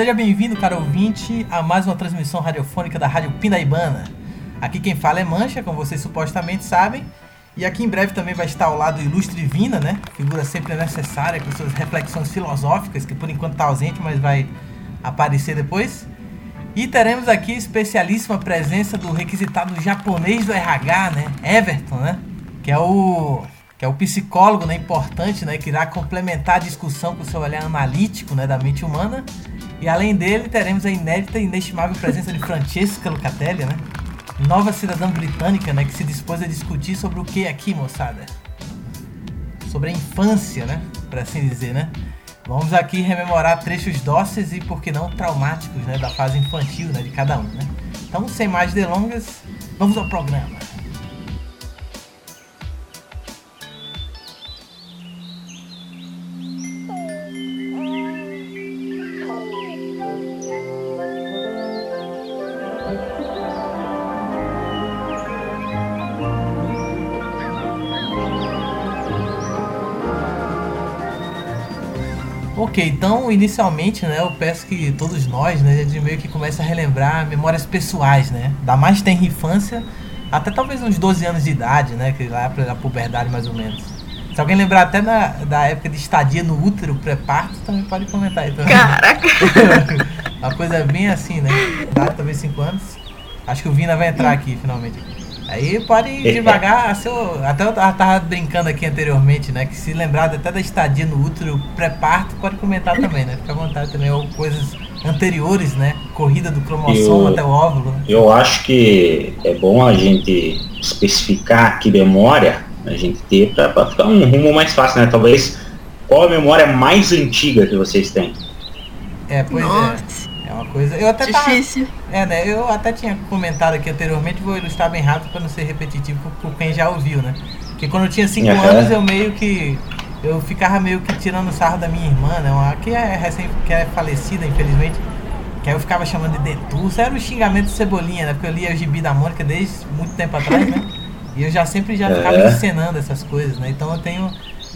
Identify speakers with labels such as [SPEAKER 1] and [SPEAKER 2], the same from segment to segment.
[SPEAKER 1] seja bem-vindo, caro ouvinte, a mais uma transmissão radiofônica da Rádio Pindaibana. Aqui quem fala é Mancha, como vocês supostamente sabem, e aqui em breve também vai estar ao lado do ilustre Vina, né? Figura sempre necessária com suas reflexões filosóficas, que por enquanto está ausente, mas vai aparecer depois. E teremos aqui especialíssima presença do requisitado japonês do RH, né? Everton, né? Que é o que é o psicólogo, né, importante, né, que irá complementar a discussão com o seu olhar analítico, né, da mente humana. E além dele, teremos a inédita e inestimável presença de Francesca Lucatelli, né? Nova cidadã britânica, né, que se dispôs a discutir sobre o que aqui, moçada? Sobre a infância, né, para assim dizer, né? Vamos aqui rememorar trechos dóceis e, por que não, traumáticos, né, da fase infantil, né, de cada um, né? Então, sem mais delongas, vamos ao programa. Ok, então inicialmente, né, eu peço que todos nós, né, de meio que comece a relembrar memórias pessoais, né, da mais tenra infância até talvez uns 12 anos de idade, né, que lá para a puberdade mais ou menos. Se alguém lembrar até da, da época de estadia no útero pré-parto, também pode comentar aí também.
[SPEAKER 2] Caraca!
[SPEAKER 1] Uma coisa bem assim, né, idade talvez 5 anos. Acho que o Vina vai entrar aqui finalmente. Aí pode ir devagar, seu, até eu tava brincando aqui anteriormente, né? Que se lembrar até da estadia no útero pré-parto, pode comentar também, né? Fica à vontade também, ou coisas anteriores, né? Corrida do cromossomo
[SPEAKER 3] Eu-
[SPEAKER 1] até o óvulo. né?
[SPEAKER 3] Eu acho que é bom a gente especificar que memória a gente ter para ficar um rumo mais fácil, né? Talvez qual a memória mais antiga que vocês têm?
[SPEAKER 1] É, pois
[SPEAKER 2] Nossa,
[SPEAKER 1] é. Coisa. Eu até tava,
[SPEAKER 2] difícil.
[SPEAKER 1] É, né? Eu até tinha comentado aqui anteriormente, vou ilustrar bem rápido para não ser repetitivo por, quem já ouviu, né? Porque quando eu tinha 5
[SPEAKER 3] Aham.
[SPEAKER 1] anos, eu meio que. Eu ficava meio que tirando sarro da minha irmã, né? Uma, que é recém, que é falecida, infelizmente. Que aí eu ficava chamando de Detussa. Era o xingamento de cebolinha, né? Porque eu lia o gibi da Mônica desde muito tempo atrás, né? E eu já sempre já ficava
[SPEAKER 3] É.
[SPEAKER 1] encenando essas coisas, né? Então eu tenho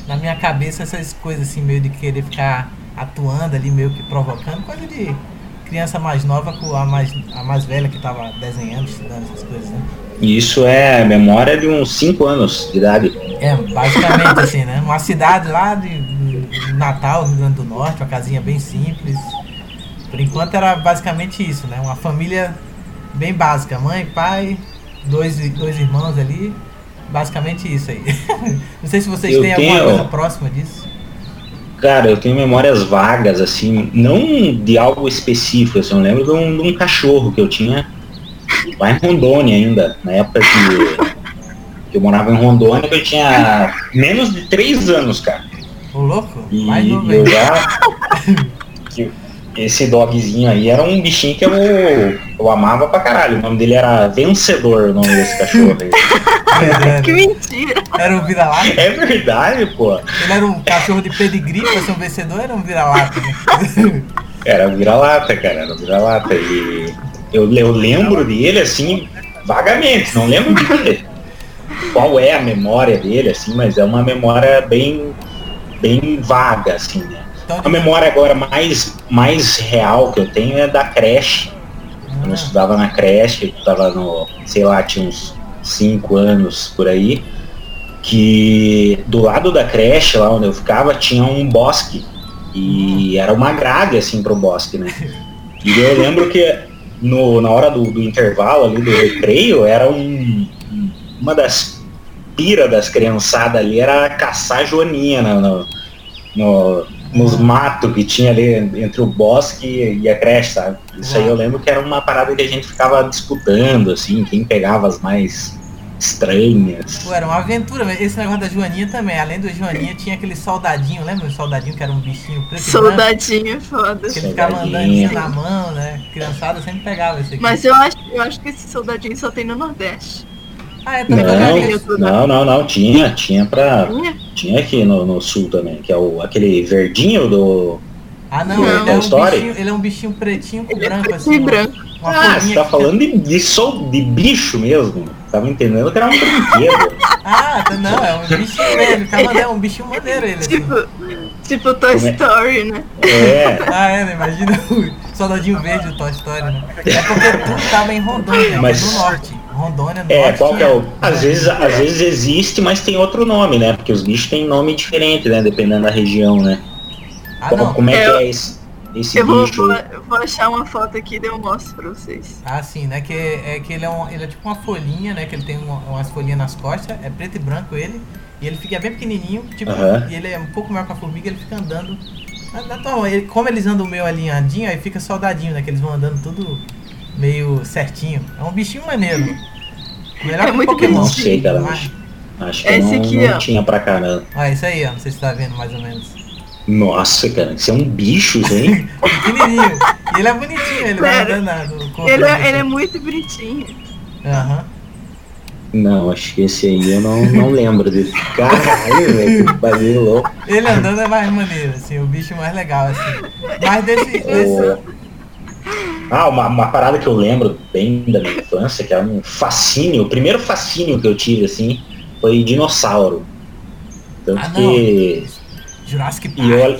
[SPEAKER 1] na minha cabeça essas coisas assim, meio de querer ficar atuando ali, meio que provocando, coisa de criança mais nova com a mais, a mais velha que tava desenhando, estudando essas coisas, né?
[SPEAKER 3] E Isso é memória de uns 5 anos de idade.
[SPEAKER 1] É, basicamente assim, né? Uma cidade lá de, de Natal, Rio Grande do Norte, uma casinha bem simples. Por enquanto era basicamente isso, né? Uma família bem básica, mãe, pai, dois, dois irmãos ali. Basicamente isso aí. Não sei se vocês
[SPEAKER 3] Eu
[SPEAKER 1] têm alguma
[SPEAKER 3] tenho-
[SPEAKER 1] coisa próxima disso.
[SPEAKER 3] Cara, eu tenho memórias vagas, assim, não de algo específico, assim, eu lembro de um, de um cachorro que eu tinha lá em Rondônia ainda, na época que que eu morava em Rondônia, que eu tinha menos de 3 anos, cara.
[SPEAKER 1] Ô louco?
[SPEAKER 3] E
[SPEAKER 1] Mais novo
[SPEAKER 3] eu já. esse dogzinho aí era um bichinho que eu, eu amava pra caralho. O nome dele era Vencedor, o nome desse cachorro aí.
[SPEAKER 2] Que mentira.
[SPEAKER 1] Era um vira-lata?
[SPEAKER 3] É verdade, pô.
[SPEAKER 1] Ele era um cachorro de pedigree pra ser um vencedor, era um vira-lata, né?
[SPEAKER 3] Era vira-lata, cara, era vira-lata. E eu, eu lembro dele assim, vagamente, não lembro de qual é a memória dele, assim, mas é uma memória bem, bem vaga, assim, né?
[SPEAKER 1] Então,
[SPEAKER 3] A memória agora mais, mais real que eu tenho é da creche. Eu estudava na creche, eu tava no, sei lá, tinha uns 5 anos por aí, que do lado da creche, lá onde eu ficava, tinha um bosque. E era uma grade assim pro bosque, né? E eu lembro que no, na hora do, do intervalo ali do recreio, era um, uma das pira das criançadas ali, era caçar joaninha no, no, no- nos matos que tinha ali entre o bosque e a creche, sabe? Isso aí eu lembro que era uma parada que a gente ficava disputando, assim, quem pegava as mais estranhas.
[SPEAKER 1] Pô, era uma aventura, mas esse negócio da Joaninha também. Além do Joaninha, tinha aquele soldadinho, lembra? O soldadinho que era um bichinho preto.
[SPEAKER 2] Soldadinho, foda.
[SPEAKER 1] Que ele ficava andando na mão, né? Criançada sempre pegava esse aqui.
[SPEAKER 2] Mas eu acho, eu acho que esse soldadinho só tem no Nordeste.
[SPEAKER 1] Ah, é também
[SPEAKER 3] Não, não, não, não, tinha, tinha pra.
[SPEAKER 2] Tinha?
[SPEAKER 3] Tinha aqui no, no sul também, que é o, aquele verdinho do.
[SPEAKER 1] Ah, não,
[SPEAKER 2] Não.
[SPEAKER 1] ele, é um
[SPEAKER 3] Story?
[SPEAKER 1] bichinho, ele é um bichinho pretinho com
[SPEAKER 2] Ele é
[SPEAKER 1] branco,
[SPEAKER 2] preto
[SPEAKER 1] assim.
[SPEAKER 2] e
[SPEAKER 1] uma-
[SPEAKER 2] branco.
[SPEAKER 1] Uma
[SPEAKER 3] Ah, você tá falando de, de, sol, de bicho mesmo. Tava entendendo que era um brinquedo.
[SPEAKER 1] Ah, tá, não, é um bichinho dele, tá maneiro, é um bichinho maneiro ele, assim.
[SPEAKER 2] Tipo, tipo Toy
[SPEAKER 3] Como é?
[SPEAKER 2] Story, né?
[SPEAKER 3] É.
[SPEAKER 1] Ah, é, né? Imagina o soldadinho verde do Toy Story, né? É porque tudo tava em Rondônia,
[SPEAKER 3] Mas-
[SPEAKER 1] no norte. Rondônia, no
[SPEAKER 3] É,
[SPEAKER 1] norte.
[SPEAKER 3] qual que é o.
[SPEAKER 1] tinha-
[SPEAKER 3] Às vezes, às vezes existe, mas tem outro nome, né? Porque os bichos têm nome diferente, né? Dependendo da região, né?
[SPEAKER 1] Ah,
[SPEAKER 3] Como,
[SPEAKER 1] não.
[SPEAKER 3] como é que
[SPEAKER 2] Eu-
[SPEAKER 3] é esse, esse
[SPEAKER 2] Eu vou,
[SPEAKER 3] bicho?
[SPEAKER 2] vou, eu vou achar uma foto aqui e eu mostro pra vocês.
[SPEAKER 1] Ah, sim, né? Que é que ele é, um, ele é tipo uma folhinha, né? Que ele tem uma- umas folhinhas nas costas, é preto e branco ele, e ele fica bem pequenininho, tipo, e ele é um pouco maior que a formiga, ele fica andando. Na, na tua- ele- como eles andam meio alinhadinho, aí fica soldadinho, né? Que eles vão andando tudo meio certinho. É um bichinho maneiro. Melhor
[SPEAKER 2] É
[SPEAKER 1] que
[SPEAKER 2] muito
[SPEAKER 1] Pokémon.
[SPEAKER 3] Não sei, cara.
[SPEAKER 1] Mas-
[SPEAKER 3] Acho que
[SPEAKER 2] Esse
[SPEAKER 3] não,
[SPEAKER 2] aqui,
[SPEAKER 3] não
[SPEAKER 2] ó.
[SPEAKER 3] tinha pra caramba.
[SPEAKER 1] Olha, isso aí, ó. Não sei se tá vendo mais ou menos.
[SPEAKER 3] Nossa, cara, isso é um bicho, aí.
[SPEAKER 1] Pequenininho. E ele é bonitinho, ele vai andando na-.
[SPEAKER 2] Ele, é- ele é muito bonitinho.
[SPEAKER 1] Aham.
[SPEAKER 3] Não, acho que esse aí eu não, não lembro dele. Caralho, velho, que bagulho louco.
[SPEAKER 1] Ele andando é mais maneiro, assim, o bicho mais legal, assim. Mas desse. desse...
[SPEAKER 3] Ah, uma, uma parada que eu lembro bem da minha infância, que era um fascínio, o primeiro fascínio que eu tive, assim, foi dinossauro. Tanto
[SPEAKER 1] Ah,
[SPEAKER 3] que
[SPEAKER 1] Jurassic Park.
[SPEAKER 3] e eu,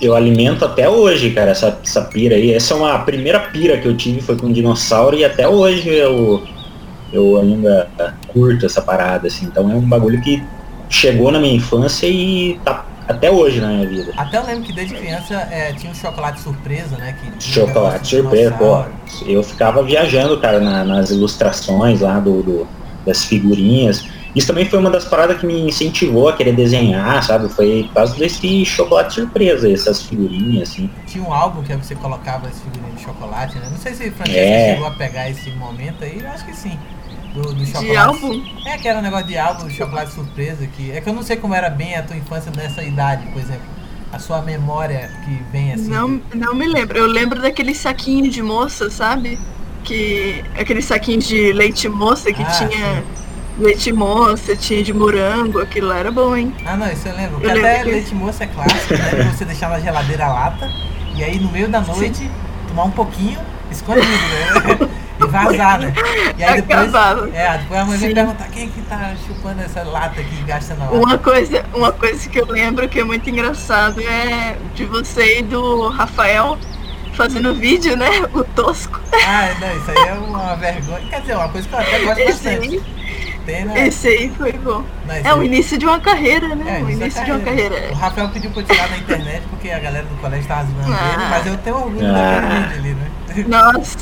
[SPEAKER 3] eu alimento até hoje, cara, essa, essa pira aí. Essa é uma a primeira pira que eu tive, foi com dinossauro, e até hoje eu, eu ainda curto essa parada, assim. Então é um bagulho que chegou na minha infância e tá até hoje na minha vida.
[SPEAKER 1] Até eu lembro que desde criança é, tinha um chocolate surpresa, né? Que
[SPEAKER 3] Chocolate surpresa, pô. Eu ficava viajando, cara, na- nas ilustrações lá do, do- das figurinhas. Isso também foi uma das paradas que me incentivou a querer desenhar, sabe? Foi por causa desse chocolate surpresa, essas figurinhas, assim.
[SPEAKER 1] Tinha um álbum que você colocava as figurinhas de chocolate, né? Não sei se o Francesco
[SPEAKER 3] É.
[SPEAKER 1] chegou a pegar esse momento aí, eu acho que sim. Do, do chocolate.
[SPEAKER 2] De álbum?
[SPEAKER 1] É, que era um negócio de álbum, chocolate surpresa. Que, é que eu não sei como era bem a tua infância nessa idade, por exemplo. A sua memória que vem assim.
[SPEAKER 2] Não, não me lembro. Eu lembro daquele saquinho de moça, sabe? Que. Aqueles saquinhos de leite moça que
[SPEAKER 1] Ah,
[SPEAKER 2] tinha
[SPEAKER 1] sim.
[SPEAKER 2] leite moça, tinha de morango, aquilo lá era bom, hein?
[SPEAKER 1] Ah, não, isso eu lembro.
[SPEAKER 2] Eu
[SPEAKER 1] Porque
[SPEAKER 2] lembro
[SPEAKER 1] até
[SPEAKER 2] que-
[SPEAKER 1] leite moça é clássico, né? Você deixar na geladeira a lata e aí no meio da noite tomar um pouquinho escondido, né? E vazar, né? E aí depois.
[SPEAKER 2] Acabava.
[SPEAKER 1] É, depois a mãe vem
[SPEAKER 2] Sim.
[SPEAKER 1] perguntar quem é que tá chupando essa lata aqui gasta na lata.
[SPEAKER 2] Uma coisa, uma coisa que eu lembro que é muito engraçado é de você e do Rafael fazendo vídeo, né? O tosco.
[SPEAKER 1] Ah, não, isso aí é uma vergonha. Quer dizer, uma coisa que eu até gosto
[SPEAKER 2] Esse
[SPEAKER 1] bastante.
[SPEAKER 2] aí,
[SPEAKER 1] Né?
[SPEAKER 2] esse aí foi bom.
[SPEAKER 1] Esse
[SPEAKER 2] É o
[SPEAKER 1] aí-
[SPEAKER 2] início de uma carreira, né?
[SPEAKER 1] É,
[SPEAKER 2] o
[SPEAKER 1] é
[SPEAKER 2] início de uma carreira.
[SPEAKER 1] O Rafael pediu pra eu tirar na internet porque a galera do colégio tava zoando
[SPEAKER 2] Ah.
[SPEAKER 1] ele, mas eu tenho orgulho
[SPEAKER 3] Ah.
[SPEAKER 1] daquele vídeo ali, né?
[SPEAKER 2] Nossa,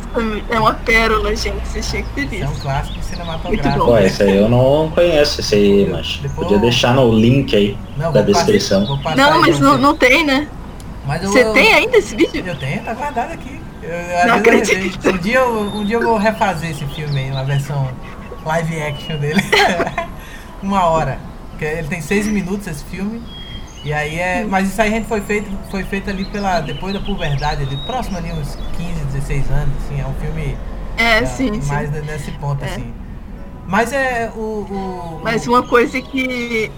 [SPEAKER 2] é uma pérola, gente. Você tinha que ter
[SPEAKER 1] É um
[SPEAKER 2] visto.
[SPEAKER 1] clássico
[SPEAKER 2] Muito
[SPEAKER 1] cinematográfico.
[SPEAKER 2] bom.
[SPEAKER 3] Pô, esse aí eu não conheço, esse aí, mas
[SPEAKER 1] Depois
[SPEAKER 3] podia
[SPEAKER 1] eu-
[SPEAKER 3] deixar no link aí
[SPEAKER 1] Não,
[SPEAKER 3] da descrição.
[SPEAKER 1] passar
[SPEAKER 2] Não, mas não, não tem, né?
[SPEAKER 1] Mas eu-
[SPEAKER 2] Você
[SPEAKER 1] eu-
[SPEAKER 2] tem ainda esse vídeo?
[SPEAKER 1] Eu tenho, tá guardado aqui. Eu, eu,
[SPEAKER 2] Não
[SPEAKER 1] eu
[SPEAKER 2] acredito.
[SPEAKER 1] revejo. um, dia eu, um dia eu vou refazer esse filme aí, uma versão live action dele. Uma hora. Porque ele tem seis minutos esse filme. E aí é. Mas isso aí a gente foi feito, foi feito ali pela. depois da puberdade, ali, próximo ali, uns 15, 16 anos, assim, é um filme
[SPEAKER 2] É,
[SPEAKER 1] é,
[SPEAKER 2] sim, sim.
[SPEAKER 1] mais nesse ponto,
[SPEAKER 2] É.
[SPEAKER 1] assim. Mas é o. o
[SPEAKER 2] Mas uma coisa que.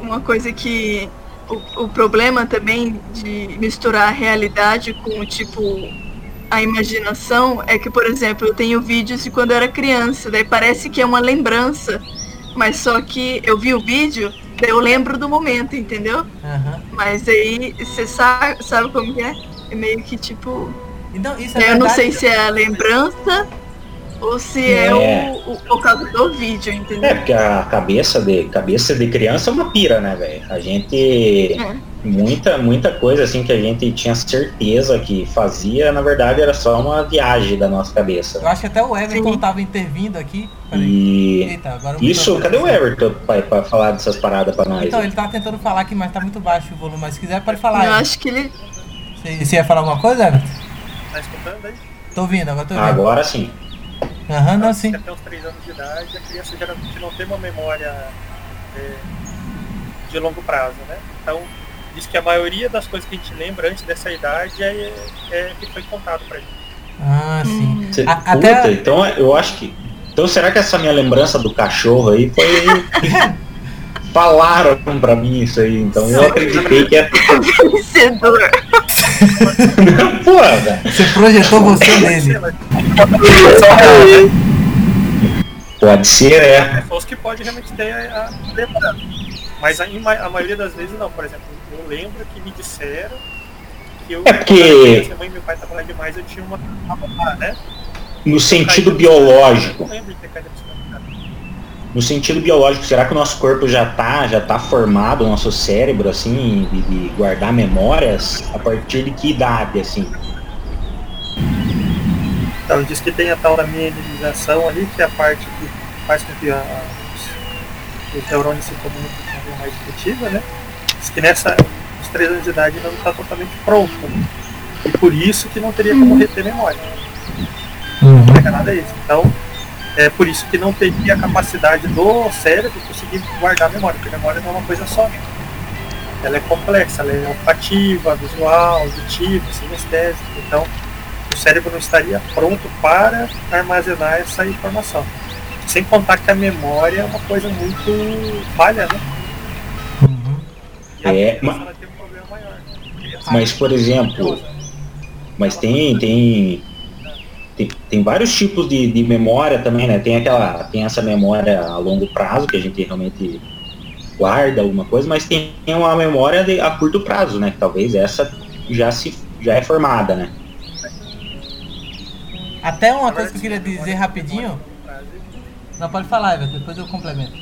[SPEAKER 2] Uma coisa que. O, o problema também de misturar a realidade com, tipo, a imaginação é que, por exemplo, eu tenho vídeos de quando eu era criança, daí parece que é uma lembrança, mas só que eu vi o vídeo, daí eu lembro do momento, entendeu?
[SPEAKER 1] Aham.
[SPEAKER 2] Mas aí você sabe, sabe como que é? É meio que tipo.
[SPEAKER 1] Então, isso é
[SPEAKER 2] eu não
[SPEAKER 1] verdade?
[SPEAKER 2] sei se é a lembrança ou se é,
[SPEAKER 3] É.
[SPEAKER 2] o, o, por causa do vídeo, entendeu?
[SPEAKER 3] É, porque a cabeça de, cabeça de criança é uma pira, né, velho? A gente.
[SPEAKER 2] É.
[SPEAKER 3] Muita, muita coisa assim que a gente tinha certeza que fazia, na verdade era só uma viagem da nossa
[SPEAKER 1] Eu
[SPEAKER 3] cabeça.
[SPEAKER 1] acho que até o Everton
[SPEAKER 2] Sim.
[SPEAKER 1] tava intervindo aqui. Peraí.
[SPEAKER 3] E.
[SPEAKER 1] Eita, agora o
[SPEAKER 3] Isso, cadê o. Everton pra, pra falar dessas paradas pra nós?
[SPEAKER 1] Então, ele tava tentando falar aqui, mas tá muito baixo o volume. Mas se quiser, pode falar.
[SPEAKER 2] Eu
[SPEAKER 1] aí.
[SPEAKER 2] acho que ele.
[SPEAKER 1] Você, você ia falar alguma coisa, Everton?
[SPEAKER 4] Tá escutando aí?
[SPEAKER 1] Tô ouvindo, agora tô ouvindo.
[SPEAKER 3] Agora sim.
[SPEAKER 1] Aham, não, sim.
[SPEAKER 4] Até uns 3 anos de idade, a criança geralmente não tem uma memória é, de longo prazo, né? Então, diz que a maioria das coisas que a gente lembra antes dessa idade é, é que foi contado pra gente.
[SPEAKER 1] Ah, sim.
[SPEAKER 3] Cê-
[SPEAKER 1] A-
[SPEAKER 3] puta,
[SPEAKER 1] até-
[SPEAKER 3] então eu acho que. Então será que essa minha lembrança do cachorro aí foi. Falaram pra mim isso aí, então eu acreditei que é.
[SPEAKER 2] Vencedor.
[SPEAKER 3] Porra!
[SPEAKER 1] Você projetou você nele.
[SPEAKER 4] lá,
[SPEAKER 3] Pode ser, é.
[SPEAKER 4] É só os que podem realmente ter a, a lembrança. Mas a, a maioria das vezes não. Por exemplo, eu lembro que me disseram que eu.
[SPEAKER 3] É porque-
[SPEAKER 4] Minha mãe e meu pai trabalhavam demais, eu tinha uma. uma né?
[SPEAKER 3] No sentido biológico.
[SPEAKER 4] não lembro de ter caído.
[SPEAKER 3] No sentido biológico, será que o nosso corpo já tá, já tá formado, o nosso cérebro, assim, de, de guardar memórias a partir de que idade, assim?
[SPEAKER 4] Então diz que tem a tal da mielinização ali, que é a parte que faz com que a, os, os neurônios se comuniquem mais efetiva, né? Diz que nessa, os 3 anos de idade ainda não está totalmente pronto. né? E por isso que não teria como reter memória.
[SPEAKER 1] Uhum.
[SPEAKER 4] Não é nada isso. Então, é por isso que não teria a capacidade do cérebro conseguir guardar a memória, porque a memória não é uma coisa só. né? Ela é complexa, ela é olfativa, visual, auditiva, sinestésica. Então, o cérebro não estaria pronto para armazenar essa informação. Sem contar que a memória é uma coisa muito falha, né?
[SPEAKER 1] Uhum.
[SPEAKER 4] E a
[SPEAKER 3] É,
[SPEAKER 4] criança,
[SPEAKER 3] ma-
[SPEAKER 4] ela tem um problema maior. A criança
[SPEAKER 3] Mas, por exemplo. Mas tem, tem, tem, tem vários tipos de, de memória também, né? Tem aquela, tem essa memória a longo prazo que a gente realmente guarda alguma coisa, mas tem uma memória de, a curto prazo, né? Que talvez essa já se já é formada, né?
[SPEAKER 1] Até uma coisa que eu queria dizer rapidinho. Não, pode falar, Everton, depois eu complemento.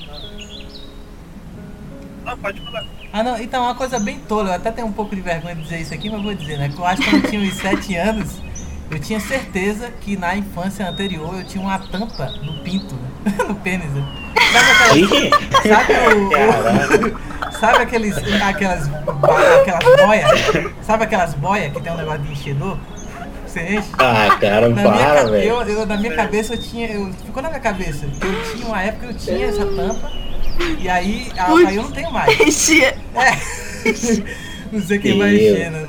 [SPEAKER 4] Não, pode falar.
[SPEAKER 1] Ah, não, então, uma coisa bem tola, eu até tenho um pouco de vergonha de dizer isso aqui, mas vou dizer, né? Que eu acho que quando eu tinha uns 7 anos, eu tinha certeza que na infância anterior eu tinha uma tampa no pinto, né? no pênis. né? Sabe Sabe o. O- sabe aqueles. Aquelas. Aquelas boias? Sabe aquelas boias que tem um negócio de enchedor? Você enche?
[SPEAKER 3] ah, cara,
[SPEAKER 1] Na
[SPEAKER 3] para, velho.
[SPEAKER 1] eu, eu- na minha cabeça eu tinha. Eu, ficou na minha cabeça. Eu tinha uma época eu tinha essa tampa. E aí, a- eu não tenho mais.
[SPEAKER 2] Enchia.
[SPEAKER 1] É. Não sei quem vai encher, né?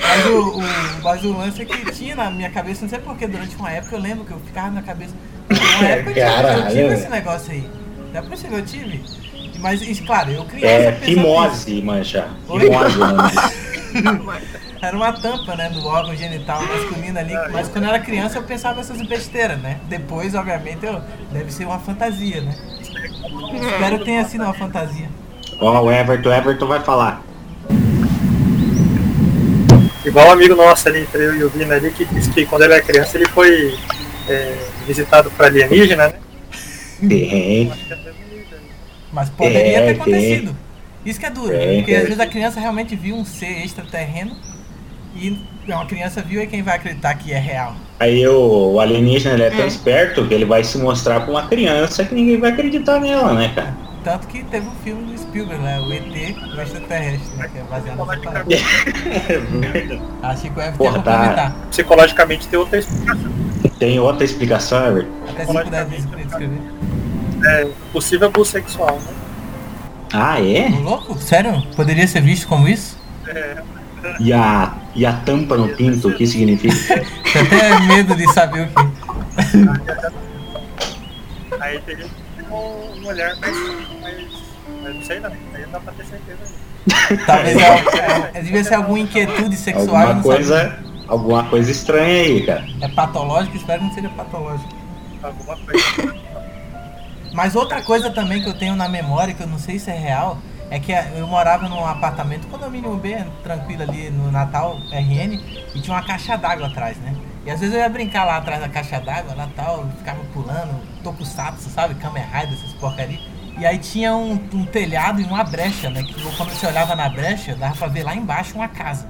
[SPEAKER 1] Mas o, o, mas o lance é que tinha na minha cabeça, não sei porque, durante uma época eu lembro que eu ficava na cabeça. Uma época eu tive, eu
[SPEAKER 3] Caralho,
[SPEAKER 1] tive esse negócio aí. Já percebeu, eu tive. Mas, claro, eu criança.
[SPEAKER 3] É
[SPEAKER 1] pensava
[SPEAKER 3] fimose, mancha. Fimose,
[SPEAKER 1] Era uma tampa, né, do órgão genital masculino ali. Mas quando eu era criança eu pensava essas besteiras, né? Depois, obviamente, eu, deve ser uma fantasia, né? Espero que tenha sido uma fantasia.
[SPEAKER 3] Ó, o Everton, o Everton vai falar.
[SPEAKER 4] Igual um amigo nosso ali, entre eu e o Vina ali, que disse que quando ele era criança ele foi é, visitado por alienígena, né?
[SPEAKER 3] Tem.
[SPEAKER 4] É.
[SPEAKER 1] Mas poderia
[SPEAKER 3] É,
[SPEAKER 1] ter
[SPEAKER 3] tem.
[SPEAKER 1] acontecido. Isso que é duro, né?
[SPEAKER 3] Tem,
[SPEAKER 1] porque às vezes a criança realmente viu um ser extraterreno e uma criança viu e quem vai acreditar que é real.
[SPEAKER 3] Aí o, o alienígena ele é tão
[SPEAKER 2] É.
[SPEAKER 3] esperto que ele vai se mostrar pra uma criança que ninguém vai acreditar nela, né, cara?
[SPEAKER 1] Tanto que teve um filme do Spielberg, né? O ET, o extraterrestre, né? Que é baseado nessa parada. Achei que o Everton ia
[SPEAKER 3] Porra, tá.
[SPEAKER 4] Psicologicamente tem outra explicação.
[SPEAKER 3] Tem outra explicação, Everton?
[SPEAKER 1] Até se puder descrever.
[SPEAKER 4] É, possível abuso sexual, né?
[SPEAKER 3] Ah, é?
[SPEAKER 1] Louco? Sério? Poderia ser visto como isso?
[SPEAKER 4] É,
[SPEAKER 3] E a, e a tampa no pinto, o que significa?
[SPEAKER 1] Até medo de saber o que.
[SPEAKER 4] aí teria que ter um, um olhar mais, mais. Mas não sei não, aí não dá pra ter certeza.
[SPEAKER 1] Talvez é, é, devia ser alguma inquietude sexual.
[SPEAKER 3] Alguma coisa, alguma coisa estranha aí, cara.
[SPEAKER 1] É patológico? Espero que não seja patológico.
[SPEAKER 4] Alguma coisa.
[SPEAKER 1] Mas outra coisa também que eu tenho na memória, que eu não sei se é real, é que eu morava num apartamento, condomínio bem tranquilo ali no Natal, RN, e tinha uma caixa d'água atrás, né? E às vezes eu ia brincar lá atrás da caixa d'água, Natal, ficava pulando, tokusatsu, sabe? Kamen Rider, essas porcaria. E aí tinha um, um telhado e uma brecha, né? Que quando você olhava na brecha, dava pra ver lá embaixo uma casa.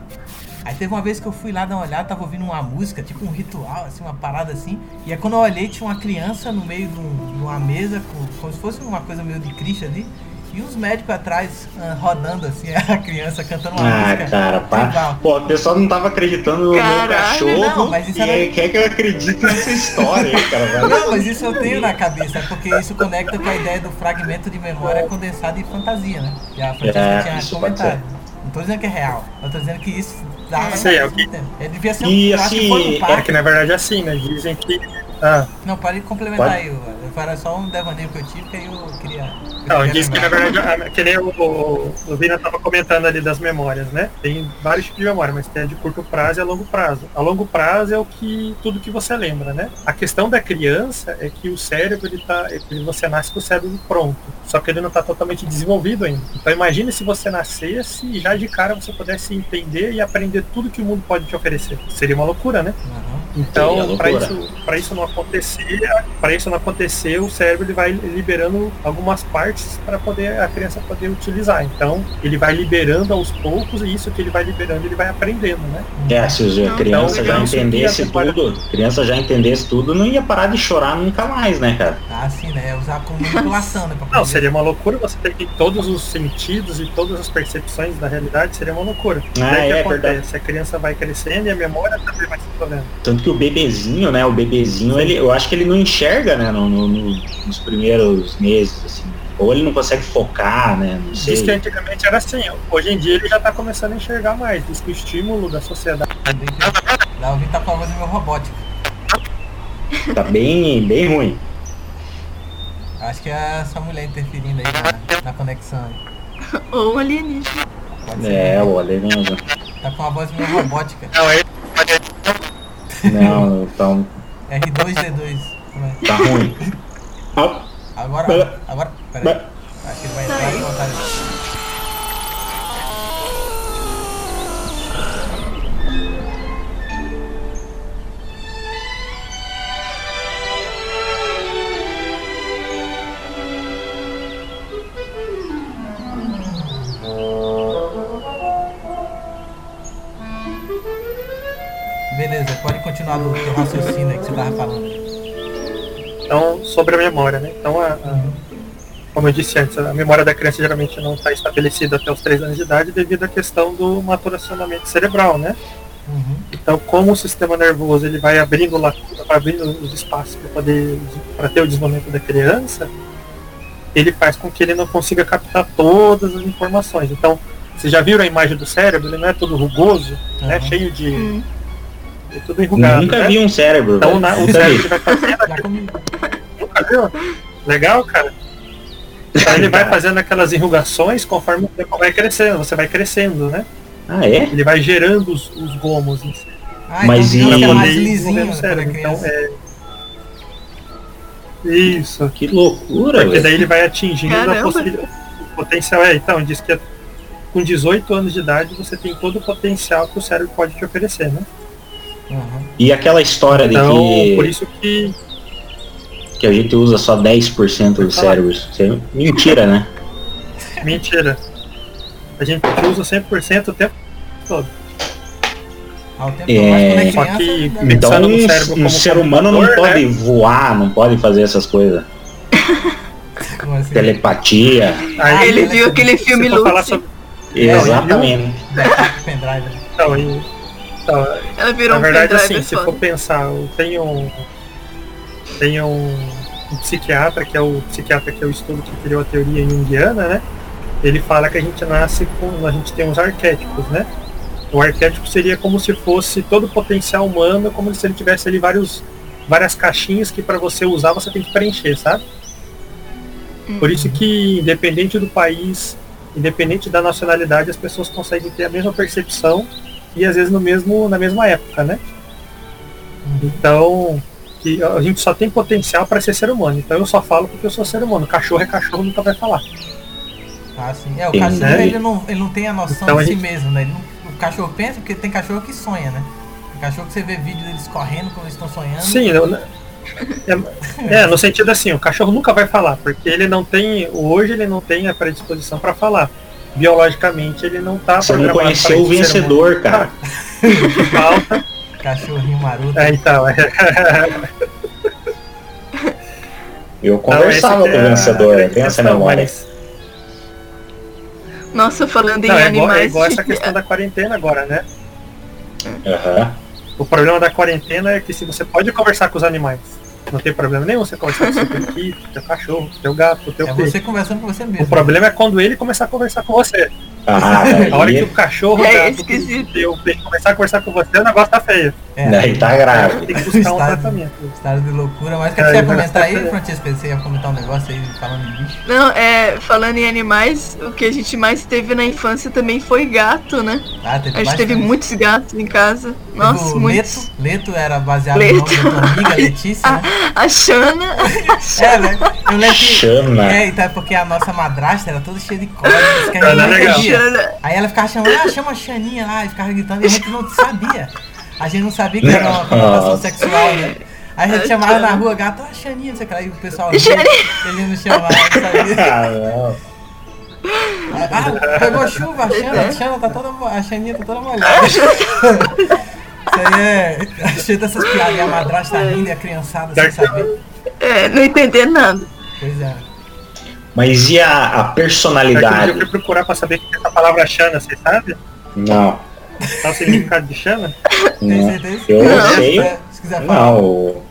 [SPEAKER 1] Aí teve uma vez que eu fui lá dar uma olhada, tava ouvindo uma música, tipo um ritual, assim, uma parada assim. E aí quando eu olhei, tinha uma criança no meio de, um- de uma mesa, com, como se fosse uma coisa meio de Cristo ali. E os médicos atrás ah, rodando assim, a criança cantando uma
[SPEAKER 3] Ah,
[SPEAKER 1] música.
[SPEAKER 3] cara, pá. Pô, o pessoal não tava acreditando no meu
[SPEAKER 2] Caralho,
[SPEAKER 3] cachorro.
[SPEAKER 1] não, mas isso
[SPEAKER 3] e
[SPEAKER 1] era-
[SPEAKER 3] aí quer que eu acredite nessa história, aí, cara.
[SPEAKER 1] Não, mas isso eu tenho na cabeça, porque isso conecta com a ideia do fragmento de memória condensado em fantasia, né? Que a Francesca
[SPEAKER 3] É,
[SPEAKER 1] tinha comentado. Não tô dizendo que é real, eu tô dizendo que isso dá
[SPEAKER 4] Sei, é o que-
[SPEAKER 1] É, devia ser um,
[SPEAKER 3] E, assim,
[SPEAKER 1] um
[SPEAKER 4] É
[SPEAKER 1] parque.
[SPEAKER 4] que na verdade é assim, né? Dizem que. Ah,
[SPEAKER 1] Não, pode complementar
[SPEAKER 3] Pode?
[SPEAKER 1] aí, eu- era só um devaneio que eu tive, que aí eu queria. eu
[SPEAKER 4] Não,
[SPEAKER 1] queria
[SPEAKER 4] diz que na verdade, que nem o, o, o Vina tava comentando ali das memórias, né? Tem vários tipos de memória, mas tem a de curto prazo e a longo prazo. A longo prazo é o que tudo que você lembra, né? A questão da criança é que o cérebro ele tá, ele, você nasce com o cérebro pronto, só que ele não está totalmente desenvolvido ainda. Então imagine se você nascesse e já de cara você pudesse entender e aprender tudo que o mundo pode te oferecer. Seria uma loucura, né?
[SPEAKER 3] Seria
[SPEAKER 4] Então, para isso, para isso não acontecer, para isso não acontecer, o cérebro ele vai liberando algumas partes para poder a criança poder utilizar. Então, ele vai liberando aos poucos e isso que ele vai liberando, ele vai aprendendo, né?
[SPEAKER 3] É, se a
[SPEAKER 2] Não,
[SPEAKER 3] criança
[SPEAKER 4] então,
[SPEAKER 3] já entendesse
[SPEAKER 4] é
[SPEAKER 3] tudo, criança já entendesse tudo, não ia parar de chorar nunca mais, né, cara?
[SPEAKER 1] Ah, sim, né? Usar como manipulação, né?
[SPEAKER 4] Não, seria uma loucura você ter que todos os sentidos e todas as percepções da realidade seria uma loucura.
[SPEAKER 3] Ah,
[SPEAKER 4] que
[SPEAKER 3] é
[SPEAKER 4] acontece? A criança vai crescendo e a memória também vai se problema.
[SPEAKER 3] Tanto que o bebezinho, né, o bebezinho, ele, eu acho que ele não enxerga, né, no, no- no- nos primeiros meses, assim. Ou ele não consegue focar, né, não sei.
[SPEAKER 4] Diz que antigamente era assim, hoje em dia ele já está começando a enxergar mais. Diz que o estímulo da sociedade
[SPEAKER 1] eu vim tá com a voz meio robótica.
[SPEAKER 3] Tá bem, bem ruim.
[SPEAKER 1] Acho que é essa mulher interferindo aí na, na conexão. aí.
[SPEAKER 2] Ou alienígena.
[SPEAKER 1] Pode ser.
[SPEAKER 3] É, olha mesmo.
[SPEAKER 1] Tá com a voz meio robótica.
[SPEAKER 4] Não, é
[SPEAKER 3] Não, então
[SPEAKER 1] R2D2. Como é?
[SPEAKER 3] tá ruim.
[SPEAKER 1] Agora, agora, peraí. Acho que ele vai entrar e voltar. Beleza, pode continuar teu raciocínio que você tava falando.
[SPEAKER 4] Então, sobre a memória, né? Então, a, a- como eu disse antes, a memória da criança geralmente não está estabelecida até os 3 anos de idade devido à questão do maturacionamento cerebral, né?
[SPEAKER 1] Uhum.
[SPEAKER 4] Então, como o sistema nervoso ele vai abrindo lá, abrindo os espaços para poder para ter o desenvolvimento da criança, ele faz com que ele não consiga captar todas as informações. Então, vocês já viram a imagem do cérebro? Ele não é todo rugoso, né?
[SPEAKER 1] Aham.
[SPEAKER 4] Cheio de
[SPEAKER 2] Hum.
[SPEAKER 4] É tudo enrugado.
[SPEAKER 3] Nunca
[SPEAKER 4] né?
[SPEAKER 3] vi um cérebro.
[SPEAKER 4] Então, na- o
[SPEAKER 3] Nunca
[SPEAKER 4] cérebro vai. Nunca viu? Legal, cara. Então ele vai fazendo aquelas enrugações conforme o tempo vai crescendo, você vai crescendo, né?
[SPEAKER 3] Ah, é?
[SPEAKER 4] Ele vai gerando os, os gomos em si.
[SPEAKER 1] Ah,
[SPEAKER 3] Mas
[SPEAKER 1] então
[SPEAKER 3] e-
[SPEAKER 1] fica
[SPEAKER 4] Pra
[SPEAKER 1] mais lisinho
[SPEAKER 4] o
[SPEAKER 1] é
[SPEAKER 4] cérebro. Então é. Isso.
[SPEAKER 3] Que loucura,
[SPEAKER 4] Porque daí ele vai atingindo a possibilidade. O potencial é, então, diz que com 18 anos de idade você tem todo o potencial que o cérebro pode te oferecer, né?
[SPEAKER 1] Uhum.
[SPEAKER 3] E aquela história de
[SPEAKER 4] Então,
[SPEAKER 3] que,
[SPEAKER 4] por isso que.
[SPEAKER 3] que a gente usa só 10% do
[SPEAKER 4] falar.
[SPEAKER 3] cérebro. Isso é mentira, né?
[SPEAKER 4] Mentira. A gente usa 100% o tempo todo.
[SPEAKER 1] Ao tempo
[SPEAKER 3] É,
[SPEAKER 1] é
[SPEAKER 4] só que-
[SPEAKER 1] deve-
[SPEAKER 3] Então um,
[SPEAKER 4] cérebro
[SPEAKER 3] um ser humano não
[SPEAKER 4] computador,
[SPEAKER 3] pode voar, não pode fazer essas coisas.
[SPEAKER 1] como assim?
[SPEAKER 3] Telepatia.
[SPEAKER 4] Aí,
[SPEAKER 2] Ele viu aquele
[SPEAKER 4] se
[SPEAKER 2] filme Lucy.
[SPEAKER 4] sobre-
[SPEAKER 3] Exatamente.
[SPEAKER 1] né?
[SPEAKER 4] Então, e- então,
[SPEAKER 2] Ela virou
[SPEAKER 4] na
[SPEAKER 2] um
[SPEAKER 4] verdade, assim, se
[SPEAKER 2] foda.
[SPEAKER 4] for pensar, eu tenho um, tem um, um psiquiatra, que é o psiquiatra que eu estudo que criou a teoria junguiana, né? Ele fala que a gente nasce com, a gente tem uns arquétipos, né? O arquétipo seria como se fosse todo o potencial humano, como se ele tivesse ali vários, várias caixinhas que para você usar você tem que preencher, sabe? Por isso que, independente do país, independente da nacionalidade, as pessoas conseguem ter a mesma percepção e às vezes no mesmo, na mesma época, né? Então, que a gente só tem potencial para ser ser humano. Então eu só falo porque eu sou ser humano. Cachorro é cachorro, nunca vai falar.
[SPEAKER 1] Ah, sim. É, o
[SPEAKER 3] Sim,
[SPEAKER 1] cachorro
[SPEAKER 4] né?
[SPEAKER 1] ele, não, ele não tem a noção
[SPEAKER 4] Então,
[SPEAKER 1] de
[SPEAKER 4] a
[SPEAKER 1] si
[SPEAKER 4] gente-
[SPEAKER 1] mesmo, né? Não- o cachorro pensa porque tem cachorro que sonha, né? Tem cachorro que você vê vídeo deles correndo quando eles estão sonhando.
[SPEAKER 4] Sim, eu- é, é, no sentido assim, o cachorro nunca vai falar, porque ele não tem, hoje ele não tem a predisposição para falar. Biologicamente ele não tá
[SPEAKER 3] Você não
[SPEAKER 4] programado
[SPEAKER 3] conheceu o vencedor,
[SPEAKER 4] humano.
[SPEAKER 3] cara.
[SPEAKER 4] Falta.
[SPEAKER 1] Cachorrinho maroto.
[SPEAKER 4] É, então, é,
[SPEAKER 3] Eu conversava com o
[SPEAKER 4] é
[SPEAKER 3] vencedor, tem essa memória.
[SPEAKER 4] mas-
[SPEAKER 2] Nossa, falando em
[SPEAKER 4] Não, é igual,
[SPEAKER 2] animais.
[SPEAKER 4] é igual essa
[SPEAKER 2] tipo,
[SPEAKER 4] questão da quarentena agora, né?
[SPEAKER 3] Aham.
[SPEAKER 4] O problema da quarentena é que se você pode conversar com os animais, não tem problema nenhum você conversar com o seu periquito, teu cachorro, teu gato, teu
[SPEAKER 1] É
[SPEAKER 4] peixe.
[SPEAKER 1] você conversando com você
[SPEAKER 4] O
[SPEAKER 1] mesmo.
[SPEAKER 4] problema é quando ele começar a conversar com você.
[SPEAKER 3] Ah,
[SPEAKER 4] A hora que o cachorro,
[SPEAKER 2] É
[SPEAKER 4] gato,
[SPEAKER 2] esquisito.
[SPEAKER 4] teu peixe começar a conversar com você, o negócio tá feio.
[SPEAKER 1] É,
[SPEAKER 3] daí tá grave.
[SPEAKER 4] Tem que buscar um
[SPEAKER 1] Estado-
[SPEAKER 4] tratamento.
[SPEAKER 1] Estado de loucura. Mas o que, que
[SPEAKER 4] É,
[SPEAKER 1] você ia
[SPEAKER 4] mas-
[SPEAKER 1] comentar aí, Francisca? Você ia comentar um negócio aí falando em bicho?
[SPEAKER 2] Não, é, falando em animais, o que a gente mais teve na infância também foi gato, né?
[SPEAKER 1] Ah, teve
[SPEAKER 2] A gente teve muitos gatos em casa. Nossa,
[SPEAKER 1] o
[SPEAKER 2] muitos.
[SPEAKER 1] Leto, Leto era baseado
[SPEAKER 2] Leto.
[SPEAKER 1] no nome da tua amiga Letícia, né?
[SPEAKER 2] A Xana. A
[SPEAKER 1] É, né? Eu lembro que. É, então é porque a nossa madrasta era toda cheia de códigos que a gente
[SPEAKER 4] é legal.
[SPEAKER 2] Xana.
[SPEAKER 1] Aí ela ficava chamando, ah, chama a Xaninha lá, e ficava gritando, e a gente não sabia. A gente não sabia que era uma conotação sexual, né? Aí a gente
[SPEAKER 2] A
[SPEAKER 1] chamava na
[SPEAKER 2] Xana.
[SPEAKER 1] rua, gato, ah, Xaninha, não sei o que lá, e o pessoal ele não chamava, não sabia.
[SPEAKER 3] Ah, não.
[SPEAKER 1] Ah, pegou chuva, a Xana, a Xana tá toda, a Xaninha tá toda molhada. Isso aí é, cheio dessas piadas, e a madrasta rindo e a criançada sem saber.
[SPEAKER 2] É, não entender nada.
[SPEAKER 1] Pois é.
[SPEAKER 3] Mas e a, a
[SPEAKER 4] dia eu
[SPEAKER 3] personalidade?
[SPEAKER 4] fui procurar pra saber o que é essa palavra Xana, vocês sabem?
[SPEAKER 3] Não,
[SPEAKER 4] Qual o significado de Xana?
[SPEAKER 1] Tem
[SPEAKER 3] não.
[SPEAKER 1] certeza?
[SPEAKER 3] Eu
[SPEAKER 2] Não.
[SPEAKER 3] sei.
[SPEAKER 1] É, Se quiser falar.
[SPEAKER 3] Não.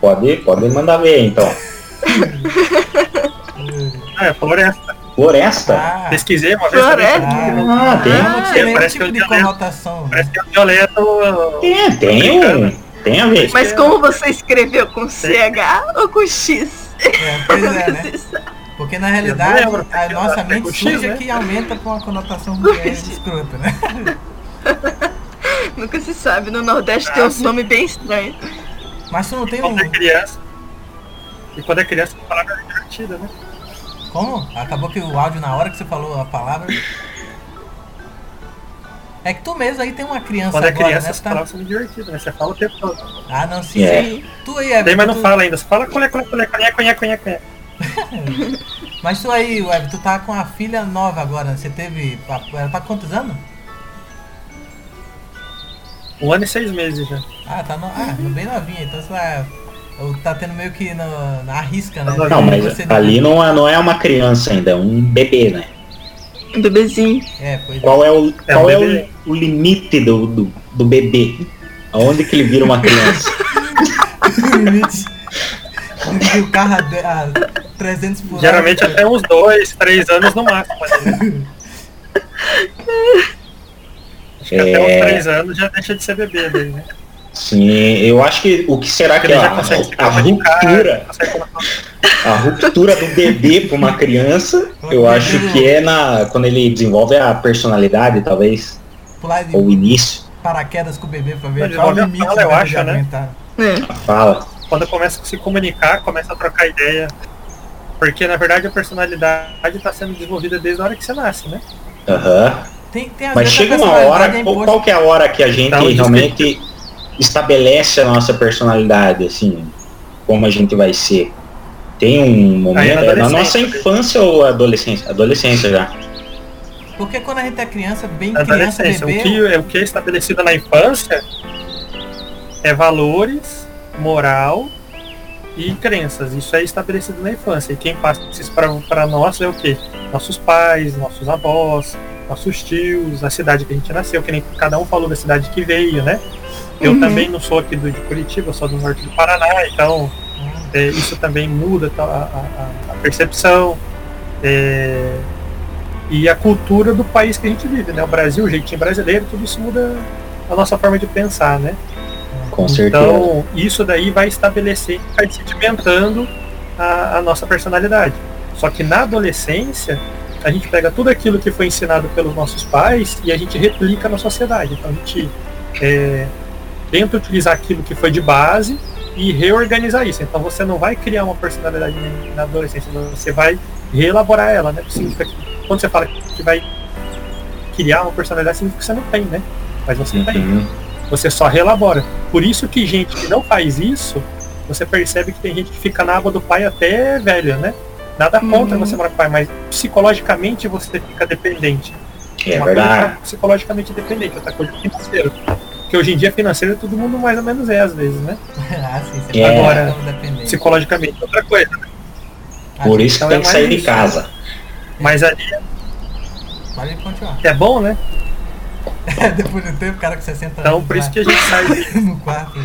[SPEAKER 3] Pode, pode mandar ver então.
[SPEAKER 4] Ah, é floresta.
[SPEAKER 3] Floresta?
[SPEAKER 1] Ah,
[SPEAKER 4] Pesquisei uma vez.
[SPEAKER 2] Floresta.
[SPEAKER 4] também.
[SPEAKER 3] Ah, tem.
[SPEAKER 1] é um diferente
[SPEAKER 4] parece
[SPEAKER 1] tipo
[SPEAKER 4] que tenho-
[SPEAKER 1] conotação. né?
[SPEAKER 4] Parece que é um dialeto.
[SPEAKER 3] É, tem um. Tem a ver.
[SPEAKER 2] Mas como você escreveu com CH ou com X?
[SPEAKER 1] É, pois é, né? Porque na realidade
[SPEAKER 4] lembro,
[SPEAKER 1] a nossa
[SPEAKER 4] é
[SPEAKER 1] mente suja
[SPEAKER 4] né?
[SPEAKER 1] que aumenta com a conotação é, escrota, né?
[SPEAKER 2] Nunca se sabe. No Nordeste tem
[SPEAKER 4] Ah,
[SPEAKER 2] uns
[SPEAKER 4] sim.
[SPEAKER 2] nomes bem estranhos.
[SPEAKER 1] Mas tu não tem um.
[SPEAKER 4] Quando é criança. E quando é criança, a palavra é divertida, né?
[SPEAKER 1] Como? Acabou que o áudio na hora que você falou a palavra. É que tu mesmo aí tem uma criança
[SPEAKER 4] Quando é
[SPEAKER 1] agora,
[SPEAKER 4] criança,
[SPEAKER 1] né?
[SPEAKER 4] as
[SPEAKER 1] Tá...
[SPEAKER 4] palavras são divertidas, né? Você fala o tempo todo.
[SPEAKER 1] Ah, não, sim.
[SPEAKER 3] É.
[SPEAKER 1] sim. Tu aí, Everton.
[SPEAKER 4] Tem, mas não
[SPEAKER 1] tu-
[SPEAKER 4] fala ainda. Você fala colé, colé, colé, conhece, conhece, conhece, conhece.
[SPEAKER 1] Mas tu aí, Everton, tu tá com a filha nova agora. né? Você teve. Ela tá quantos anos?
[SPEAKER 4] Um ano e seis meses já.
[SPEAKER 1] Ah, tá no... ah, bem novinha, então você tá, tá tendo meio que no, na risca, né?
[SPEAKER 3] Não, mas ali não é, não é uma criança ainda, é um bebê, né?
[SPEAKER 2] Um bebezinho.
[SPEAKER 1] É, pois é.
[SPEAKER 3] Qual é o,
[SPEAKER 4] É,
[SPEAKER 3] qual
[SPEAKER 4] um
[SPEAKER 3] é o, o limite do, do, do bebê? Aonde que ele vira uma criança?
[SPEAKER 1] limite. E o carro a, de- a 300 por hora.
[SPEAKER 4] Geralmente até uns dois, três anos no máximo. né? Acho que até
[SPEAKER 3] É.
[SPEAKER 4] uns três anos já deixa de ser bebê daí, né?
[SPEAKER 3] Sim, eu acho que o que será que é a, a ruptura, a ruptura do bebê para uma criança, eu acho que é na quando ele desenvolve a personalidade, talvez, ou o início.
[SPEAKER 1] paraquedas com o bebê pra ver qual o
[SPEAKER 4] a
[SPEAKER 1] limite
[SPEAKER 4] fala, eu acho, né?
[SPEAKER 2] É.
[SPEAKER 3] Fala.
[SPEAKER 4] Quando começa a se comunicar, começa a trocar ideia. Porque na verdade a personalidade está sendo desenvolvida desde a hora que você nasce, né?
[SPEAKER 3] Aham.
[SPEAKER 1] Tem, tem às
[SPEAKER 3] Mas
[SPEAKER 1] a
[SPEAKER 3] chega uma hora,
[SPEAKER 1] é
[SPEAKER 3] qual, qual que é a hora que a gente
[SPEAKER 4] Então, diz
[SPEAKER 3] realmente estabelece a nossa personalidade, assim, como a gente vai ser? Tem um momento,
[SPEAKER 4] é na
[SPEAKER 3] é na nossa
[SPEAKER 4] adolescência.
[SPEAKER 3] infância ou adolescência? Adolescência já.
[SPEAKER 1] Porque quando a gente é criança, bem
[SPEAKER 4] Na
[SPEAKER 1] criança,
[SPEAKER 4] adolescência. O
[SPEAKER 1] bebê,
[SPEAKER 4] que, é- o que é estabelecido na infância é valores, moral e crenças. Isso é estabelecido na infância. E quem passa isso para nós é o quê? Nossos pais, nossos avós, nossos tios, a cidade que a gente nasceu, que nem cada um falou da cidade que veio, né? Eu
[SPEAKER 2] Uhum.
[SPEAKER 4] também não sou aqui do, de Curitiba, eu sou do norte do Paraná, então é, isso também muda tá, a, a- a percepção é, e a cultura do país que a gente vive, né? O Brasil, o jeitinho brasileiro, tudo isso muda a nossa forma de pensar, né?
[SPEAKER 3] Com certeza.
[SPEAKER 4] Então, isso daí vai estabelecer, vai sedimentando a, a nossa personalidade. Só que na adolescência, a gente pega tudo aquilo que foi ensinado pelos nossos pais e a gente replica na sociedade. Então, a gente é, tenta utilizar aquilo que foi de base e reorganizar isso. Então, você não vai criar uma personalidade na adolescência, você vai reelaborar ela, né? Significa que, quando você fala que vai criar uma personalidade, significa que você não tem, né? Mas você tem
[SPEAKER 3] Uhum.
[SPEAKER 4] você só relabora. Por isso que gente que não faz isso, você percebe que tem gente que fica na água do pai até velha, né? Nada contra
[SPEAKER 2] Uhum.
[SPEAKER 4] você morar com o pai, mas psicologicamente você fica dependente.
[SPEAKER 3] É
[SPEAKER 4] Uma
[SPEAKER 3] verdade.
[SPEAKER 4] coisa é psicologicamente dependente, outra coisa financeiro. Porque hoje em dia financeiro todo mundo mais ou menos é, às vezes, né?
[SPEAKER 1] ah, sim, você
[SPEAKER 3] É.
[SPEAKER 4] Agora. Psicologicamente, outra coisa.
[SPEAKER 3] Por isso que
[SPEAKER 4] Então
[SPEAKER 3] tem
[SPEAKER 4] é
[SPEAKER 3] que sair de casa.
[SPEAKER 4] Mas ali
[SPEAKER 1] Pode continuar.
[SPEAKER 4] Que é bom, né?
[SPEAKER 1] É, depois do tempo, o cara com 60
[SPEAKER 4] Então,
[SPEAKER 1] anos.
[SPEAKER 4] por isso que a gente sai.
[SPEAKER 1] no quarto.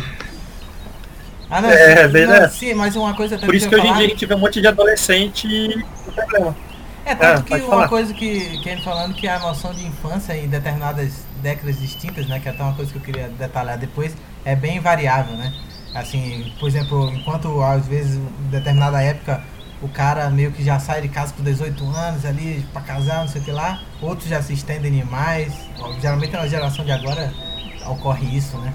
[SPEAKER 1] Ah, não,
[SPEAKER 4] É,
[SPEAKER 1] sim, não,
[SPEAKER 4] né?
[SPEAKER 1] sim, mas uma coisa também
[SPEAKER 4] Por isso que hoje em dia a gente vê um monte de adolescente com problema.
[SPEAKER 1] É, tanto
[SPEAKER 4] Ah,
[SPEAKER 1] que uma
[SPEAKER 4] falar.
[SPEAKER 1] coisa que, que ele falando que a noção de infância em determinadas décadas distintas, né, que é até uma coisa que eu queria detalhar depois, é bem variável, né? Assim, por exemplo, enquanto às vezes em determinada época o cara meio que já sai de casa com 18 anos ali pra casar, não sei o que lá, outros já se estendem demais. Ó, Geralmente na geração de agora ocorre isso, né?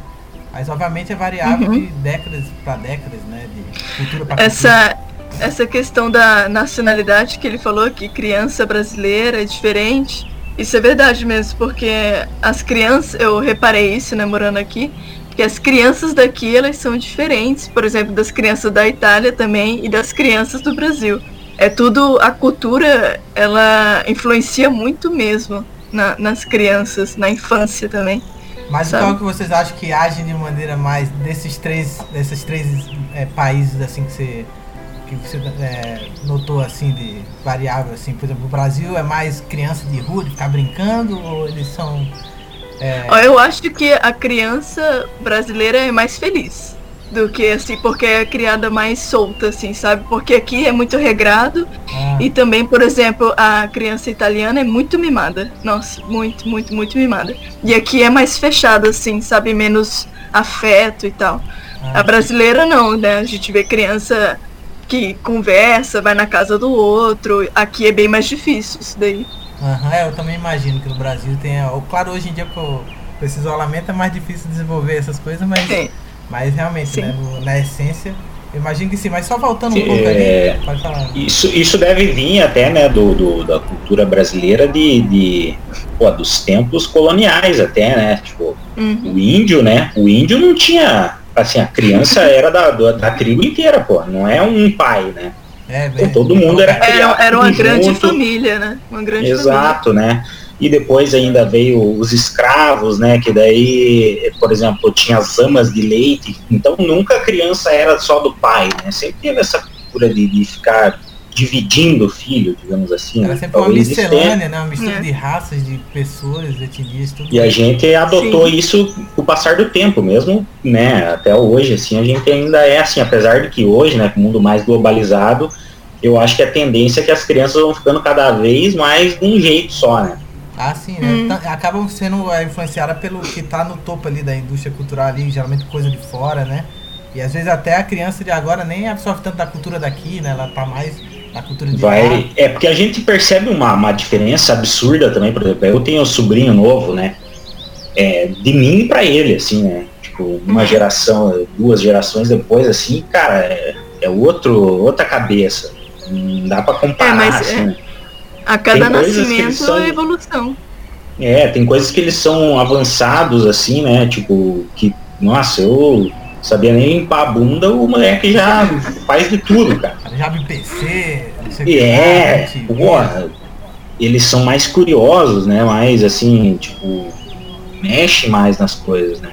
[SPEAKER 1] Mas obviamente é variável
[SPEAKER 2] Uhum.
[SPEAKER 1] de décadas pra décadas, né? De cultura pra cultura.
[SPEAKER 2] Essa, essa questão da nacionalidade que ele falou, que criança brasileira é diferente, isso é verdade mesmo, porque as crianças, eu reparei isso, né, morando aqui, que as crianças daqui, elas são diferentes, por exemplo, das crianças da Itália também e das crianças do Brasil. É tudo, a cultura, ela influencia muito mesmo na- nas crianças, na infância também.
[SPEAKER 1] Mas
[SPEAKER 2] Sabe?
[SPEAKER 1] qual que vocês acham que agem de maneira mais desses três, desses três é, países assim que você que você é, notou assim de variável assim, por exemplo, o Brasil é mais criança de rua, de ficar brincando ou eles são é,
[SPEAKER 2] Eu acho que a criança brasileira é mais feliz do que assim, porque é criada mais solta, assim, sabe? Porque aqui é muito regrado
[SPEAKER 1] ah,
[SPEAKER 2] e também, por exemplo, a criança italiana é muito mimada. Nossa, muito, muito, muito mimada. E aqui é mais fechada, assim, sabe? Menos afeto e tal.
[SPEAKER 1] ah,
[SPEAKER 2] A brasileira não, né? A gente vê criança que conversa, vai na casa do outro. Aqui é bem mais difícil isso daí.
[SPEAKER 1] aham, é, eu também imagino que no Brasil tem, claro, hoje em dia com, com esse isolamento é mais difícil desenvolver essas coisas, mas
[SPEAKER 2] Sim.
[SPEAKER 1] mas realmente,
[SPEAKER 2] Sim.
[SPEAKER 1] né, no- na essência, eu imagino que sim, mas só voltando um
[SPEAKER 3] Sim,
[SPEAKER 1] pouco
[SPEAKER 3] é,
[SPEAKER 1] ali, pode falar.
[SPEAKER 3] Isso, isso deve vir até né, do, do- da cultura brasileira de, de pô, dos tempos coloniais até, né? Tipo,
[SPEAKER 2] Uhum.
[SPEAKER 3] o índio, né? O índio não tinha. Assim, a criança era da, da, da tribo inteira, pô. Não é um pai, né?
[SPEAKER 1] É,
[SPEAKER 3] Então, todo mundo era
[SPEAKER 2] Era, era uma
[SPEAKER 3] tudo
[SPEAKER 2] grande
[SPEAKER 3] junto.
[SPEAKER 2] família, né? Uma grande família.
[SPEAKER 3] Exato, né? E depois ainda veio os escravos, né? Que daí, por exemplo, tinha as amas de leite. Então nunca a criança era só do pai, né? Sempre teve essa cultura de, de ficar dividindo o filho, digamos assim.
[SPEAKER 1] Era
[SPEAKER 3] né?
[SPEAKER 1] sempre uma
[SPEAKER 3] Talvez tenha-
[SPEAKER 1] miscelânea, né? Uma mistura
[SPEAKER 2] É.
[SPEAKER 1] de raças, de pessoas, de etnias, tudo.
[SPEAKER 3] E a gente adotou
[SPEAKER 2] Sim.
[SPEAKER 3] isso com o passar do tempo, mesmo, né? Até hoje, assim, a gente ainda é assim, apesar de que hoje, né, com o mundo mais globalizado, eu acho que a tendência é que as crianças vão ficando cada vez mais de um jeito só, né?
[SPEAKER 1] Ah, sim, né?
[SPEAKER 2] Hum.
[SPEAKER 1] Então, acabam sendo é, influenciadas pelo que tá no topo ali da indústria cultural ali, geralmente coisa de fora, né? E às vezes até a criança de agora nem absorve tanto da cultura daqui, né? Ela tá mais na cultura de lá.
[SPEAKER 3] Vai, é porque a gente percebe uma, uma diferença absurda também, por exemplo, eu tenho um sobrinho novo, né? É, de mim pra ele, assim, né? Tipo, uma
[SPEAKER 2] Uhum.
[SPEAKER 3] geração, duas gerações depois, assim, cara, é, é outro, outra cabeça. Não dá pra comparar,
[SPEAKER 2] É, mas,
[SPEAKER 3] assim,
[SPEAKER 2] é.
[SPEAKER 3] né?
[SPEAKER 2] A cada nascimento
[SPEAKER 3] são-
[SPEAKER 2] é evolução.
[SPEAKER 3] É, tem coisas que eles são avançados, assim, né? Tipo, que, nossa, eu sabia nem limpar a bunda, o moleque já faz de tudo, cara.
[SPEAKER 1] Já abre PC, não sei o
[SPEAKER 3] E é, porra, eles são mais curiosos, né? Mais assim, tipo, mexe mais nas coisas, né?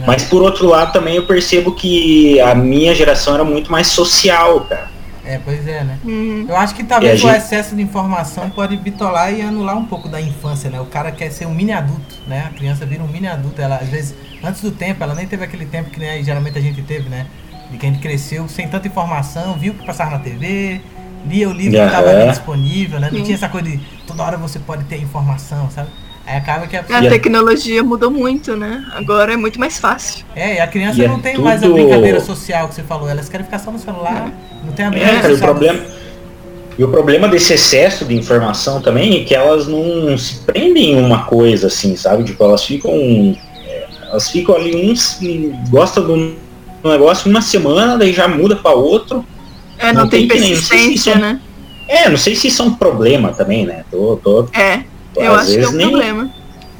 [SPEAKER 1] Né?
[SPEAKER 3] Mas por outro lado também eu percebo que a minha geração era muito mais social, cara.
[SPEAKER 1] É, pois é, né?
[SPEAKER 2] Uhum.
[SPEAKER 1] Eu acho que talvez
[SPEAKER 3] E a
[SPEAKER 1] o
[SPEAKER 3] gente-
[SPEAKER 1] excesso de informação pode bitolar e anular um pouco da infância, né? O cara quer ser um mini adulto, né? A criança vira um mini adulto, ela às vezes, antes do tempo, ela nem teve aquele tempo que né, geralmente a gente teve, né? De que a gente cresceu sem tanta informação, viu o que passava na TV, lia o livro que estava ali
[SPEAKER 3] Aham.
[SPEAKER 1] disponível, né? Não
[SPEAKER 2] Sim.
[SPEAKER 1] tinha essa coisa de toda hora você pode ter informação, sabe? Aí acaba que a
[SPEAKER 2] A.
[SPEAKER 3] E
[SPEAKER 2] tecnologia mudou muito, né? Agora é muito mais fácil.
[SPEAKER 1] É, e a criança
[SPEAKER 3] E é
[SPEAKER 1] não tem mais a
[SPEAKER 3] tudo-
[SPEAKER 1] brincadeira social que você falou, elas querem ficar só no celular, não tem a
[SPEAKER 3] É,
[SPEAKER 1] brincadeira
[SPEAKER 3] o
[SPEAKER 1] social.
[SPEAKER 3] problema. E o problema desse excesso de informação também é que elas não se prendem em uma coisa, assim, sabe? Tipo, elas ficam. é, Elas ficam ali, uns gostam de um negócio uma semana, daí já muda para outro.
[SPEAKER 2] É, não,
[SPEAKER 3] Não
[SPEAKER 2] tem
[SPEAKER 3] tem que nem- não se
[SPEAKER 2] persistência, né?
[SPEAKER 3] É, não sei se isso é um problema também, né? Tô, tô,
[SPEAKER 2] É, eu
[SPEAKER 3] às
[SPEAKER 2] acho que é um
[SPEAKER 3] nem.
[SPEAKER 2] problema.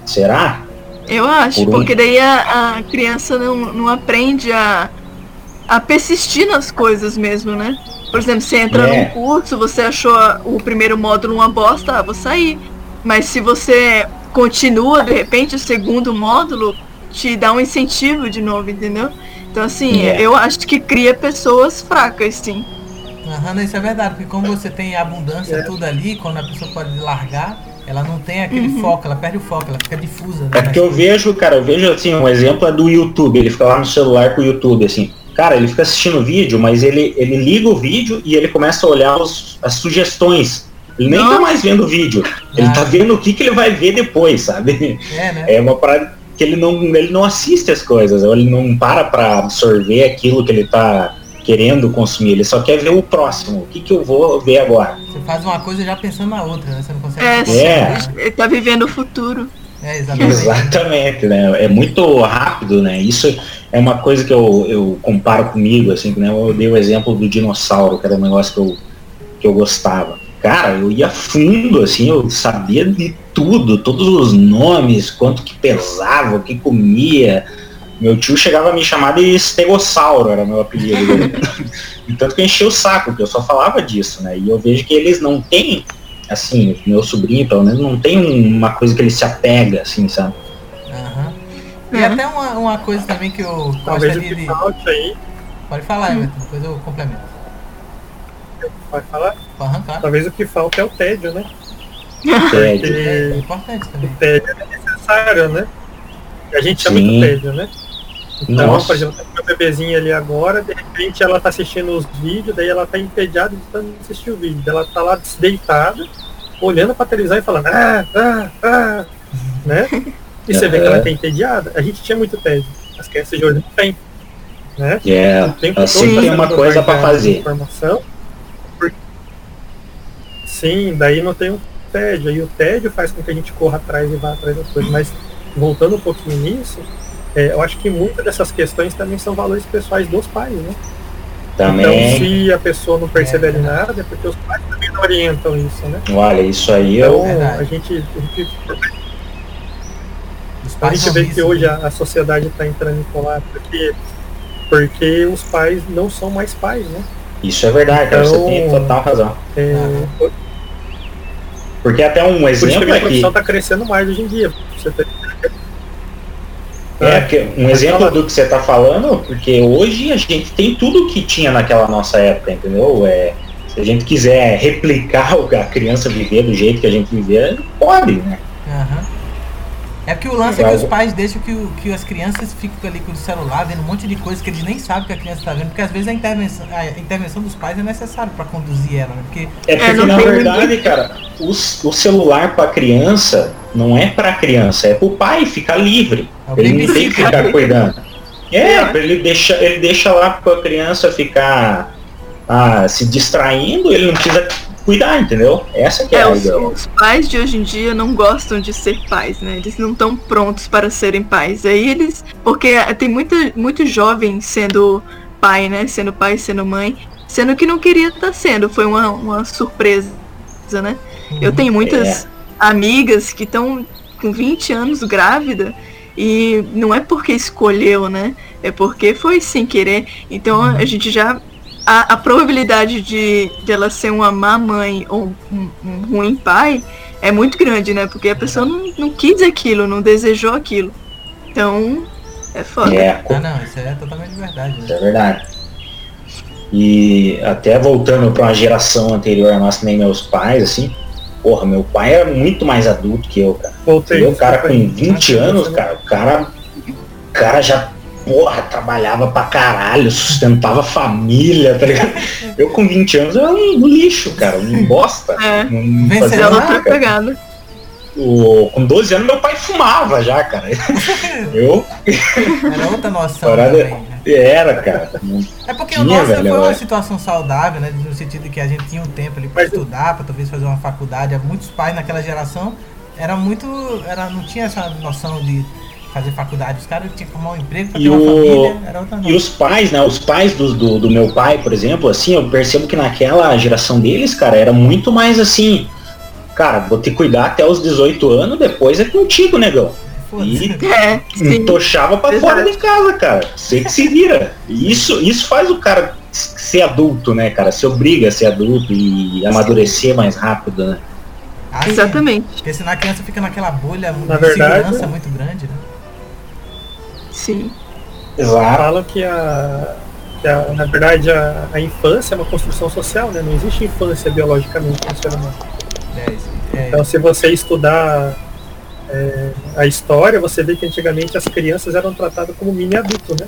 [SPEAKER 3] Será?
[SPEAKER 2] Eu acho,
[SPEAKER 3] Por um-
[SPEAKER 2] porque daí a, a criança não, não aprende a, a persistir nas coisas mesmo, né? Por exemplo, você entra
[SPEAKER 3] É.
[SPEAKER 2] num curso, você achou o primeiro módulo uma bosta, ah, vou sair. Mas se você continua, de repente, o segundo módulo te dá um incentivo de novo, entendeu? Então, assim,
[SPEAKER 3] É.
[SPEAKER 2] eu acho que cria pessoas fracas, sim.
[SPEAKER 1] Aham, não, isso é verdade, porque como você tem abundância
[SPEAKER 4] É.
[SPEAKER 1] tudo ali, quando a pessoa pode largar, ela não tem aquele
[SPEAKER 2] Uhum.
[SPEAKER 1] foco, ela perde o foco, ela fica difusa. Né?
[SPEAKER 3] É porque eu vejo, cara, eu vejo assim, um exemplo é do YouTube, ele fica lá no celular com o YouTube, assim. Cara, ele fica assistindo o vídeo, mas ele, ele liga o vídeo e ele começa a olhar os- as sugestões. Ele nem tá mais vendo o vídeo. Ele
[SPEAKER 1] Ah.
[SPEAKER 3] tá vendo o que, que ele vai ver depois, sabe?
[SPEAKER 1] É, né?
[SPEAKER 3] É uma parada que ele não, ele não assiste as coisas, ou ele não para pra absorver aquilo que ele tá querendo consumir, ele só quer ver o próximo. O que, que eu vou ver agora?
[SPEAKER 1] Você faz uma coisa já pensando na outra, né? Você não consegue.
[SPEAKER 2] É,
[SPEAKER 3] É.
[SPEAKER 2] ele tá vivendo o futuro.
[SPEAKER 1] É, exatamente.
[SPEAKER 3] Exatamente, né? É muito rápido, né? Isso é uma coisa que eu, eu comparo comigo, assim, né? Eu dei o exemplo do dinossauro, que era um negócio que eu, que eu gostava. Cara, eu ia fundo, assim, eu sabia de tudo, todos os nomes, quanto que pesava, o que comia. Meu tio chegava a me chamar de estegossauro, era meu apelido. né? e tanto que eu enchia o saco, porque eu só falava disso, né? E eu vejo que eles não têm, assim, meu sobrinho, pelo menos, não tem uma coisa que ele se apega, assim, sabe?
[SPEAKER 1] Aham. E
[SPEAKER 2] É.
[SPEAKER 1] até uma, uma coisa também que eu
[SPEAKER 4] Talvez o
[SPEAKER 1] gostaria
[SPEAKER 4] que
[SPEAKER 1] de.
[SPEAKER 4] falte aí,
[SPEAKER 1] Pode falar, Everton, depois eu complemento.
[SPEAKER 4] pode falar,
[SPEAKER 1] Pode arrancar.
[SPEAKER 4] talvez o que falta é o tédio, né?
[SPEAKER 3] Tédio.
[SPEAKER 1] É, é importante
[SPEAKER 4] o
[SPEAKER 1] também.
[SPEAKER 4] tédio é necessário, né? A gente chama
[SPEAKER 3] Sim.
[SPEAKER 4] muito tédio, né? Então,
[SPEAKER 3] Nossa.
[SPEAKER 4] por exemplo, uma bebezinha ali agora, de repente ela tá assistindo os vídeos, daí ela tá entediada de assistir o vídeo. Ela tá lá deitada, olhando pra televisão e falando, ah, ah, ah, né? E você vê que ela tá entediada. A gente tinha muito tédio. As crianças de hoje não tem. Né?
[SPEAKER 3] É, sempre
[SPEAKER 4] tá
[SPEAKER 3] tem uma coisa
[SPEAKER 4] de
[SPEAKER 3] fazer.
[SPEAKER 4] Informação. Por- Sim, daí não tem um tédio. E o tédio faz com que a gente corra atrás e vá atrás das coisas. Mas voltando um pouquinho nisso, é, eu acho que muitas dessas questões também são valores pessoais dos pais, né? Então,
[SPEAKER 3] Também,
[SPEAKER 4] se a pessoa não percebe
[SPEAKER 1] É,
[SPEAKER 4] ali nada, é porque os pais também não orientam isso, né?
[SPEAKER 3] olha, isso aí
[SPEAKER 4] Então,
[SPEAKER 3] eu.
[SPEAKER 1] Verdade.
[SPEAKER 4] a gente, a gente, a gente vê que hoje
[SPEAKER 1] né?
[SPEAKER 4] a, a sociedade está entrando em colapso porque, porque os pais não são mais pais, né?
[SPEAKER 3] Isso é verdade, cara, você
[SPEAKER 4] Então-
[SPEAKER 3] tem total razão.
[SPEAKER 4] É,
[SPEAKER 3] Porque até um
[SPEAKER 4] por isso que a
[SPEAKER 3] exemplo
[SPEAKER 4] minha
[SPEAKER 3] é que.
[SPEAKER 4] profissão está crescendo mais hoje em dia. Você tá-
[SPEAKER 3] É, que um exemplo do que você tá falando, porque hoje a gente tem tudo que tinha naquela nossa época, entendeu? É, se a gente quiser replicar o que a criança viver do jeito que a gente vivia, pode, né?
[SPEAKER 1] É porque o lance é que os pais deixam que, o- que as crianças ficam ali com o celular vendo um monte de coisa que eles nem sabem que a criança está vendo, porque às vezes a intervenção, a intervenção dos pais é necessária para conduzir ela, né? Porque
[SPEAKER 3] É porque,
[SPEAKER 2] não
[SPEAKER 3] na verdade,
[SPEAKER 2] ninguém.
[SPEAKER 3] cara, o, o celular pra criança não é pra criança, é pro pai ficar livre.
[SPEAKER 1] é o
[SPEAKER 3] Ele não tem que ficar cuidando. É,
[SPEAKER 2] É.
[SPEAKER 3] ele deixa, ele deixa lá pra criança ficar ah, se distraindo, ele não precisa cuidar, entendeu? Essa que é,
[SPEAKER 2] É,
[SPEAKER 3] a
[SPEAKER 2] os,
[SPEAKER 3] ideia.
[SPEAKER 2] os pais de hoje em dia não gostam de ser pais, né? Eles não estão prontos para serem pais. Aí eles. Porque tem muita, muito jovem sendo pai, né? Sendo pai, sendo mãe. Sendo que não queria estar sendo. Foi uma, uma surpresa, né? Eu tenho muitas amigas que estão com 20 anos grávida e não é porque escolheu, né? É porque foi sem querer. Então a gente já. A, a probabilidade de, de ela ser uma má mãe ou um, um ruim pai é muito grande, né? Porque a pessoa não, não quis aquilo, não desejou aquilo. Então, é foda.
[SPEAKER 3] É,
[SPEAKER 1] Ah, não, isso é totalmente verdade.
[SPEAKER 3] Isso
[SPEAKER 1] Né?
[SPEAKER 3] é verdade. E até voltando para uma geração anterior a nossa, nem meus pais, assim, porra, meu pai era muito mais adulto que eu, cara.
[SPEAKER 4] Voltei.
[SPEAKER 3] O cara com
[SPEAKER 4] desculpa aí.
[SPEAKER 3] 20 anos, cara, o cara, o cara já, porra, trabalhava pra caralho, sustentava a família, tá ligado? Eu com 20 anos eu era um lixo, cara, um bosta.
[SPEAKER 2] É.
[SPEAKER 3] Não fazia
[SPEAKER 2] É
[SPEAKER 3] nada,
[SPEAKER 2] pegada.
[SPEAKER 3] O- com 12 anos meu pai fumava já, cara. Eu
[SPEAKER 1] Era outra noção
[SPEAKER 3] Parada-
[SPEAKER 1] também. Né?
[SPEAKER 3] era, cara.
[SPEAKER 1] É porque o
[SPEAKER 3] Tinha,
[SPEAKER 1] nosso
[SPEAKER 3] velho,
[SPEAKER 1] foi uma
[SPEAKER 3] é.
[SPEAKER 1] situação saudável, né? No sentido de que a gente tinha um tempo ali para
[SPEAKER 4] Mas-
[SPEAKER 1] estudar, para talvez fazer uma faculdade. Muitos pais naquela geração era muito. Era, não tinha essa noção de fazer faculdade. Os caras tinham que arrumar um emprego para
[SPEAKER 3] E
[SPEAKER 1] ter uma
[SPEAKER 3] o-
[SPEAKER 1] família. Era outra
[SPEAKER 3] E os pais, né? Os pais do, do, do meu pai, por exemplo, assim, eu percebo que naquela geração deles, cara, era muito mais assim. Cara, vou te cuidar até os 18 anos, depois é contigo, negão.
[SPEAKER 1] Foda-se.
[SPEAKER 2] É.
[SPEAKER 3] Tochava pra
[SPEAKER 2] Verdade.
[SPEAKER 3] fora de casa, cara. Você que se vira. E isso, isso faz o cara ser adulto, né, cara? Se obriga a ser adulto e amadurecer mais rápido, né?
[SPEAKER 1] Ah.
[SPEAKER 2] Exatamente.
[SPEAKER 1] Porque senão a criança fica naquela bolha
[SPEAKER 4] Na
[SPEAKER 1] de
[SPEAKER 4] verdade-
[SPEAKER 1] segurança muito grande, né?
[SPEAKER 2] Sim.
[SPEAKER 3] Exato.
[SPEAKER 4] Falam que a, que a- na verdade a, a infância é uma construção social, né? Não existe infância biologicamente no ser humano.
[SPEAKER 1] É, isso. É.
[SPEAKER 4] Então, se você estudar é, a história, você vê que antigamente as crianças eram tratadas como mini adulto, né?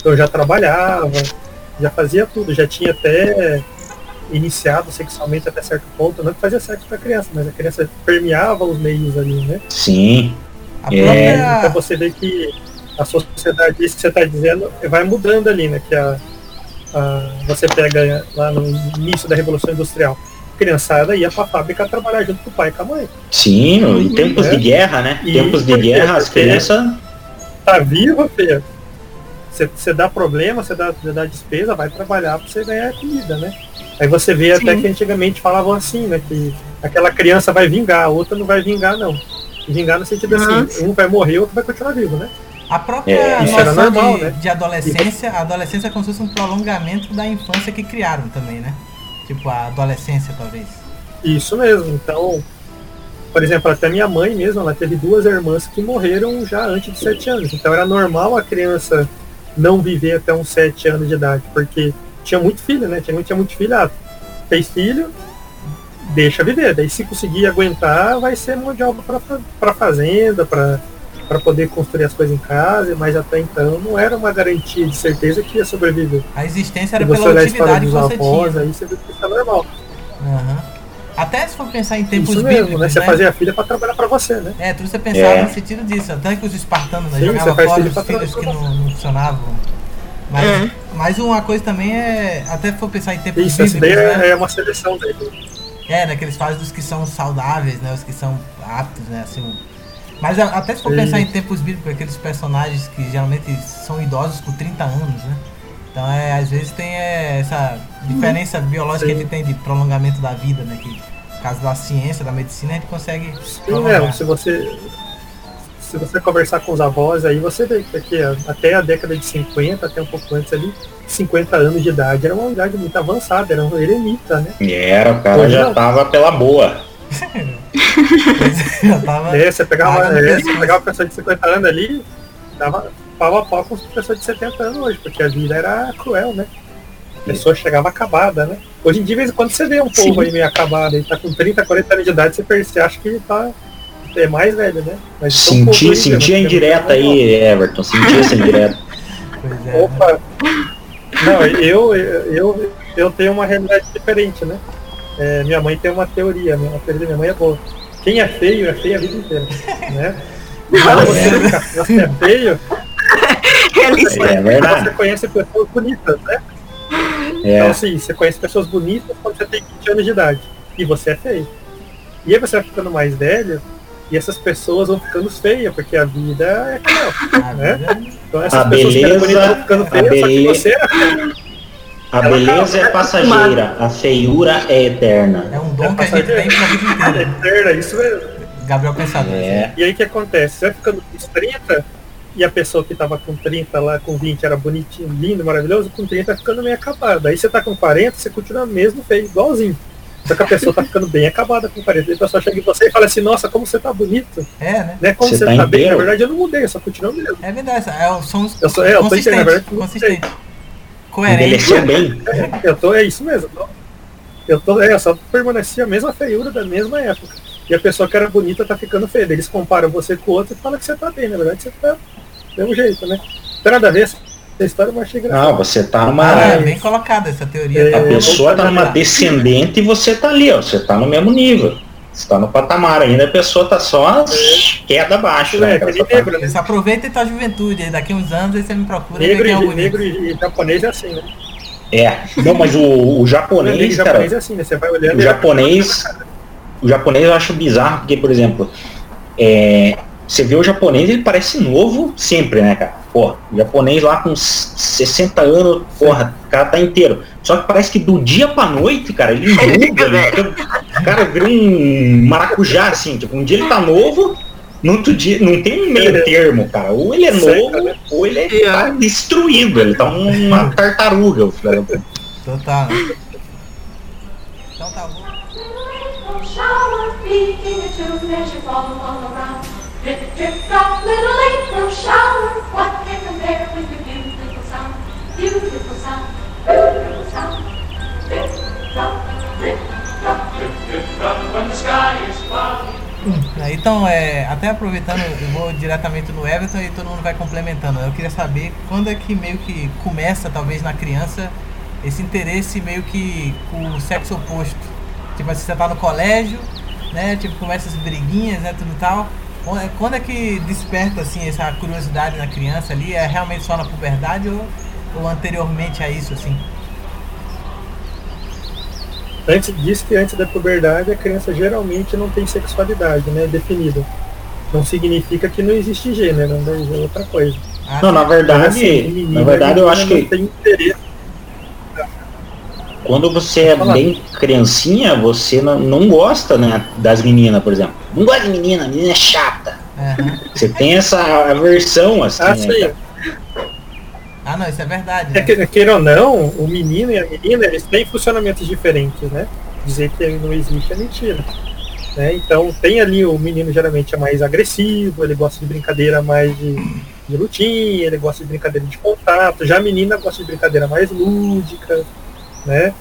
[SPEAKER 4] Então já trabalhava, já fazia tudo, já tinha até iniciado sexualmente até certo ponto, não que fazia sexo para criança, mas a criança permeava os meios ali, né?
[SPEAKER 3] Sim.
[SPEAKER 1] A
[SPEAKER 3] É.
[SPEAKER 4] Então
[SPEAKER 1] própria.
[SPEAKER 4] você vê que a sociedade, isso que você está dizendo, vai mudando ali, né? Que a, a- você pega lá no início da Revolução Industrial, a criançada ia para a fábrica trabalhar junto com o pai e com a mãe.
[SPEAKER 3] Sim, em tempos
[SPEAKER 4] É.
[SPEAKER 3] de guerra, né?
[SPEAKER 4] E
[SPEAKER 3] tempos de guerra, as crianças.
[SPEAKER 4] Tá viva, filha? Você, dá problema, você dá, dá despesa, vai trabalhar para você ganhar comida, né? Aí você vê até
[SPEAKER 2] Sim.
[SPEAKER 4] que antigamente falavam assim, né? Que aquela criança vai vingar, a outra não vai vingar, não. Vingar no sentido
[SPEAKER 2] Aham.
[SPEAKER 4] assim, um vai morrer, outro vai continuar vivo, né?
[SPEAKER 1] A própria
[SPEAKER 3] É,
[SPEAKER 1] noção
[SPEAKER 4] normal,
[SPEAKER 1] de,
[SPEAKER 4] né?
[SPEAKER 1] de adolescência, a adolescência é como se fosse um prolongamento da infância que criaram também, né? Tipo, a adolescência, talvez.
[SPEAKER 4] Isso mesmo. Então, por exemplo, até minha mãe mesmo, ela teve duas irmãs que morreram já antes de 7 anos. Então era normal a criança não viver até uns 7 anos de idade, porque tinha muito filho, né? Tinha, tinha muito filho, ah, fez filho, deixa viver. Daí se conseguir aguentar, vai ser mão de obra para fazenda, para para poder construir as coisas em casa, mas até então não era uma garantia de certeza que ia sobreviver.
[SPEAKER 1] A existência era
[SPEAKER 4] você
[SPEAKER 1] pela
[SPEAKER 4] a
[SPEAKER 1] utilidade que você
[SPEAKER 4] avós,
[SPEAKER 1] tinha.
[SPEAKER 4] aí você vê que isso é normal.
[SPEAKER 1] Aham. Até se for pensar em tempos
[SPEAKER 4] Isso
[SPEAKER 1] bíblicos,
[SPEAKER 4] mesmo, né? Você
[SPEAKER 1] né?
[SPEAKER 4] fazia filha para trabalhar para você, né?
[SPEAKER 1] É, tudo você pensar
[SPEAKER 3] É.
[SPEAKER 1] no sentido disso. Até que os espartanos né,
[SPEAKER 4] Sim,
[SPEAKER 1] jogavam fora os filhos que não, não funcionavam. Mas,
[SPEAKER 2] É.
[SPEAKER 1] mas uma coisa também é. Até se for pensar em tempos
[SPEAKER 4] Isso,
[SPEAKER 1] bíblicos,
[SPEAKER 4] daí
[SPEAKER 1] né?
[SPEAKER 4] é, é uma seleção daí.
[SPEAKER 1] É, né? Que eles fazem dos que são saudáveis, né? Os que são aptos, né? Assim, mas até se for
[SPEAKER 4] Sim.
[SPEAKER 1] pensar em tempos bíblicos, aqueles personagens que geralmente são idosos com 30 anos, né? Então é, às vezes tem é, essa diferença biológica que a
[SPEAKER 4] Sim.
[SPEAKER 1] gente tem de prolongamento da vida, né? Que por causa da ciência, da medicina, a gente consegue
[SPEAKER 4] Sim, mesmo, se você se você conversar com os avós, aí você vê que ó, até a década de 50, até um pouco antes ali, 50 anos de idade era uma idade muito avançada, era um eremita, né?
[SPEAKER 3] E era, o cara
[SPEAKER 4] Hoje
[SPEAKER 3] já
[SPEAKER 4] não.
[SPEAKER 3] tava pela boa.
[SPEAKER 1] Já tava.
[SPEAKER 4] É, você pegava,
[SPEAKER 1] no
[SPEAKER 4] é, você pegava uma pessoa de 50 anos ali, dava pau a pau com uma pessoa de 70 anos hoje, porque a vida era cruel, né? A pessoa chegava acabada, né? Hoje em dia, de vez em quando você vê um povo
[SPEAKER 2] Sim.
[SPEAKER 4] aí meio acabado, aí tá com 30, 40 anos de idade, você, perce- você acha que tá é mais velho, né? Mas um
[SPEAKER 3] Senti,
[SPEAKER 4] aí,
[SPEAKER 3] senti
[SPEAKER 4] né,
[SPEAKER 3] a
[SPEAKER 4] que é
[SPEAKER 3] indireta aí, Everton. Senti essa indireta.
[SPEAKER 1] Pois é, né?
[SPEAKER 4] Opa! Não, eu, eu, eu tenho uma realidade diferente, né? É, minha mãe tem uma teoria, né? a teoria da minha mãe é boa. Quem é feio é feio a vida inteira, né? Então, você, você é feio.
[SPEAKER 3] É
[SPEAKER 4] você
[SPEAKER 3] verdade.
[SPEAKER 4] conhece pessoas bonitas, né? Então,
[SPEAKER 3] É.
[SPEAKER 4] assim, você conhece pessoas bonitas quando você tem 20 anos de idade. E você é feio. E aí você vai ficando mais velho, e essas pessoas vão ficando feias, porque a vida é cruel.
[SPEAKER 1] A
[SPEAKER 4] né?
[SPEAKER 1] vida-
[SPEAKER 4] Então essas
[SPEAKER 3] A
[SPEAKER 4] pessoas que eram
[SPEAKER 3] beleza-
[SPEAKER 4] bonitas vão ficando feias, só que você era feio.
[SPEAKER 3] A beleza é
[SPEAKER 4] calma,
[SPEAKER 3] passageira, a feiura é eterna.
[SPEAKER 1] É um dom que a gente tem pra vida
[SPEAKER 4] É
[SPEAKER 1] inteira.
[SPEAKER 4] eterna, isso mesmo.
[SPEAKER 1] Gabriel Pensador.
[SPEAKER 3] É.
[SPEAKER 4] E aí o que acontece? Você vai ficando com os 30 e a pessoa que tava com 30 lá, com 20 era bonitinho, lindo, maravilhoso, com 30 tá ficando meio acabada. Aí você tá com 40, você continua mesmo feio, igualzinho. Só que a pessoa tá ficando bem acabada com 40. Aí a pessoa chega em você e fala assim, nossa, como você tá bonito.
[SPEAKER 1] É, né?
[SPEAKER 4] Né? Como
[SPEAKER 3] Você
[SPEAKER 4] você,
[SPEAKER 3] tá
[SPEAKER 4] tá, bem,
[SPEAKER 3] inteiro.
[SPEAKER 4] na verdade eu não mudei, eu só continuo mesmo.
[SPEAKER 1] É verdade. É, o- são os
[SPEAKER 4] Eu sou- é, eu tô entendendo, na verdade,
[SPEAKER 1] consistentes. Coerente.
[SPEAKER 3] Envelheceu bem.
[SPEAKER 4] Eu tô, é isso mesmo. eu tô- é, só permaneci a mesma feiura da mesma época. E a pessoa que era bonita tá ficando feia. Eles comparam você com o outro e falam que você tá bem. Na verdade, você tá do mesmo jeito, né? Não tem nada a ver essa história, eu achei
[SPEAKER 3] Não,
[SPEAKER 4] engraçado.
[SPEAKER 3] você tá
[SPEAKER 1] Ah,
[SPEAKER 3] numa.
[SPEAKER 1] é bem colocada essa teoria.
[SPEAKER 4] É,
[SPEAKER 3] A pessoa tá numa descendente e você tá ali, ó. Você tá no mesmo nível. Você tá no patamar ainda, a pessoa tá só queda abaixo, né?
[SPEAKER 4] É,
[SPEAKER 3] Só
[SPEAKER 4] nem
[SPEAKER 3] tá-
[SPEAKER 4] negro, né?
[SPEAKER 1] Você aproveita e tua juventude. Aí daqui uns anos aí você me procura e
[SPEAKER 4] Negro,
[SPEAKER 1] é
[SPEAKER 4] e,
[SPEAKER 1] bonito.
[SPEAKER 4] negro e, japonês é assim, né?
[SPEAKER 3] É. Não, mas o, o
[SPEAKER 4] negro
[SPEAKER 3] japonês, cara,
[SPEAKER 4] japonês é assim, né? Você vai olhando
[SPEAKER 3] o japonês, o japonês eu acho bizarro, porque, por exemplo, é, você vê o japonês, ele parece novo sempre, né, cara? Porra, o japonês lá com s- 60 anos, porra, o cara tá inteiro. Só que parece que do dia pra noite, cara, ele muda, ele fica- o cara vira um maracujá, assim, tipo, um dia ele tá novo, no outro dia, não tem um meio termo, cara. Ou ele é novo, ou ele é,
[SPEAKER 2] Yeah.
[SPEAKER 3] tá destruído, ele tá uma tartaruga, o filho da puta.
[SPEAKER 1] Total. né? Então tá bom. É, então, é, até aproveitando, eu vou diretamente no Everton e todo mundo vai complementando. Eu queria saber quando é que meio que começa, talvez na criança, esse interesse meio que com o sexo oposto. Tipo assim, você tá no colégio, né? Tipo, começa as briguinhas, né? Tudo tal. Quando é- Quando é que desperta, assim, essa curiosidade na criança ali? É realmente só na puberdade ou, ou anteriormente a isso, assim?
[SPEAKER 4] Antes diz que antes da puberdade a criança geralmente não tem sexualidade, né, definida. Não significa que não existe gênero, né, é outra coisa.
[SPEAKER 1] Ah,
[SPEAKER 3] Não, na
[SPEAKER 4] Mas,
[SPEAKER 3] verdade,
[SPEAKER 4] assim, o menino,
[SPEAKER 3] na verdade eu acho que
[SPEAKER 4] tem interesse.
[SPEAKER 3] quando você é bem criancinha, você não, não gosta, né, das meninas, por exemplo. Não gosta de menina, menina é chata.
[SPEAKER 1] aham.
[SPEAKER 3] Você tem essa aversão, assim,
[SPEAKER 4] Ah,
[SPEAKER 3] né?
[SPEAKER 1] Ah, não, isso é verdade.
[SPEAKER 4] É
[SPEAKER 1] Né?
[SPEAKER 4] que, queira ou não, o menino e a menina, eles têm funcionamentos diferentes, né? Dizer que ele não existe é mentira. Né? Então tem ali o menino geralmente é mais agressivo, ele gosta de brincadeira mais de, de lutinha, ele gosta de brincadeira de contato, já a menina gosta de brincadeira mais lúdica, né?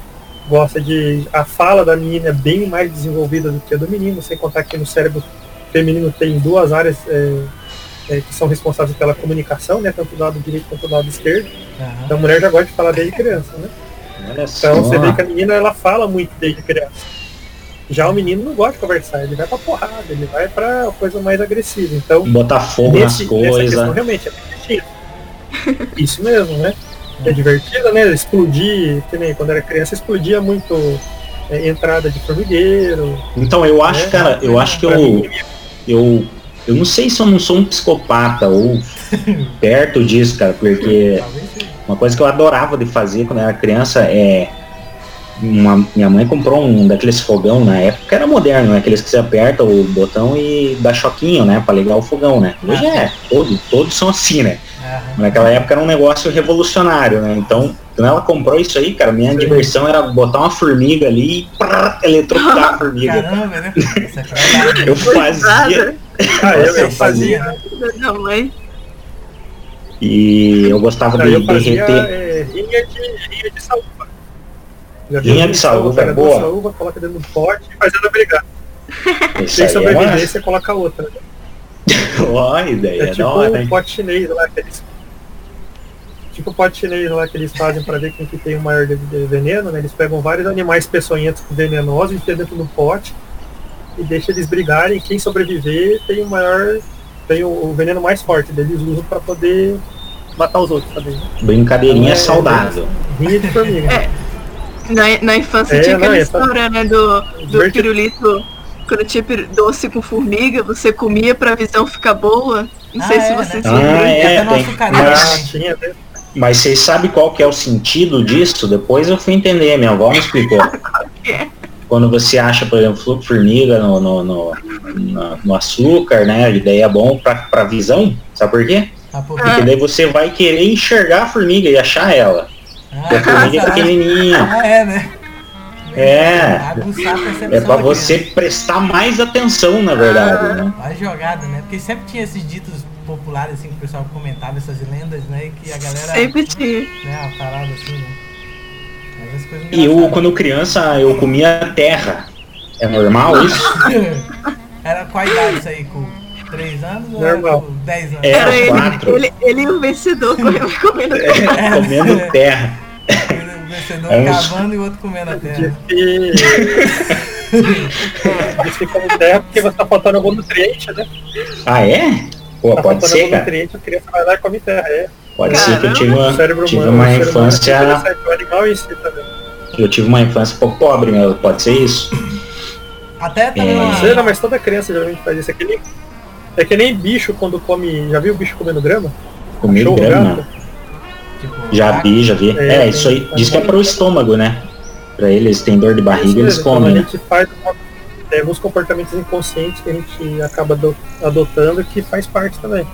[SPEAKER 4] Gosta de. A fala da menina é bem mais desenvolvida do que a do menino, sem contar que no cérebro feminino tem duas áreas é, é, que são responsáveis pela comunicação, né? Tanto do lado direito quanto do lado esquerdo.
[SPEAKER 1] Aham.
[SPEAKER 4] Então a mulher já gosta de falar desde criança, né?
[SPEAKER 3] Olha só.
[SPEAKER 4] Então você vê que a menina ela fala muito desde criança. Já o menino não gosta de conversar, ele vai pra porrada, ele vai pra coisa mais agressiva. Então,
[SPEAKER 3] Botar fogo nas
[SPEAKER 4] nesse, nessa questão
[SPEAKER 3] coisas.
[SPEAKER 4] realmente é. Isso mesmo, né? É divertido, né? Explodir, que nem quando era criança, explodia muito é, entrada de formigueiro.
[SPEAKER 3] Então eu acho,
[SPEAKER 4] né?
[SPEAKER 3] cara, eu acho que eu, eu, eu não sei se eu não sou um psicopata ou perto disso, cara, porque uma coisa que eu adorava de fazer quando eu era criança é uma, minha mãe comprou um daqueles fogão na época, era moderno, né? Aqueles que você aperta o botão e dá choquinho, né? Pra ligar o fogão, né? Hoje é, todo, todos são assim, né?
[SPEAKER 1] Aham.
[SPEAKER 3] Naquela época era um negócio revolucionário, né? Então, quando ela comprou isso aí, cara, minha
[SPEAKER 4] Sim.
[SPEAKER 3] diversão era botar uma formiga ali e prrr, eletrocutar a formiga.
[SPEAKER 1] Caramba, né?
[SPEAKER 3] Eu fazia
[SPEAKER 4] Ah, eu, eu fazia.
[SPEAKER 1] fazia?
[SPEAKER 2] Da mãe.
[SPEAKER 3] e eu gostava
[SPEAKER 4] Não,
[SPEAKER 3] de
[SPEAKER 4] eu fazia
[SPEAKER 3] derreter.
[SPEAKER 4] é, rinha de, rinha de. Viu?
[SPEAKER 3] de saúva,
[SPEAKER 4] duas
[SPEAKER 3] boa.
[SPEAKER 4] saúva, coloca dentro do pote e faz ela brigar.
[SPEAKER 3] Isso
[SPEAKER 4] Sem
[SPEAKER 3] é
[SPEAKER 4] sobreviver,
[SPEAKER 3] uma...
[SPEAKER 4] você coloca outra.
[SPEAKER 3] Ó, a ideia,
[SPEAKER 4] É
[SPEAKER 3] é
[SPEAKER 4] tipo
[SPEAKER 3] da hora,
[SPEAKER 4] um pote chinês lá que eles. Tipo o pote chinês lá que eles fazem pra ver quem que tem o maior de- de veneno, né? Eles pegam vários animais peçonhentos venenosos, enfiam dentro do pote e deixam eles brigarem. Quem sobreviver tem o maior. tem o, o veneno mais forte. Eles usam pra poder matar os outros também. né?
[SPEAKER 3] Brincadeirinha
[SPEAKER 4] É,
[SPEAKER 3] saudável.
[SPEAKER 4] Rinha de formiga.
[SPEAKER 2] É. Na, na infância
[SPEAKER 4] É,
[SPEAKER 2] tinha
[SPEAKER 4] não,
[SPEAKER 2] aquela
[SPEAKER 4] essa-
[SPEAKER 2] história, né, do, do
[SPEAKER 4] Divertido.
[SPEAKER 2] pirulito. Quando tinha pir- doce com formiga, você comia pra visão ficar boa. Não
[SPEAKER 1] Ah,
[SPEAKER 2] sei
[SPEAKER 1] é,
[SPEAKER 2] se
[SPEAKER 1] né?
[SPEAKER 2] vocês
[SPEAKER 3] Ah,
[SPEAKER 2] lembram.
[SPEAKER 3] é, tem-
[SPEAKER 1] açucareiro
[SPEAKER 3] mas-
[SPEAKER 4] Ah, tinha, né?
[SPEAKER 3] Mas vocês sabem qual que é o sentido disso? Depois eu fui entender, minha avó me explicou.
[SPEAKER 2] é?
[SPEAKER 3] Quando você acha, por exemplo, formiga no, no, no, no- no açúcar, né? A ideia é bom pra, pra visão. Sabe por quê?
[SPEAKER 1] Ah, pô.
[SPEAKER 3] Porque daí você vai querer enxergar a formiga e achar ela.
[SPEAKER 1] Ah,
[SPEAKER 3] Porque a formiga é pequenininha.
[SPEAKER 1] Ah, é, né?
[SPEAKER 3] É.
[SPEAKER 1] A
[SPEAKER 3] É pra você
[SPEAKER 1] criança.
[SPEAKER 3] prestar mais atenção, na verdade, né?
[SPEAKER 1] A jogada, né? Porque sempre tinha esses ditos populares, assim, que o pessoal comentava, essas lendas, né? E que a galera.
[SPEAKER 2] Sempre tinha.
[SPEAKER 1] Né, uma parada assim, né?
[SPEAKER 3] E eu, quando criança, eu comia terra. É normal isso?
[SPEAKER 1] Era qual a idade isso aí? Com 3 anos ou
[SPEAKER 4] Normal.
[SPEAKER 1] era com 10 anos?
[SPEAKER 3] É.
[SPEAKER 2] Era ele,
[SPEAKER 3] quatro.
[SPEAKER 2] ele, ele e o vencedor comendo, comendo
[SPEAKER 3] É, comendo terra.
[SPEAKER 1] O vencedor
[SPEAKER 3] É
[SPEAKER 1] cavando e o outro comendo a
[SPEAKER 4] Diz
[SPEAKER 1] terra.
[SPEAKER 4] que. Diz que come terra porque você tá faltando algum nutriente, né?
[SPEAKER 3] Ah, é? Pô,
[SPEAKER 4] Tá
[SPEAKER 3] pode
[SPEAKER 4] faltando
[SPEAKER 3] ser,
[SPEAKER 4] algum
[SPEAKER 3] cara.
[SPEAKER 4] nutriente, a criança vai lá e come terra. É.
[SPEAKER 3] Pode ser que eu tive
[SPEAKER 2] Caramba.
[SPEAKER 3] uma, tive
[SPEAKER 4] humano.
[SPEAKER 3] uma infância.
[SPEAKER 4] é interessante, O animal em si também.
[SPEAKER 3] Eu tive uma infância um pouco pobre, meu. Pode ser isso?
[SPEAKER 1] Até também
[SPEAKER 3] É.
[SPEAKER 1] uma-
[SPEAKER 4] Não sei, não, mas toda criança geralmente faz isso. É que nem, é que nem bicho quando come. Já viu o bicho comendo grama? Cachorro,
[SPEAKER 3] grama.
[SPEAKER 1] Tipo,
[SPEAKER 3] Já vi, já vi.
[SPEAKER 4] É,
[SPEAKER 3] É, isso aí.
[SPEAKER 4] tem-
[SPEAKER 3] Diz que é pro estômago, né? Pra eles têm dor de barriga, eles
[SPEAKER 4] então
[SPEAKER 3] comem,
[SPEAKER 4] A
[SPEAKER 3] né?
[SPEAKER 4] gente faz uma- tem alguns comportamentos inconscientes que a gente acaba ado- adotando que faz parte também.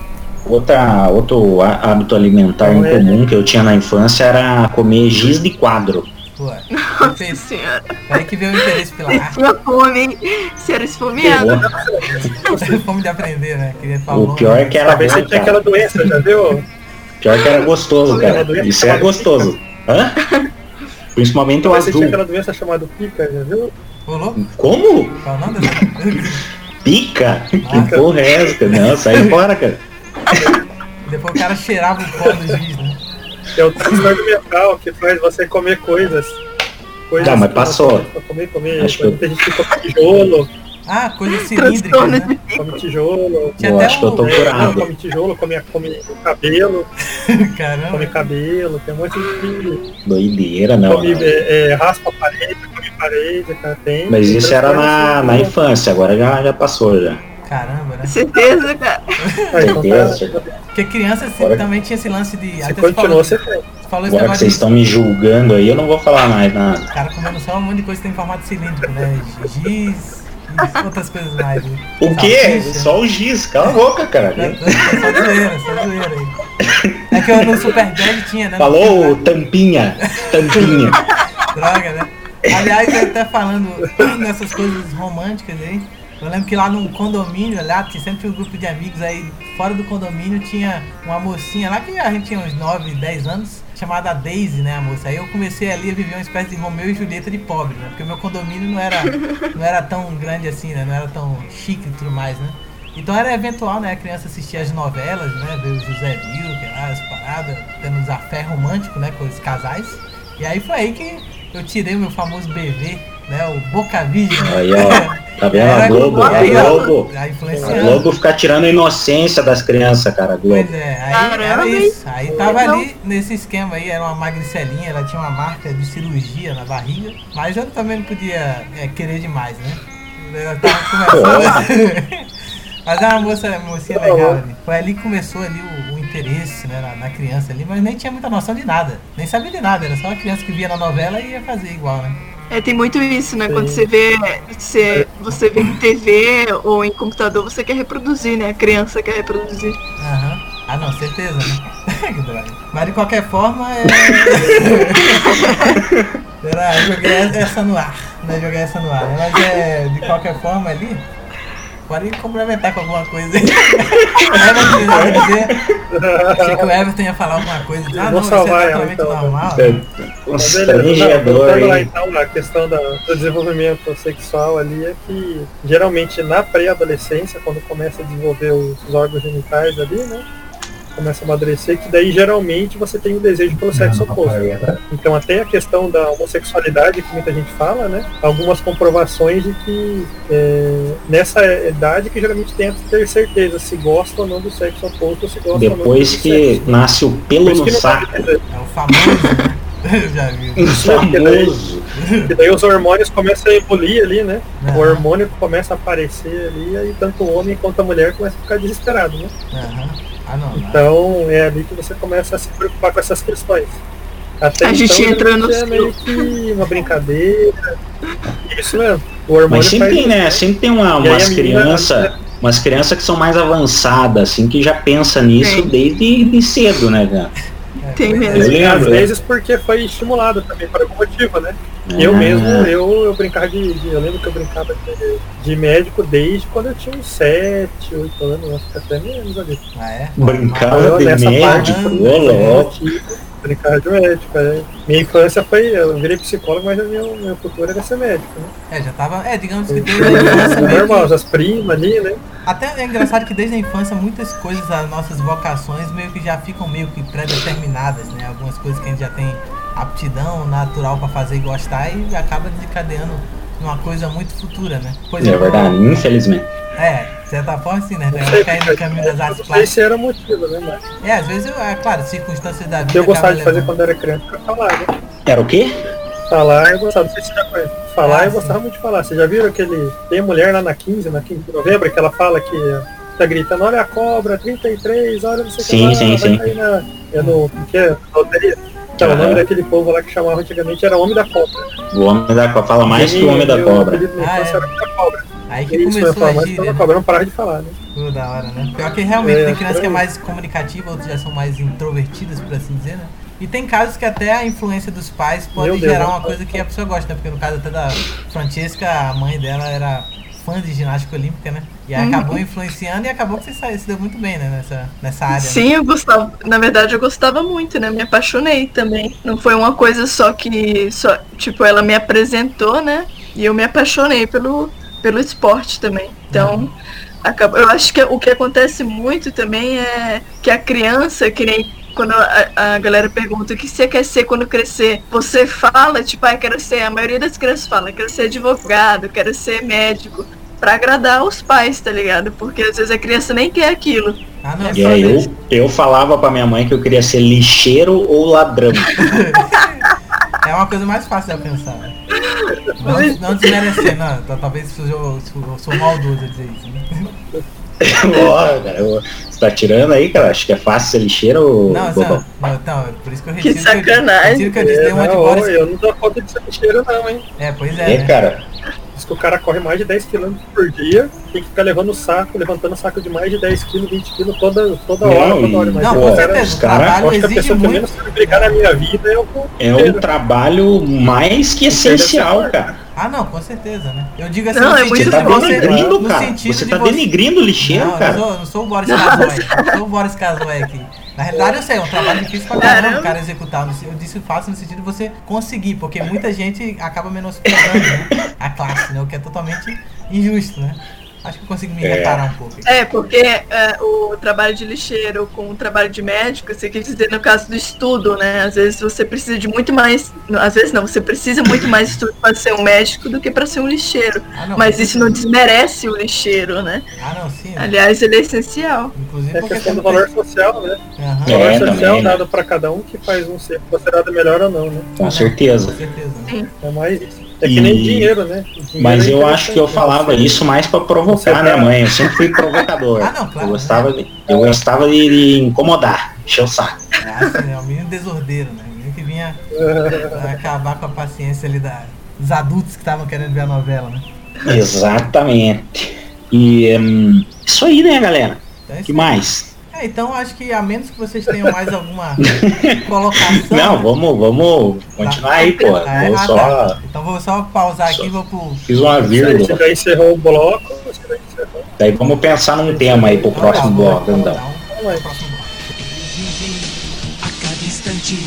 [SPEAKER 3] Outra, outro há- hábito alimentar
[SPEAKER 4] Não é,
[SPEAKER 3] incomum que eu tinha na infância era comer giz de quadro.
[SPEAKER 1] Pô,
[SPEAKER 2] Nossa
[SPEAKER 1] perfeito.
[SPEAKER 2] senhora.
[SPEAKER 1] Aí que veio o interesse pela
[SPEAKER 2] Você
[SPEAKER 1] arte.
[SPEAKER 2] tinha fome, hein? Você era esfomeado.
[SPEAKER 1] Fome de aprender, né? Queria falar
[SPEAKER 3] O pior é que era
[SPEAKER 4] Talvez você tinha aquela doença, já viu?
[SPEAKER 3] Pior que era gostoso, cara. Isso é gostoso. Hã? Principalmente o
[SPEAKER 4] Talvez você tinha
[SPEAKER 3] azul.
[SPEAKER 4] aquela doença chamada pica, já viu?
[SPEAKER 1] Ô, louco?
[SPEAKER 3] Como?
[SPEAKER 1] Nome dessa?
[SPEAKER 3] Pica? Que porra é essa, cara? Não, sai fora, cara.
[SPEAKER 1] Depois o cara cheirava o pó do giz, né?
[SPEAKER 4] É o transtorno mental que faz você comer coisas. coisas
[SPEAKER 3] Não, mas passou.
[SPEAKER 4] comer, comer.
[SPEAKER 3] Acho que
[SPEAKER 4] Muita gente que come tijolo,
[SPEAKER 1] Ah, coisa cilíndrica, né?
[SPEAKER 4] come tijolo.
[SPEAKER 1] Tinha
[SPEAKER 3] Eu
[SPEAKER 1] até
[SPEAKER 3] acho que eu tô
[SPEAKER 1] um-
[SPEAKER 3] curado.
[SPEAKER 4] come tijolo, come, come cabelo,
[SPEAKER 1] Caramba.
[SPEAKER 4] come cabelo, tem um monte de.
[SPEAKER 3] Doideira, não.
[SPEAKER 4] come,
[SPEAKER 3] não.
[SPEAKER 4] é, é, raspa a parede, come parede, cara, tem.
[SPEAKER 3] Mas isso era na, na infância, agora já, já passou já.
[SPEAKER 1] Caramba, né?
[SPEAKER 2] Certeza, cara.
[SPEAKER 4] Ah, então tá-
[SPEAKER 3] Certeza.
[SPEAKER 1] Porque criança assim,
[SPEAKER 3] Agora-
[SPEAKER 1] também tinha esse lance de. Você
[SPEAKER 4] continua, você tem.
[SPEAKER 1] falou
[SPEAKER 3] Agora que vocês
[SPEAKER 1] de
[SPEAKER 3] estão me julgando aí, eu não vou falar mais nada.
[SPEAKER 1] o cara comendo só um monte de coisa que tem formato cilíndrico, né? Giz outras coisas mais. Né?
[SPEAKER 3] O quê? Só o giz, cala a boca, cara.
[SPEAKER 1] É, Só zoeira, só zoeira aí. É que eu no Super Bad tinha, né?
[SPEAKER 3] Falou
[SPEAKER 1] No-
[SPEAKER 3] tampinha, tampinha.
[SPEAKER 1] Droga, né? Aliás, até falando nessas coisas românticas aí, eu lembro que lá no condomínio, lá, tinha sempre um grupo de amigos aí, fora do condomínio tinha uma mocinha lá que a gente tinha uns 9, 10 anos, chamada Daisy, né, a moça. Aí eu comecei ali a viver uma espécie de Romeu e Julieta de pobre, né? Porque o meu condomínio não era, não era tão grande assim, né? Não era tão chique e tudo mais, né? Então era eventual, né? A criança assistir as novelas, né? Ver o José Wilker, as paradas, tendo uns afé romântico, né? Com os casais. E aí foi aí que eu tirei o meu famoso BV, né? O Boca Virgem.
[SPEAKER 3] Aí, ó. Tá vendo? A Globo, a. Globo.
[SPEAKER 1] A.
[SPEAKER 3] Globo ficar tirando a inocência das crianças, cara, Globo.
[SPEAKER 1] Pois é, aí
[SPEAKER 2] Caramba,
[SPEAKER 1] era isso. Aí tava ali nesse esquema aí, era uma magricelinha, ela tinha uma marca de cirurgia na barriga, mas eu também não podia é, querer demais, né? Ela tava começando. mas é uma moça, uma mocinha legal ali. Foi ali que começou ali o, o interesse né, na, na criança ali, mas nem tinha muita noção de nada. Nem sabia de nada, era só uma criança que via na novela e ia fazer igual, né?
[SPEAKER 2] É, tem muito isso, né?
[SPEAKER 4] Sim.
[SPEAKER 2] Quando você vê, você, você vê em TV ou em computador, você quer reproduzir, né? A criança quer reproduzir.
[SPEAKER 1] Aham. Ah não, certeza, né? Mas de qualquer forma é. Será? Eu joguei essa no ar. Né? Joguei essa no ar. né? Mas é. De qualquer forma ali. Pode complementar com alguma coisa aí. Everton, dizer. Achei que o Everton ia falar alguma coisa. Ah,
[SPEAKER 4] Vou
[SPEAKER 1] não, isso
[SPEAKER 4] salvar
[SPEAKER 1] é
[SPEAKER 4] ela,
[SPEAKER 1] totalmente
[SPEAKER 4] então,
[SPEAKER 1] normal.
[SPEAKER 3] É,
[SPEAKER 4] Mas beleza, não,
[SPEAKER 3] Constrangedor,
[SPEAKER 4] voltando lá
[SPEAKER 3] hein?
[SPEAKER 4] então, a questão da- do desenvolvimento sexual ali é que geralmente na pré-adolescência, quando começa a desenvolver os, os órgãos genitais ali, né? Começa a amadurecer, que daí geralmente você tem o desejo pelo sexo oposto. Então até a questão da homossexualidade que muita gente fala, né? Algumas comprovações de que é, nessa idade que geralmente tem que ter certeza se gosta ou não do sexo oposto ou se gosta ou não
[SPEAKER 3] Depois
[SPEAKER 4] do
[SPEAKER 3] que
[SPEAKER 4] sexo.
[SPEAKER 3] nasce o pelo
[SPEAKER 4] isso
[SPEAKER 3] no
[SPEAKER 4] que
[SPEAKER 3] saco.
[SPEAKER 1] É o famoso, né? Eu já vi.
[SPEAKER 3] O famoso.
[SPEAKER 4] E daí os hormônios começam a evoluir ali, né?
[SPEAKER 1] Aham.
[SPEAKER 4] O hormônio começa a aparecer ali, aí tanto o homem quanto a mulher começa a ficar desesperado, né?
[SPEAKER 1] Aham. Ah não, não.
[SPEAKER 4] Então é ali que você começa a se preocupar com essas questões. Até
[SPEAKER 2] A gente
[SPEAKER 4] então,
[SPEAKER 2] entra no
[SPEAKER 4] é meio que uma brincadeira. Isso mesmo. O hormônio
[SPEAKER 3] Mas sempre tem, né? Sempre tem uma, umas
[SPEAKER 4] menina-
[SPEAKER 3] crianças. Umas crianças que são mais avançadas, assim, que já pensa nisso desde de cedo, né, cara?
[SPEAKER 1] É,
[SPEAKER 2] Tem
[SPEAKER 1] é.
[SPEAKER 2] mesmo.
[SPEAKER 4] E às
[SPEAKER 3] né?
[SPEAKER 4] vezes porque foi estimulado também por algum motivo, né? Eu
[SPEAKER 3] Ah.
[SPEAKER 4] mesmo, eu, eu brincava de, de- Eu lembro que eu brincava de, de médico desde quando eu tinha uns 7, 8 anos, acho que até menos ali.
[SPEAKER 1] Ah, é?
[SPEAKER 3] Brincava
[SPEAKER 4] Eu,
[SPEAKER 3] de
[SPEAKER 4] nessa
[SPEAKER 3] médico,
[SPEAKER 1] parte,
[SPEAKER 3] ô louco.
[SPEAKER 4] Brincar de médico, é. Minha infância foi. Eu virei psicólogo, mas meu, meu futuro era ser médico, né?
[SPEAKER 1] É, já tava. É, digamos que desde a infância
[SPEAKER 4] É normal,
[SPEAKER 1] que,
[SPEAKER 4] as primas ali, né?
[SPEAKER 1] Até é engraçado que desde a infância muitas coisas, as nossas vocações meio que já ficam meio que pré-determinadas, né? Algumas coisas que a gente já tem aptidão natural pra fazer e gostar e acaba desencadeando numa coisa muito futura, né? Pois
[SPEAKER 3] É
[SPEAKER 1] eu-
[SPEAKER 3] verdade, infelizmente.
[SPEAKER 1] É, de certa forma sim, né?
[SPEAKER 4] Não
[SPEAKER 1] Eu
[SPEAKER 4] sei,
[SPEAKER 1] cair no caminho das
[SPEAKER 4] eu
[SPEAKER 1] artes
[SPEAKER 4] não
[SPEAKER 1] plásticas.
[SPEAKER 4] se era motivo, né? Mas
[SPEAKER 1] É, às vezes, eu, é claro, circunstâncias da
[SPEAKER 4] o
[SPEAKER 1] vida.
[SPEAKER 4] que eu gostava de fazer
[SPEAKER 1] levando.
[SPEAKER 4] quando era criança era falar, né?
[SPEAKER 3] Era o quê?
[SPEAKER 4] Falar eu gostava, não sei se você já conhece. Falar
[SPEAKER 1] Ah,
[SPEAKER 4] eu
[SPEAKER 1] sim.
[SPEAKER 4] gostava muito de falar. Vocês já viram aquele. Tem mulher lá na 15, na 15 de novembro, que ela fala que tá gritando, olha a cobra, 33, olha não sei o
[SPEAKER 3] Sim,
[SPEAKER 4] que lá,
[SPEAKER 3] sim,
[SPEAKER 4] vai
[SPEAKER 3] sim.
[SPEAKER 4] cair na. É no. O que é? Na loteria. Então, o
[SPEAKER 3] Aham.
[SPEAKER 4] nome daquele povo lá que chamava antigamente era Homem da Cobra.
[SPEAKER 3] O homem da cobra fala mais que o homem da cobra.
[SPEAKER 1] Ah, é.
[SPEAKER 4] era Homem da Cobra.
[SPEAKER 1] Aí que começou
[SPEAKER 4] falar
[SPEAKER 1] a
[SPEAKER 4] mais
[SPEAKER 1] gíria,
[SPEAKER 4] que
[SPEAKER 1] né?
[SPEAKER 4] cobra, não parava de falar, né?
[SPEAKER 1] Pô, da hora, né? Pior que realmente
[SPEAKER 4] É,
[SPEAKER 1] tem crianças que é mais comunicativa, outras já são mais introvertidas, por assim dizer, né? E tem casos que até a influência dos pais pode
[SPEAKER 4] Meu Deus,
[SPEAKER 1] gerar
[SPEAKER 4] né?
[SPEAKER 1] uma coisa que a pessoa gosta, né? Porque no caso até da Francesca, a mãe dela era fã de ginástica olímpica, né? E
[SPEAKER 2] Uhum.
[SPEAKER 1] acabou influenciando e acabou que você se deu muito bem, né? Nessa, nessa área. né?
[SPEAKER 2] Sim, eu gostava. Na verdade, eu gostava muito, né? Me apaixonei também. Não foi uma coisa só que. Só, tipo, ela me apresentou, né? E eu me apaixonei pelo, pelo esporte também. Então, acaba, eu acho que o que acontece muito também é que a criança, que nem quando a, a galera pergunta o que você quer ser quando crescer, você fala, tipo, ah, quero ser, a maioria das crianças fala, quero ser advogado, quero ser médico, pra agradar os pais, tá ligado? Porque às vezes a criança nem quer aquilo.
[SPEAKER 1] Ah, não,
[SPEAKER 2] É
[SPEAKER 3] E aí eu, eu falava pra minha mãe que eu queria ser lixeiro ou ladrão.
[SPEAKER 1] É uma coisa mais fácil de eu pensar. né? Não, não desmerecer, não. tá- Talvez eu, eu, eu sou maldoso a dizer isso. Né?
[SPEAKER 3] Ó, cara, eu- tá tirando aí, cara? Acho que é fácil ser lixeiro ou
[SPEAKER 1] Não,
[SPEAKER 3] bobão?
[SPEAKER 1] não, então, é por isso que eu
[SPEAKER 2] Que
[SPEAKER 1] retiro. Que eu,
[SPEAKER 2] sacanagem.
[SPEAKER 1] retiro que eu disse, um
[SPEAKER 4] não,
[SPEAKER 1] advogado.
[SPEAKER 4] eu não dou conta de ser lixeiro não, hein?
[SPEAKER 1] É, pois é.
[SPEAKER 3] É,
[SPEAKER 1] né?
[SPEAKER 3] cara.
[SPEAKER 4] Diz que o cara corre mais de 10 km por dia, tem que ficar levando saco, levantando saco de mais de 10 kg, 20 kg toda, toda
[SPEAKER 3] Não,
[SPEAKER 4] hora, toda hora. Mas
[SPEAKER 1] Não, com
[SPEAKER 4] cara,
[SPEAKER 1] certeza.
[SPEAKER 3] os
[SPEAKER 1] O
[SPEAKER 3] cara-
[SPEAKER 4] acho que a pessoa que menos brigar na minha vida é o
[SPEAKER 3] É um trabalho mais que essencial, cara.
[SPEAKER 1] Ah, não, com certeza, né? Eu digo assim,
[SPEAKER 2] Não,
[SPEAKER 1] no
[SPEAKER 2] é muito
[SPEAKER 3] tá
[SPEAKER 1] de você,
[SPEAKER 3] denigrindo,
[SPEAKER 1] no
[SPEAKER 3] cara.
[SPEAKER 1] sentido
[SPEAKER 3] Você
[SPEAKER 1] de
[SPEAKER 3] tá
[SPEAKER 1] você-
[SPEAKER 3] denigrindo o lixeiro,
[SPEAKER 1] não, eu
[SPEAKER 3] cara.
[SPEAKER 1] não sou, não sou o Boris Casoy. Não sou o Boris Casoy aqui. Na realidade, eu sei, é um trabalho difícil pra Caramba. o cara executar. Eu disse fácil no sentido de você conseguir, porque muita gente acaba menosprezando né, a classe, né? O que é totalmente injusto, né? Acho que eu consigo me
[SPEAKER 3] É.
[SPEAKER 1] reparar um pouco.
[SPEAKER 2] É, porque é, o trabalho de lixeiro com o trabalho de médico, você quer dizer no caso do estudo, né? Às vezes você precisa de muito mais. Às vezes não, você precisa muito mais estudo para ser um médico do que para ser um lixeiro.
[SPEAKER 1] Ah, não,
[SPEAKER 2] Mas isso não desmerece o lixeiro, né?
[SPEAKER 1] Ah, não, sim. né?
[SPEAKER 2] Aliás, ele é essencial.
[SPEAKER 1] Inclusive
[SPEAKER 4] é questão do
[SPEAKER 1] tem-
[SPEAKER 4] valor social, né?
[SPEAKER 1] Aham.
[SPEAKER 4] O valor
[SPEAKER 3] É,
[SPEAKER 4] social
[SPEAKER 3] também, né?
[SPEAKER 4] dado pra cada um que faz um ser considerado melhor ou não, né?
[SPEAKER 3] Com
[SPEAKER 1] Com
[SPEAKER 3] certeza.
[SPEAKER 1] certeza. né?
[SPEAKER 4] É mais isso. É que nem
[SPEAKER 3] E-
[SPEAKER 4] dinheiro, né? Dinheiro
[SPEAKER 3] Mas
[SPEAKER 4] é
[SPEAKER 3] eu acho que eu
[SPEAKER 4] interessante,
[SPEAKER 3] falava
[SPEAKER 4] né?
[SPEAKER 3] isso mais pra provocar minha mãe. Eu sempre fui provocador.
[SPEAKER 1] Ah, não, claro,
[SPEAKER 3] Eu gostava, de, eu gostava de, de incomodar, encher o saco.
[SPEAKER 1] É assim, né? O menino desordeiro, né? O menino que vinha acabar com a paciência ali da, dos adultos que estavam querendo ver a novela, né?
[SPEAKER 3] Exatamente. E hum, isso aí, né, galera?
[SPEAKER 1] Então, é
[SPEAKER 3] que mais?
[SPEAKER 1] É, então acho que a menos que vocês tenham mais alguma colocação.
[SPEAKER 3] Não,
[SPEAKER 1] né?
[SPEAKER 3] vamos, vamos continuar aí, pô.
[SPEAKER 1] É,
[SPEAKER 3] Vou
[SPEAKER 1] ah,
[SPEAKER 3] só.
[SPEAKER 1] tá. Então vou só pausar aqui e
[SPEAKER 3] Só-
[SPEAKER 1] vou pro.
[SPEAKER 3] Fiz uma
[SPEAKER 4] Você
[SPEAKER 3] vírgula.
[SPEAKER 4] já encerrou o bloco, você já encerrou.
[SPEAKER 3] Daí vamos pensar num tema aí pro próximo
[SPEAKER 1] Não,
[SPEAKER 3] bloco, então.
[SPEAKER 1] próximo bloco.
[SPEAKER 5] A cada instante,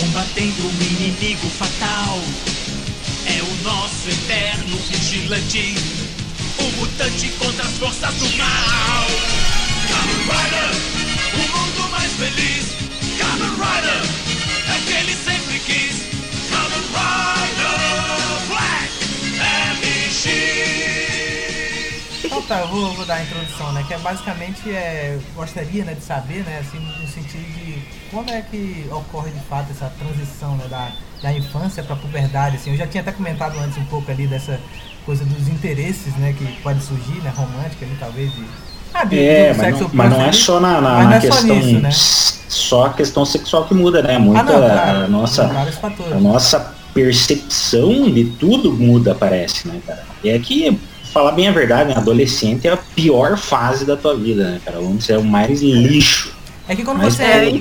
[SPEAKER 5] combatendo um inimigo fatal. É o nosso eterno vigilante, o mutante contra as forças do mal. O mundo mais feliz. Rider, é que ele sempre quis. Rider Black MX.
[SPEAKER 1] Então tá, eu vou, vou dar a introdução, né? Que é basicamente é, gostaria né, de saber, né, assim, no sentido de como é que ocorre de fato essa transição né, da, da infância para a puberdade. Assim, eu já tinha até comentado antes um pouco ali dessa coisa dos interesses, né, que pode surgir, né, romântica ali talvez de ah, de-
[SPEAKER 3] É, mas
[SPEAKER 1] sexo
[SPEAKER 3] não, mas não é só na, na- na
[SPEAKER 1] é só
[SPEAKER 3] questão.
[SPEAKER 1] nisso, né?
[SPEAKER 3] Só a questão sexual que muda, né? Muita
[SPEAKER 1] Ah, não, claro,
[SPEAKER 3] a nossa. A nossa percepção de tudo muda, parece, né, cara? E é que, falar bem a verdade, né, adolescente é a pior fase da tua vida, né, cara? Vamos ser o mais lixo.
[SPEAKER 1] É que quando você
[SPEAKER 2] é-.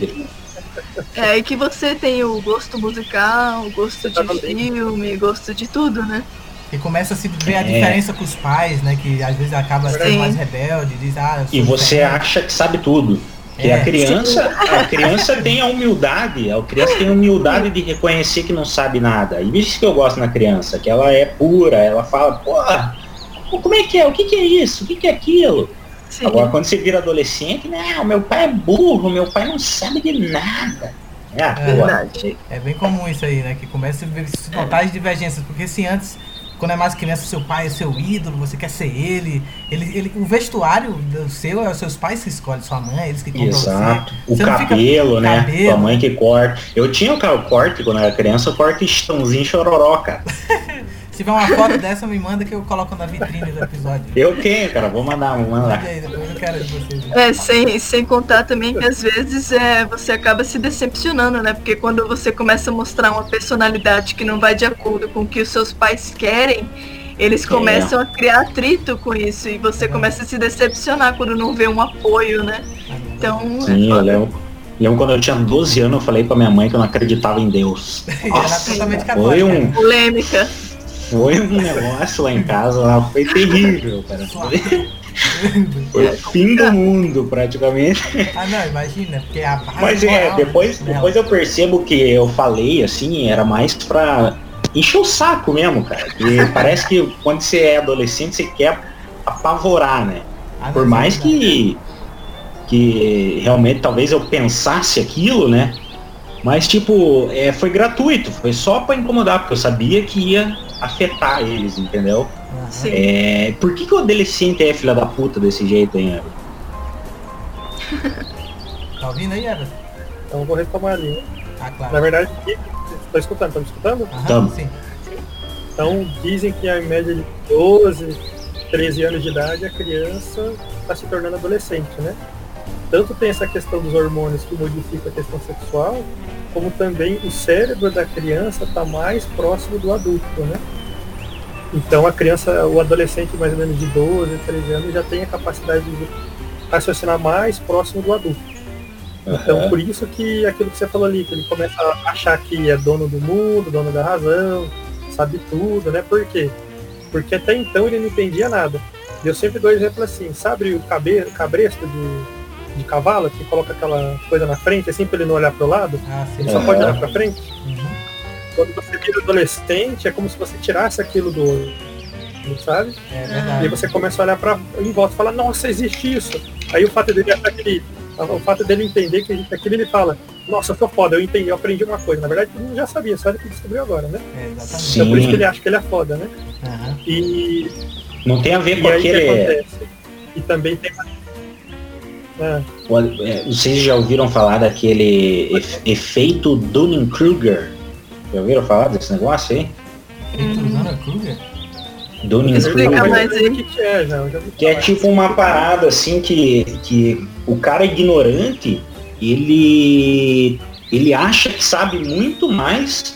[SPEAKER 2] É aí que você tem o gosto musical, o gosto de filme, gosto de tudo, né?
[SPEAKER 1] E começa a se ver a
[SPEAKER 3] É.
[SPEAKER 1] diferença com os pais, né? Que às vezes acaba sendo mais rebelde, diz, ah, eu sou
[SPEAKER 3] E você acha que sabe tudo. Que
[SPEAKER 1] É.
[SPEAKER 3] a criança, a criança tem a humildade, a criança tem a humildade de reconhecer que não sabe nada. E isso que eu gosto na criança, que ela é pura, ela fala, porra, pô, como é que é? O que, que é isso? O que, que é aquilo?
[SPEAKER 2] Sim.
[SPEAKER 3] Agora quando você vira adolescente, não, meu pai é burro, meu pai não sabe de nada. É,
[SPEAKER 1] É. É bem comum isso aí, né? Que começa a se notar as divergências. Porque se antes, quando é mais criança, seu pai é seu ídolo, você quer ser ele. ele, ele o vestuário do seu é os seus pais que escolhem, sua mãe, eles que compram pra
[SPEAKER 3] Exato.
[SPEAKER 1] você.
[SPEAKER 3] O
[SPEAKER 1] Você não fica-
[SPEAKER 3] cabelo, né?
[SPEAKER 1] cabelo.
[SPEAKER 3] Tua mãe que corta. Eu tinha o corte quando eu era criança, o corte estãozinho chororó, cara.
[SPEAKER 1] Se tiver uma foto dessa, me manda que eu coloco na vitrine do episódio.
[SPEAKER 3] Eu tenho, cara. Vou mandar, vou
[SPEAKER 1] Manda
[SPEAKER 3] mandar.
[SPEAKER 1] aí, depois eu quero de vocês.
[SPEAKER 2] É, sem, sem contar também que às vezes é, você acaba se decepcionando, né? Porque quando você começa a mostrar uma personalidade que não vai de acordo com o que os seus pais querem, eles começam a criar atrito com isso e você começa a se decepcionar quando não vê um apoio, né? Então,
[SPEAKER 3] Sim,
[SPEAKER 2] é
[SPEAKER 3] eu lembro. Lembro quando eu tinha 12 anos, eu falei pra minha mãe que eu não acreditava em Deus.
[SPEAKER 1] Era
[SPEAKER 3] Nossa,
[SPEAKER 1] totalmente
[SPEAKER 3] foi
[SPEAKER 1] católica.
[SPEAKER 3] um,
[SPEAKER 1] né?
[SPEAKER 2] polêmica.
[SPEAKER 3] Foi um negócio lá em casa, lá foi terrível, cara. Foi, o fim do mundo, praticamente.
[SPEAKER 1] Ah, não, imagina, porque a
[SPEAKER 3] Mas é,
[SPEAKER 1] né,
[SPEAKER 3] depois, depois eu percebo que eu falei assim, era mais pra encher o saco mesmo, cara. E parece que quando você é adolescente, você quer apavorar, né?
[SPEAKER 1] Ah,
[SPEAKER 3] Por mais
[SPEAKER 1] verdade.
[SPEAKER 3] que, que realmente talvez eu pensasse aquilo, né? Mas tipo, é, foi gratuito, foi só pra incomodar, porque eu sabia que ia afetar eles, entendeu?
[SPEAKER 2] Sim.
[SPEAKER 3] É, por que, que o adolescente é filha da puta desse jeito, hein? Everton?
[SPEAKER 1] Tá ouvindo aí, Everton?
[SPEAKER 4] Então eu vou retomar ali.
[SPEAKER 1] Ah,
[SPEAKER 4] Na
[SPEAKER 1] claro.
[SPEAKER 4] verdade, estou escutando, estão me escutando?
[SPEAKER 3] Tamo.
[SPEAKER 1] sim.
[SPEAKER 4] Então dizem que a média de 12, 13 anos de idade a criança está se tornando adolescente, né? Tanto tem essa questão dos hormônios que modifica a questão sexual, como também o cérebro da criança está mais próximo do adulto, né? Então a criança, o adolescente mais ou menos de 12, 13 anos já tem a capacidade de raciocinar mais próximo do adulto. Então por isso que aquilo que você falou ali, que ele começa a achar que é dono do mundo, dono da razão, sabe tudo, né? Por quê? Porque até então ele não entendia nada. E eu sempre dou exemplo assim, sabe o cabresto de, de cavalo que coloca aquela coisa na frente, assim, para ele não olhar para o lado?
[SPEAKER 1] Ah, sim.
[SPEAKER 4] Ele só pode olhar para frente?
[SPEAKER 1] Uhum.
[SPEAKER 4] Quando você vira adolescente, é como se você tirasse aquilo do olho, sabe?
[SPEAKER 1] É
[SPEAKER 4] E aí
[SPEAKER 1] verdade.
[SPEAKER 4] você começa a olhar para em volta e fala, nossa, existe isso. Aí o fato dele achar que ele, o fato dele entender que aquilo ele fala, nossa, eu sou foda, eu entendi, eu aprendi uma coisa. Na verdade, mundo já sabia, só ele que descobriu agora, né?
[SPEAKER 1] É, exatamente.
[SPEAKER 3] Sim.
[SPEAKER 4] Então por isso que ele acha que ele é foda, né?
[SPEAKER 1] Aham.
[SPEAKER 4] E,
[SPEAKER 3] Não tem a ver
[SPEAKER 4] e
[SPEAKER 3] com aquele.
[SPEAKER 4] acontece? E também tem.
[SPEAKER 3] O- é, Vocês já ouviram falar daquele efe- efeito Dunning-Kruger? Já ouviram falar desse negócio aí?
[SPEAKER 1] Kruger?
[SPEAKER 3] Dunning-Kruger.
[SPEAKER 4] Que, é,
[SPEAKER 3] é tipo uma parada assim que, que o cara ignorante, ele ele acha que sabe muito mais.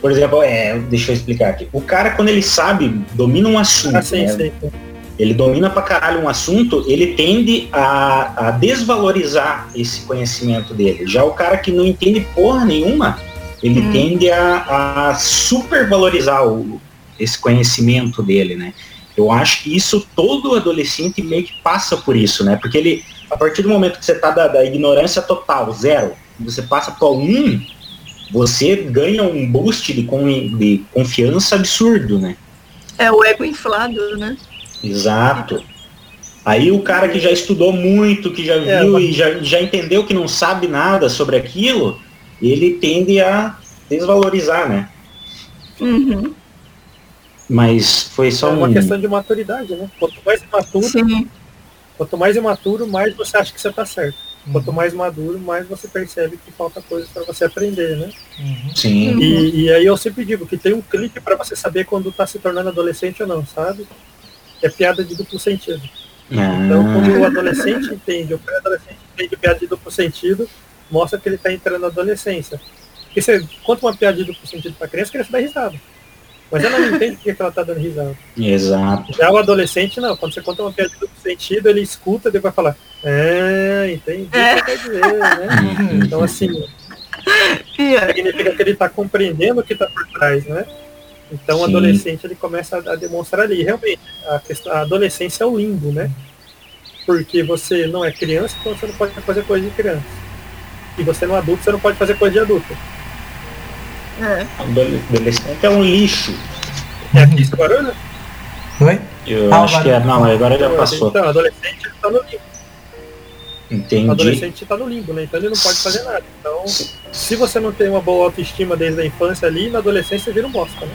[SPEAKER 3] Por exemplo, é, deixa eu explicar aqui. O cara quando ele sabe, domina um assunto,
[SPEAKER 4] Ah, sim,
[SPEAKER 3] né?
[SPEAKER 4] sim.
[SPEAKER 3] Ele domina pra caralho um assunto, ele tende a, a desvalorizar esse conhecimento dele. Já o cara que não entende porra nenhuma, ele
[SPEAKER 2] Hum.
[SPEAKER 3] tende a, a supervalorizar o, esse conhecimento dele, né? Eu acho que isso todo adolescente meio que passa por isso, né? Porque ele, a partir do momento que você tá da, da ignorância total, zero, você passa para um, você ganha um boost de, con- de confiança absurdo, né?
[SPEAKER 2] É o ego inflado, né?
[SPEAKER 3] Exato. Aí o cara que já estudou muito, que já
[SPEAKER 4] É,
[SPEAKER 3] viu
[SPEAKER 4] mas-
[SPEAKER 3] e já, já entendeu que não sabe nada sobre aquilo, ele tende a desvalorizar, né?
[SPEAKER 2] Uhum.
[SPEAKER 3] Mas foi
[SPEAKER 4] É
[SPEAKER 3] só
[SPEAKER 4] uma
[SPEAKER 3] um.
[SPEAKER 4] questão de maturidade, né? Quanto mais imaturo,
[SPEAKER 2] Sim.
[SPEAKER 4] quanto mais imaturo, mais você acha que você tá certo.
[SPEAKER 1] Uhum.
[SPEAKER 4] Quanto mais maduro, mais você percebe que falta coisas para você aprender, né?
[SPEAKER 1] Uhum.
[SPEAKER 3] Sim.
[SPEAKER 4] E, e aí eu sempre digo que tem um clique para você saber quando tá se tornando adolescente ou não, sabe? É piada de duplo sentido. Então, quando
[SPEAKER 3] Ah,
[SPEAKER 4] o adolescente entende, o pré-adolescente entende piada de duplo sentido, mostra que ele está entrando na adolescência. Porque você conta uma piada de duplo sentido para criança, a criança dá risada. Mas ela não entende por que que ela está dando risada.
[SPEAKER 3] exato.
[SPEAKER 4] Já o adolescente, não. Quando você conta uma piada de duplo sentido, ele escuta e depois vai falar, é, entendi o que você quer dizer, né?
[SPEAKER 3] Uhum.
[SPEAKER 4] Então, assim,
[SPEAKER 2] é,
[SPEAKER 4] significa que ele está compreendendo o que está por trás, né? Então o
[SPEAKER 3] Sim.
[SPEAKER 4] adolescente ele começa a, a demonstrar ali. Realmente, a, questão, a adolescência é o limbo, né? Porque você não é criança, então você não pode fazer coisa de criança. E você não é adulto, você não pode fazer coisa de adulto.
[SPEAKER 2] é.
[SPEAKER 3] Adolescente é um lixo.
[SPEAKER 4] É aqui esse barulho?
[SPEAKER 1] Oi?
[SPEAKER 3] Eu
[SPEAKER 1] Ah,
[SPEAKER 3] acho que é. Não, agora já passou.
[SPEAKER 4] Então, adolescente está no limbo. O
[SPEAKER 3] Entendi.
[SPEAKER 4] adolescente está no limbo, né? Então ele não pode fazer nada. Então, se você não tem uma boa autoestima desde a infância ali, na adolescência você vira um bosta, né?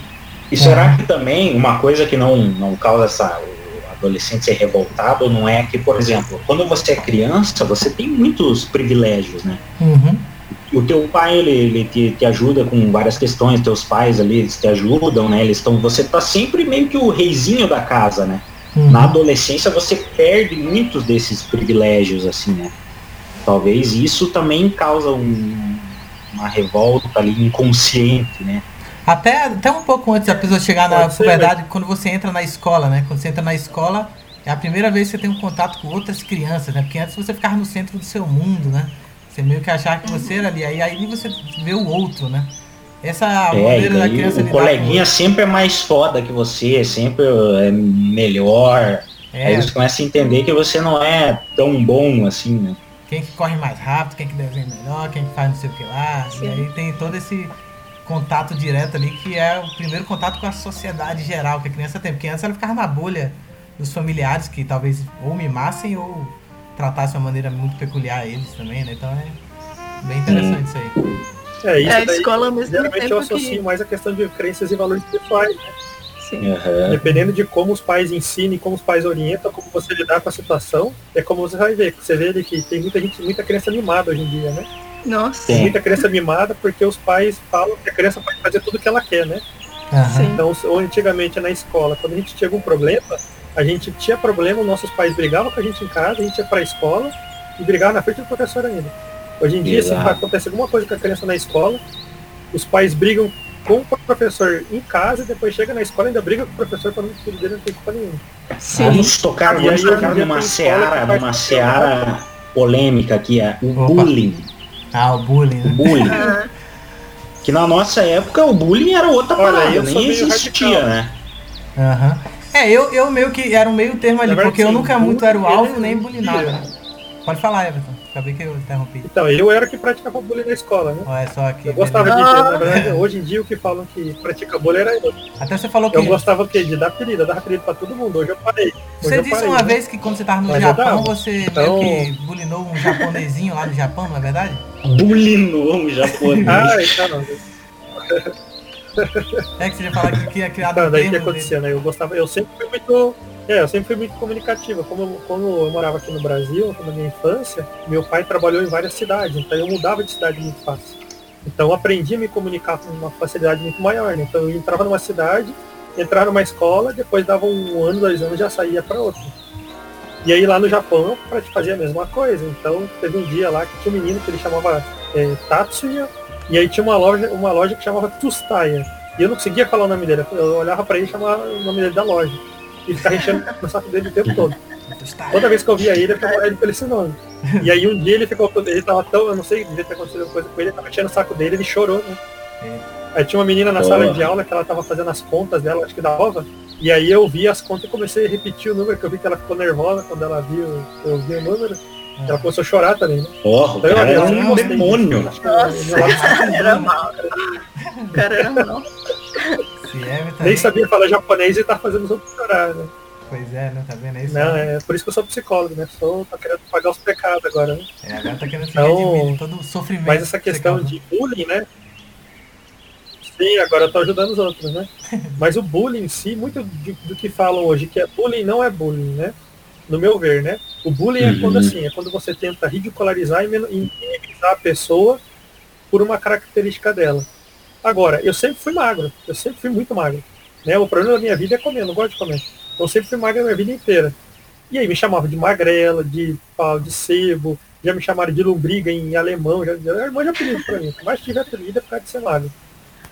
[SPEAKER 3] E será que também uma coisa que não, não causa essa o adolescente ser revoltado não é que, por exemplo, quando você é criança, você tem muitos privilégios, né?
[SPEAKER 1] Uhum.
[SPEAKER 3] O teu pai, ele, ele te, te ajuda com várias questões, teus pais ali, eles te ajudam, né? Eles estão, você tá sempre meio que o reizinho da casa, né?
[SPEAKER 1] Uhum.
[SPEAKER 3] Na adolescência você perde muitos desses privilégios, assim, né? Talvez isso também causa um- uma revolta ali inconsciente, né?
[SPEAKER 1] Até, até um pouco antes da pessoa chegar na
[SPEAKER 4] Pode ser,
[SPEAKER 1] puberdade, quando você entra na escola, né? Quando você entra na escola, é a primeira vez que você tem um contato com outras crianças, né? Porque antes você ficava no centro do seu mundo, né? Você meio que achava que você era ali, aí, aí você vê o outro, né? Essa
[SPEAKER 3] É, e
[SPEAKER 1] maneira da criança
[SPEAKER 3] o coleguinha sempre é mais foda que você, sempre é melhor.
[SPEAKER 1] com...
[SPEAKER 3] Aí
[SPEAKER 1] É,
[SPEAKER 3] você começa a entender que você não é tão bom assim, né?
[SPEAKER 1] quem que corre mais rápido, quem que desenha melhor, quem que faz não sei o que lá. E
[SPEAKER 2] Sim.
[SPEAKER 1] aí tem todo esse contato direto ali, que é o primeiro contato com a sociedade geral que a criança tem. Porque antes ela ficava na bolha dos familiares que talvez ou mimassem ou tratassem de uma maneira muito peculiar a eles também, né? Então é bem interessante isso aí.
[SPEAKER 4] É, isso
[SPEAKER 2] É a
[SPEAKER 4] daí,
[SPEAKER 2] escola ao mesmo
[SPEAKER 4] geralmente eu
[SPEAKER 2] tempo
[SPEAKER 4] associo
[SPEAKER 2] que.
[SPEAKER 4] mais a questão de crenças e valores pessoais, né?
[SPEAKER 2] Sim.
[SPEAKER 3] Aham.
[SPEAKER 4] Dependendo de como os pais ensinam, como os pais orientam, como você lidar com a situação, é como você vai ver. Você vê ali que tem muita gente, muita criança mimada hoje em dia, né?
[SPEAKER 2] Nossa.
[SPEAKER 3] Sim.
[SPEAKER 4] Muita criança mimada porque os pais falam que a criança pode fazer tudo que ela quer, né? Então, ou antigamente na escola, quando a gente tinha algum problema, a gente tinha problema, nossos pais brigavam com a gente em casa, a gente ia pra escola e brigava na frente do professor ainda. Hoje em dia, se
[SPEAKER 3] Exato.
[SPEAKER 4] acontece alguma coisa com a criança na escola, os pais brigam com o professor em casa e depois chega na escola e ainda briga com o professor falando que o filho dele não tem culpa nenhuma.
[SPEAKER 2] Sim.
[SPEAKER 3] Vamos tocar, vamos
[SPEAKER 4] aí,
[SPEAKER 3] tocar numa
[SPEAKER 4] tem
[SPEAKER 3] seara, numa seara polêmica aqui, é o
[SPEAKER 1] Opa.
[SPEAKER 3] bullying.
[SPEAKER 1] Ah, o bullying,
[SPEAKER 3] O
[SPEAKER 1] né?
[SPEAKER 3] bullying.
[SPEAKER 2] Ah,
[SPEAKER 3] Que na nossa época o bullying era outra
[SPEAKER 4] Olha,
[SPEAKER 3] parada, nem existia,
[SPEAKER 4] radical.
[SPEAKER 3] né?
[SPEAKER 1] Aham. É, eu, eu meio que era um meio termo ali, porque eu nunca muito era o
[SPEAKER 4] bullying,
[SPEAKER 1] alvo nem né? Pode falar, Everton. Acabei que eu interrompi.
[SPEAKER 4] Então, eu era que praticava bullying na escola, né?
[SPEAKER 1] Só aqui.
[SPEAKER 4] Eu gostava de na verdade, hoje em dia o que falam que pratica bullying era eu.
[SPEAKER 1] Até você falou que.
[SPEAKER 4] Eu gostava o quê? De dar apelido, eu dava apelido pra todo mundo. Hoje eu parei. Hoje
[SPEAKER 1] Você
[SPEAKER 4] eu
[SPEAKER 1] disse
[SPEAKER 4] parei,
[SPEAKER 1] uma
[SPEAKER 4] né?
[SPEAKER 1] vez que quando você tava no
[SPEAKER 4] Mas
[SPEAKER 1] Japão, você
[SPEAKER 4] Então-
[SPEAKER 1] meio que bulinou um japonesinho lá no Japão, não é verdade?
[SPEAKER 3] Bulinou um japonês.
[SPEAKER 4] Ah, então,
[SPEAKER 1] É que você ia falar que criar
[SPEAKER 4] Então,
[SPEAKER 1] um
[SPEAKER 4] daí o que
[SPEAKER 1] termo
[SPEAKER 4] acontecia, né? Eu gostava, eu sempre fui muito. É, eu sempre fui muito comunicativa. Como eu, como eu morava aqui no Brasil, na minha infância, meu pai trabalhou em várias cidades, então eu mudava de cidade muito fácil. Então aprendi a me comunicar com uma facilidade muito maior, né? Então eu entrava numa cidade, entrava numa escola, depois dava um ano, dois anos, já saía para outra. E aí lá no Japão eu fazia a mesma coisa. Então teve um dia lá que tinha um menino que ele chamava é, Tatsuya, e aí tinha uma loja, uma loja que chamava Tustaya. E eu não conseguia falar o nome dele. Eu olhava pra ele e chamava o nome dele da loja. E ficava enchendo no saco dele o tempo todo. Toda vez que eu via ele, eu chamava ele pelo esse nome. E aí um dia ele ficou. Ele tava tão. Eu não sei, devia ter acontecido alguma coisa com ele, ele tava enchendo o saco dele, ele chorou, né? Aí tinha uma menina na
[SPEAKER 3] Boa.
[SPEAKER 4] sala de aula que ela tava fazendo as contas dela, acho que da ova. E aí eu vi as contas e comecei a repetir o número, que eu vi que ela ficou nervosa quando ela viu, eu vi o número. Ela começou a chorar também, né?
[SPEAKER 3] Porra, o
[SPEAKER 4] Então,
[SPEAKER 3] cara
[SPEAKER 4] eu-
[SPEAKER 3] é
[SPEAKER 4] eu
[SPEAKER 3] um demônio.
[SPEAKER 2] Nossa, era mal. O cara era mal.
[SPEAKER 4] Nem sabia falar japonês e tá fazendo os outros chorar, né?
[SPEAKER 1] Pois é, né? Tá vendo? É isso.
[SPEAKER 4] Não,
[SPEAKER 1] né?
[SPEAKER 4] é por isso que eu sou psicólogo, né? Sou, tô querendo pagar os pecados agora, né?
[SPEAKER 1] É, agora tá querendo
[SPEAKER 4] Então,
[SPEAKER 1] todo o sofrimento.
[SPEAKER 4] Mas essa questão de bullying, né? Sim, agora eu tô ajudando os outros, né? Mas o bullying em si, muito de- do que falam hoje, que é bullying não é bullying, né? No meu ver, né? O bullying é
[SPEAKER 3] Uhum.
[SPEAKER 4] quando assim, é quando você tenta ridicularizar e e minimizar a pessoa por uma característica dela. Agora, eu sempre fui magro, eu sempre fui muito magro. Né? O problema da minha vida é comer, eu não gosto de comer. Eu sempre fui magro a minha vida inteira. E aí me chamavam de magrela, de pau, de sebo, já me chamaram de lombriga em alemão, já, já irmão de apelido pra mim. Mais tive apelido é por causa de ser magro.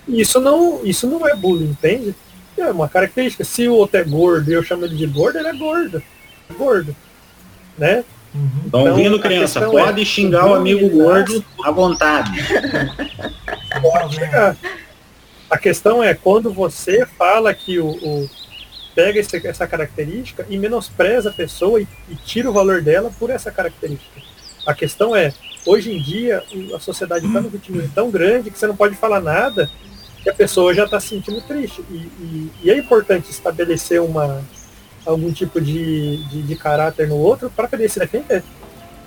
[SPEAKER 4] E isso não, isso não é bullying, entende? É uma característica. Se o outro é gordo e eu chamo ele de gordo, ele é gordo. É gordo. Né?
[SPEAKER 1] Uhum.
[SPEAKER 4] Então,
[SPEAKER 3] ouvindo, criança? Pode
[SPEAKER 4] é,
[SPEAKER 3] xingar
[SPEAKER 4] o
[SPEAKER 3] amigo gordo à vontade.
[SPEAKER 4] Pode chegar. A questão é quando você fala que o, o- pega esse- essa característica e menospreza a pessoa e, e tira o valor dela por essa característica. A questão é, hoje em dia, a sociedade está num vitimismo tão grande que você não pode falar nada que a pessoa já está se sentindo triste. E, e- e é importante estabelecer uma, algum tipo de, de, de caráter no outro para poder se defender.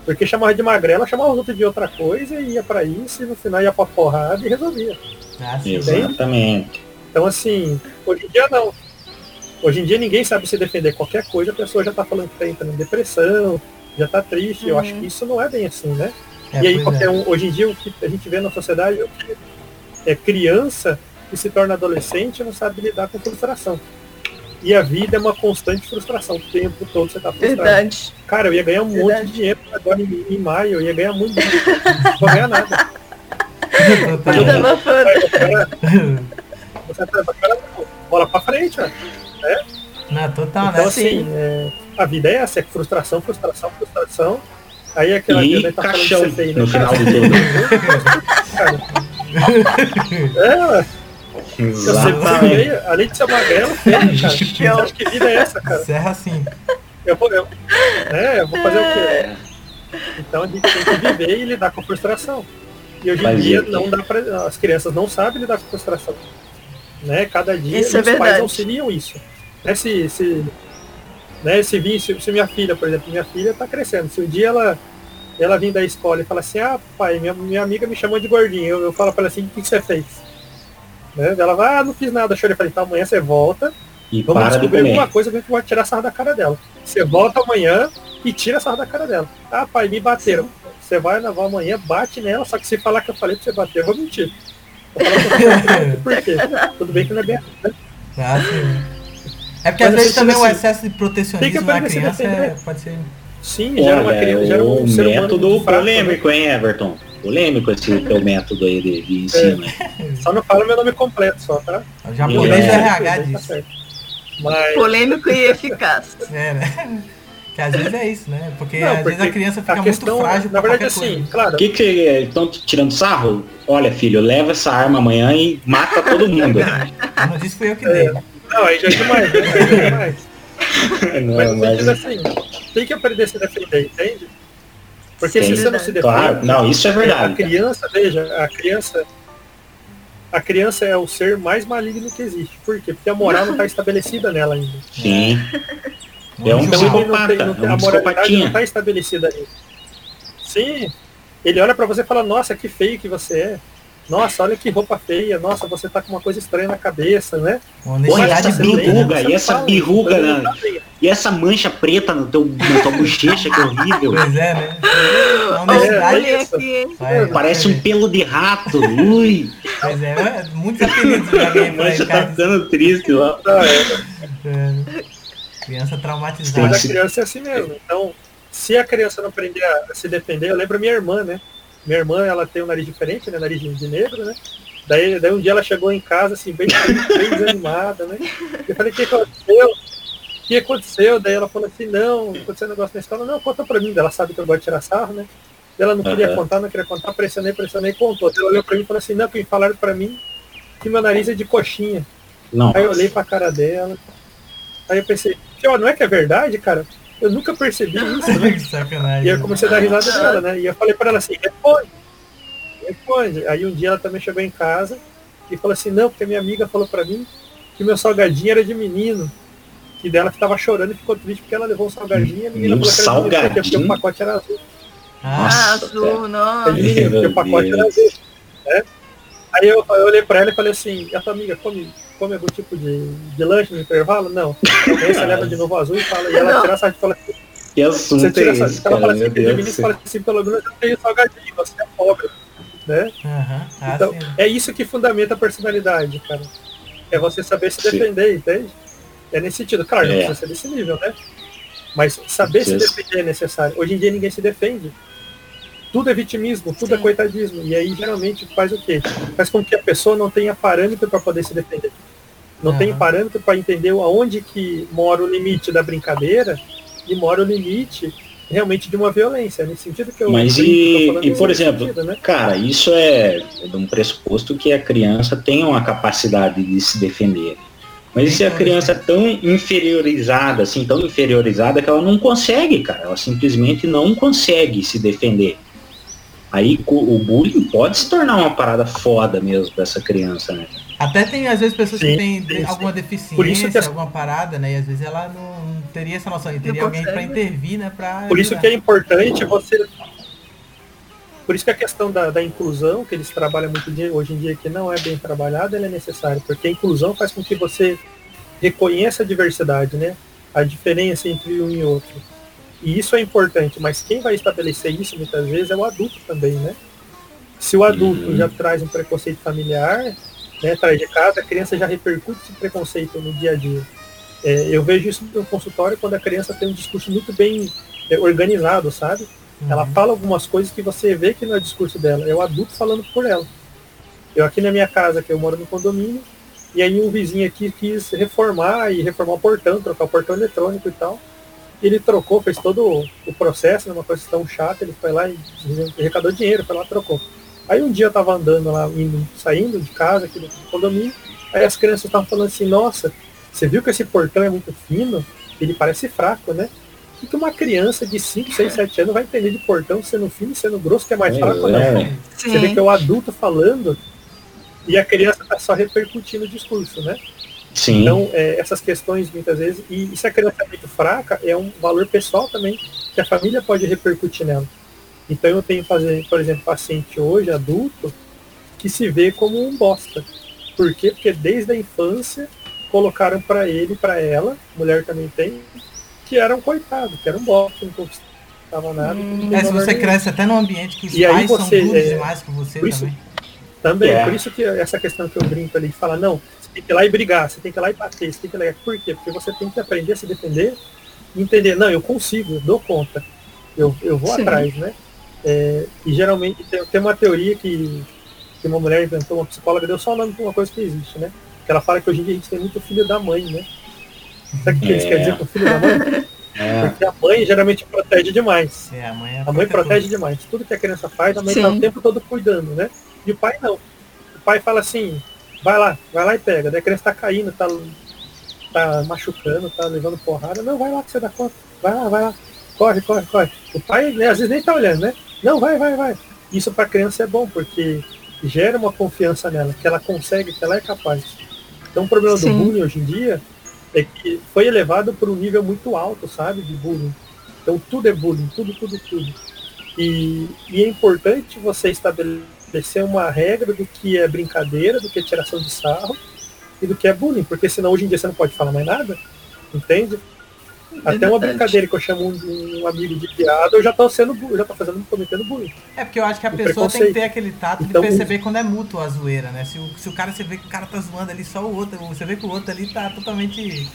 [SPEAKER 4] Porque chamava de magrela, chamava os outros de outra coisa e ia para isso, e no final ia pra porrada e resolvia.
[SPEAKER 1] Ah.
[SPEAKER 3] Exatamente.
[SPEAKER 4] Então, assim, hoje em dia não. Hoje em dia ninguém sabe se defender qualquer coisa, a pessoa já tá falando que tá entrando em depressão, já tá triste. Eu
[SPEAKER 2] Uhum.
[SPEAKER 4] acho que isso não é bem assim, né?
[SPEAKER 1] É,
[SPEAKER 4] e aí qualquer
[SPEAKER 1] é.
[SPEAKER 4] um, hoje em dia o que a gente vê na sociedade é o que é criança que se torna adolescente e não sabe lidar com frustração. E a vida é uma constante frustração. O tempo todo você tá frustrado.
[SPEAKER 2] Verdade.
[SPEAKER 4] Cara, eu ia ganhar um monte
[SPEAKER 2] Verdade.
[SPEAKER 4] de dinheiro agora em, em maio, eu ia ganhar muito dinheiro. Não vou ganhar nada.
[SPEAKER 2] Eu tava falando.
[SPEAKER 4] Você tá bola pra frente, ó.
[SPEAKER 1] Não, total,
[SPEAKER 4] Então,
[SPEAKER 1] né?
[SPEAKER 4] assim, é, a vida é essa, é frustração, frustração, frustração. Aí aquela
[SPEAKER 3] E
[SPEAKER 4] vida tá falando de
[SPEAKER 3] caixão
[SPEAKER 4] ser feio, né?
[SPEAKER 3] no final de tudo.
[SPEAKER 4] cara. É, feio, além de ser magrelo, feio, cara. Você acha que vida é essa, cara?
[SPEAKER 1] Serra assim.
[SPEAKER 4] Eu vou, eu, é, eu vou fazer o quê? Então a gente tem que viver e lidar com frustração. E hoje em dia não dá pra, as crianças não sabem lidar com frustração. Né? Cada dia
[SPEAKER 2] Isso é
[SPEAKER 4] os pais
[SPEAKER 2] verdade.
[SPEAKER 4] auxiliam isso. Né? Se, se, Né? Se, vir, se, se minha filha, por exemplo, minha filha está crescendo. Se um dia ela, ela vir da escola e fala assim, ah, pai, minha, minha amiga me chamou de gordinho, eu, eu falo para ela assim, o que, que você fez? Né? Ela vai, ah, não fiz nada, chorei. Eu falei, então amanhã você volta,
[SPEAKER 3] E
[SPEAKER 4] vamos
[SPEAKER 3] para de
[SPEAKER 4] descobrir alguma coisa que vai tirar sarro da cara dela. Você volta amanhã e tira sarro da cara dela. Ah, pai, me bateram. Você vai lavar amanhã, bate nela, só que se falar que eu falei pra você bater, eu vou mentir. Vou falar pra você, por quê? Tudo bem que não é bem assim, né?
[SPEAKER 1] Ah, sim. É porque às
[SPEAKER 4] Mas
[SPEAKER 1] vezes
[SPEAKER 4] assim,
[SPEAKER 1] também o
[SPEAKER 4] assim,
[SPEAKER 1] excesso de
[SPEAKER 4] que
[SPEAKER 1] protecionismo na
[SPEAKER 4] aprender a se
[SPEAKER 1] criança é- pode ser.
[SPEAKER 4] Sim, gera uma criança, gera um
[SPEAKER 3] o
[SPEAKER 4] ser humano
[SPEAKER 3] método
[SPEAKER 4] né?
[SPEAKER 3] polêmico, hein, Everton? Polêmico esse teu método aí de, de ensino. hein?
[SPEAKER 4] Só não fala meu nome completo, só, tá?
[SPEAKER 1] O japonês
[SPEAKER 3] É.
[SPEAKER 1] é RH
[SPEAKER 4] Tá
[SPEAKER 1] disso.
[SPEAKER 4] certo. Mas
[SPEAKER 2] Polêmico e eficaz.
[SPEAKER 1] É, né? Que às vezes é isso, né? Porque
[SPEAKER 4] Não,
[SPEAKER 1] às vezes
[SPEAKER 4] porque
[SPEAKER 1] a criança fica
[SPEAKER 4] a questão,
[SPEAKER 1] muito frágil
[SPEAKER 4] na verdade, assim,
[SPEAKER 1] coisa.
[SPEAKER 4] claro,
[SPEAKER 3] O que que estão tirando sarro? Olha, filho, leva essa arma amanhã e mata todo mundo.
[SPEAKER 1] Eu não disse fui eu que
[SPEAKER 4] É.
[SPEAKER 1] dei.
[SPEAKER 4] não, aí já é demais, né? Aí já é demais.
[SPEAKER 3] Não,
[SPEAKER 4] Mas
[SPEAKER 3] mas-
[SPEAKER 4] assim, tem que aprender a se defender, entende? Porque
[SPEAKER 3] Sim.
[SPEAKER 4] se você não se defende,
[SPEAKER 3] Claro, não, isso é
[SPEAKER 4] a
[SPEAKER 3] verdade.
[SPEAKER 4] criança, veja, a criança. A criança é o ser mais maligno que existe. Por quê? Porque a moral não está estabelecida nela ainda.
[SPEAKER 3] Sim. É um
[SPEAKER 4] Então
[SPEAKER 1] julgar.
[SPEAKER 4] ele não tem, não tem,
[SPEAKER 3] é um
[SPEAKER 4] a moralidade não está estabelecida ainda. Sim. Ele olha pra você e fala, nossa, que feio que você é. Nossa, olha que roupa feia. Nossa, você tá com uma coisa estranha na cabeça, né?
[SPEAKER 3] Olha
[SPEAKER 1] honestidade
[SPEAKER 3] essa
[SPEAKER 1] bruta, né?
[SPEAKER 3] e essa
[SPEAKER 4] fala,
[SPEAKER 3] birruga, né?
[SPEAKER 4] tá.
[SPEAKER 3] E essa mancha preta no teu, na tua bochecha, que horrível.
[SPEAKER 1] Pois é, né?
[SPEAKER 4] É,
[SPEAKER 3] Parece um pelo de rato. Ui,
[SPEAKER 1] Pois é, é, muitos apelidos já ganhei
[SPEAKER 3] a
[SPEAKER 1] por aí,
[SPEAKER 3] mancha tá ficando triste lá.
[SPEAKER 4] Ah, é.
[SPEAKER 1] É. Criança
[SPEAKER 4] Mas
[SPEAKER 1] traumatizada.
[SPEAKER 4] a criança é assim mesmo. Então, se a criança não aprender a se defender, eu lembro a minha irmã, né? Minha irmã, ela tem um nariz diferente, né? Nariz de negro, né? Daí, daí um dia ela chegou em casa, assim, bem, bem desanimada, né? Eu falei, o que aconteceu? O que aconteceu? Daí ela falou assim, não, aconteceu um negócio na escola. Não, conta pra mim. Ela sabe que eu gosto de tirar sarro, né? Ela não queria
[SPEAKER 3] Aham.
[SPEAKER 4] contar, não queria contar, pressionei, pressionei, contou. Ela olhou pra mim e falou assim, não, que me falaram pra mim que meu nariz é de coxinha.
[SPEAKER 3] Não.
[SPEAKER 4] Aí eu olhei pra cara dela. Aí eu pensei, não é que é verdade, cara? Eu nunca percebi isso, né?
[SPEAKER 1] Que sacanagem.
[SPEAKER 4] E aí eu comecei a dar risada dela, né? E eu falei pra ela assim, responde. Responde. Aí um dia ela também chegou em casa e falou assim, não, porque minha amiga falou pra mim que meu salgadinho era de menino. E dela que tava chorando e ficou triste porque ela levou um salgadinho e a menina
[SPEAKER 3] Um
[SPEAKER 4] falou que era de menino, porque-
[SPEAKER 3] salgadinho?
[SPEAKER 4] o pacote era azul.
[SPEAKER 1] Ah,
[SPEAKER 2] Ah,
[SPEAKER 3] Nossa,
[SPEAKER 2] azul,
[SPEAKER 4] É
[SPEAKER 2] nossa.
[SPEAKER 4] menino, porque o pacote era
[SPEAKER 3] Deus.
[SPEAKER 4] azul. Né? Aí eu, eu olhei pra ela e falei assim, e a tua amiga come, come algum tipo de, de lanche no intervalo? Não. Amanhã você leva de novo azul e fala, e ela
[SPEAKER 2] Não.
[SPEAKER 4] tira essa e fala assim,
[SPEAKER 3] Que
[SPEAKER 4] você
[SPEAKER 3] assunto é
[SPEAKER 4] tira essa.
[SPEAKER 3] esse,
[SPEAKER 4] Ela
[SPEAKER 3] cara?
[SPEAKER 4] fala assim,
[SPEAKER 3] Deus céu.
[SPEAKER 4] fala assim, pelo menos eu tenho salgadinho, você é pobre. Né?
[SPEAKER 1] aham. Ah,
[SPEAKER 4] Então,
[SPEAKER 1] sim.
[SPEAKER 4] é isso que fundamenta a personalidade, cara. É você saber se
[SPEAKER 3] Sim.
[SPEAKER 4] defender, entende? É nesse sentido. Claro, não
[SPEAKER 3] É.
[SPEAKER 4] precisa ser desse nível, né? Mas saber se defender é necessário. Hoje em dia ninguém se defende. Tudo é vitimismo, tudo é
[SPEAKER 2] Sim.
[SPEAKER 4] coitadismo. E aí geralmente faz o quê? Faz com que a pessoa não tenha parâmetro para poder se defender. Não tem
[SPEAKER 1] Aham.
[SPEAKER 4] parâmetro para entender aonde que mora o limite da brincadeira e mora o limite realmente de uma violência. É nesse sentido que eu
[SPEAKER 3] Mas
[SPEAKER 4] brinco,
[SPEAKER 3] e- e, por exemplo,
[SPEAKER 4] sentido, né?
[SPEAKER 3] Cara, isso é, é de um pressuposto que a criança tem uma capacidade de se defender. Mas e se a criança é tão inferiorizada, assim, tão inferiorizada que ela não consegue, cara. Ela simplesmente não consegue se defender. Aí o bullying pode se tornar uma parada foda mesmo pra essa criança, né?
[SPEAKER 1] Até tem, às vezes, pessoas que
[SPEAKER 4] Sim,
[SPEAKER 1] têm
[SPEAKER 4] sim, sim.
[SPEAKER 1] alguma deficiência,
[SPEAKER 4] Por isso que as-
[SPEAKER 1] alguma parada, né? E às vezes ela não, não teria essa noção. E teria
[SPEAKER 2] Não
[SPEAKER 1] alguém
[SPEAKER 2] consegue.
[SPEAKER 1] intervir, né? Pra
[SPEAKER 4] Por isso
[SPEAKER 1] ajudar.
[SPEAKER 4] que é importante você. Por isso que a questão da, da inclusão, que eles trabalham muito dia, hoje em dia, que não é bem trabalhada, ela é necessária, porque a inclusão faz com que você reconheça a diversidade, né? A diferença entre um e outro. E isso é importante, mas quem vai estabelecer isso muitas vezes é o adulto também, né? Se o adulto
[SPEAKER 3] Uhum.
[SPEAKER 4] já traz um preconceito familiar, né, traz de casa, a criança já repercute esse preconceito no dia a dia. É, eu vejo isso no consultório quando a criança tem um discurso muito bem é, organizado, sabe? Ela
[SPEAKER 1] Uhum.
[SPEAKER 4] fala algumas coisas que você vê que não é discurso dela, é o adulto falando por ela. Eu aqui na minha casa, que eu moro no condomínio, e aí um vizinho aqui quis reformar e reformar o portão, trocar o portão eletrônico e tal. Ele trocou, fez todo o- processo, né, uma coisa tão chata, ele foi lá e arrecadou dinheiro, foi lá e trocou. Aí um dia eu tava andando lá, indo, saindo de casa aqui do condomínio, aí as crianças estavam falando assim, nossa, você viu que esse portão é muito fino? Ele parece fraco, né? O que uma criança de 5, 6, 7 anos vai entender de portão sendo fino e sendo grosso, que é mais fraco ou não?
[SPEAKER 3] É, velho.
[SPEAKER 4] Você vê
[SPEAKER 2] Sim.
[SPEAKER 4] que é o adulto falando e a criança tá só repercutindo o discurso, né?
[SPEAKER 3] Sim.
[SPEAKER 4] Então, é, essas questões muitas vezes, e, e se a criança é muito fraca, é um valor pessoal também que a família pode repercutir nela. Então eu tenho, fazer, por exemplo, paciente hoje, adulto, que se vê como um bosta. Por quê? Porque desde a infância colocaram para ele, para ela, mulher também tem, que era um coitado, que era um bosta, não conquistava nada. tem
[SPEAKER 1] É, se você
[SPEAKER 4] nenhum.
[SPEAKER 1] cresce até num ambiente que os
[SPEAKER 4] E aí
[SPEAKER 1] pais
[SPEAKER 4] você,
[SPEAKER 1] são duros
[SPEAKER 4] é,
[SPEAKER 1] demais com você
[SPEAKER 4] por isso-
[SPEAKER 1] também.
[SPEAKER 4] Também,
[SPEAKER 3] É.
[SPEAKER 4] por isso que essa questão que eu brinco ali de falar, não, tem que ir lá e brigar, você tem que ir lá e bater, você tem que ir lá. Por quê? Porque você tem que aprender a se defender e entender, não, eu consigo, eu dou conta, eu, eu vou
[SPEAKER 2] Sim.
[SPEAKER 4] atrás, né? É, e geralmente tem, tem uma teoria que, que uma mulher inventou, uma psicóloga, deu só o nome para uma coisa que existe, né? Que ela fala que hoje em dia a gente tem muito filho da mãe, né? Sabe o que eles
[SPEAKER 3] É.
[SPEAKER 4] querem dizer com filho da mãe?
[SPEAKER 3] É,
[SPEAKER 4] Porque a mãe geralmente protege demais.
[SPEAKER 1] É, a mãe, é
[SPEAKER 4] A mãe protege demais. Tudo que a criança faz, a mãe
[SPEAKER 2] Sim.
[SPEAKER 4] tá o tempo todo cuidando, né? E o pai não. O pai fala assim, vai lá, vai lá e pega. Daí a criança tá caindo, tá, tá machucando, tá levando porrada. Não, vai lá que você dá conta. Vai lá, vai lá. Corre, corre, corre. O pai, né, às vezes nem tá olhando, né? Não, vai, vai, vai. Isso pra criança é bom, porque gera uma confiança nela, que ela consegue, que ela é capaz. Então o problema
[SPEAKER 2] Sim.
[SPEAKER 4] do bullying hoje em dia é que foi elevado por um nível muito alto, sabe, de bullying. Então tudo é bullying, tudo, tudo, tudo. E, e é importante você estabelecer uma regra do que é brincadeira, do que é tiração de sarro e do que é bullying, porque senão hoje em dia você não pode falar mais nada, entende? Até uma brincadeira que eu chamo um, um amigo de piada, eu já tô sendo eu já tô fazendo cometendo bullying.
[SPEAKER 1] É porque eu acho que a
[SPEAKER 4] O
[SPEAKER 1] pessoa tem que ter aquele tato
[SPEAKER 4] Então,
[SPEAKER 1] de perceber quando é mútuo a zoeira, né? Se o, se o cara, você vê que o cara tá zoando ali só o outro, você vê que o outro ali tá totalmente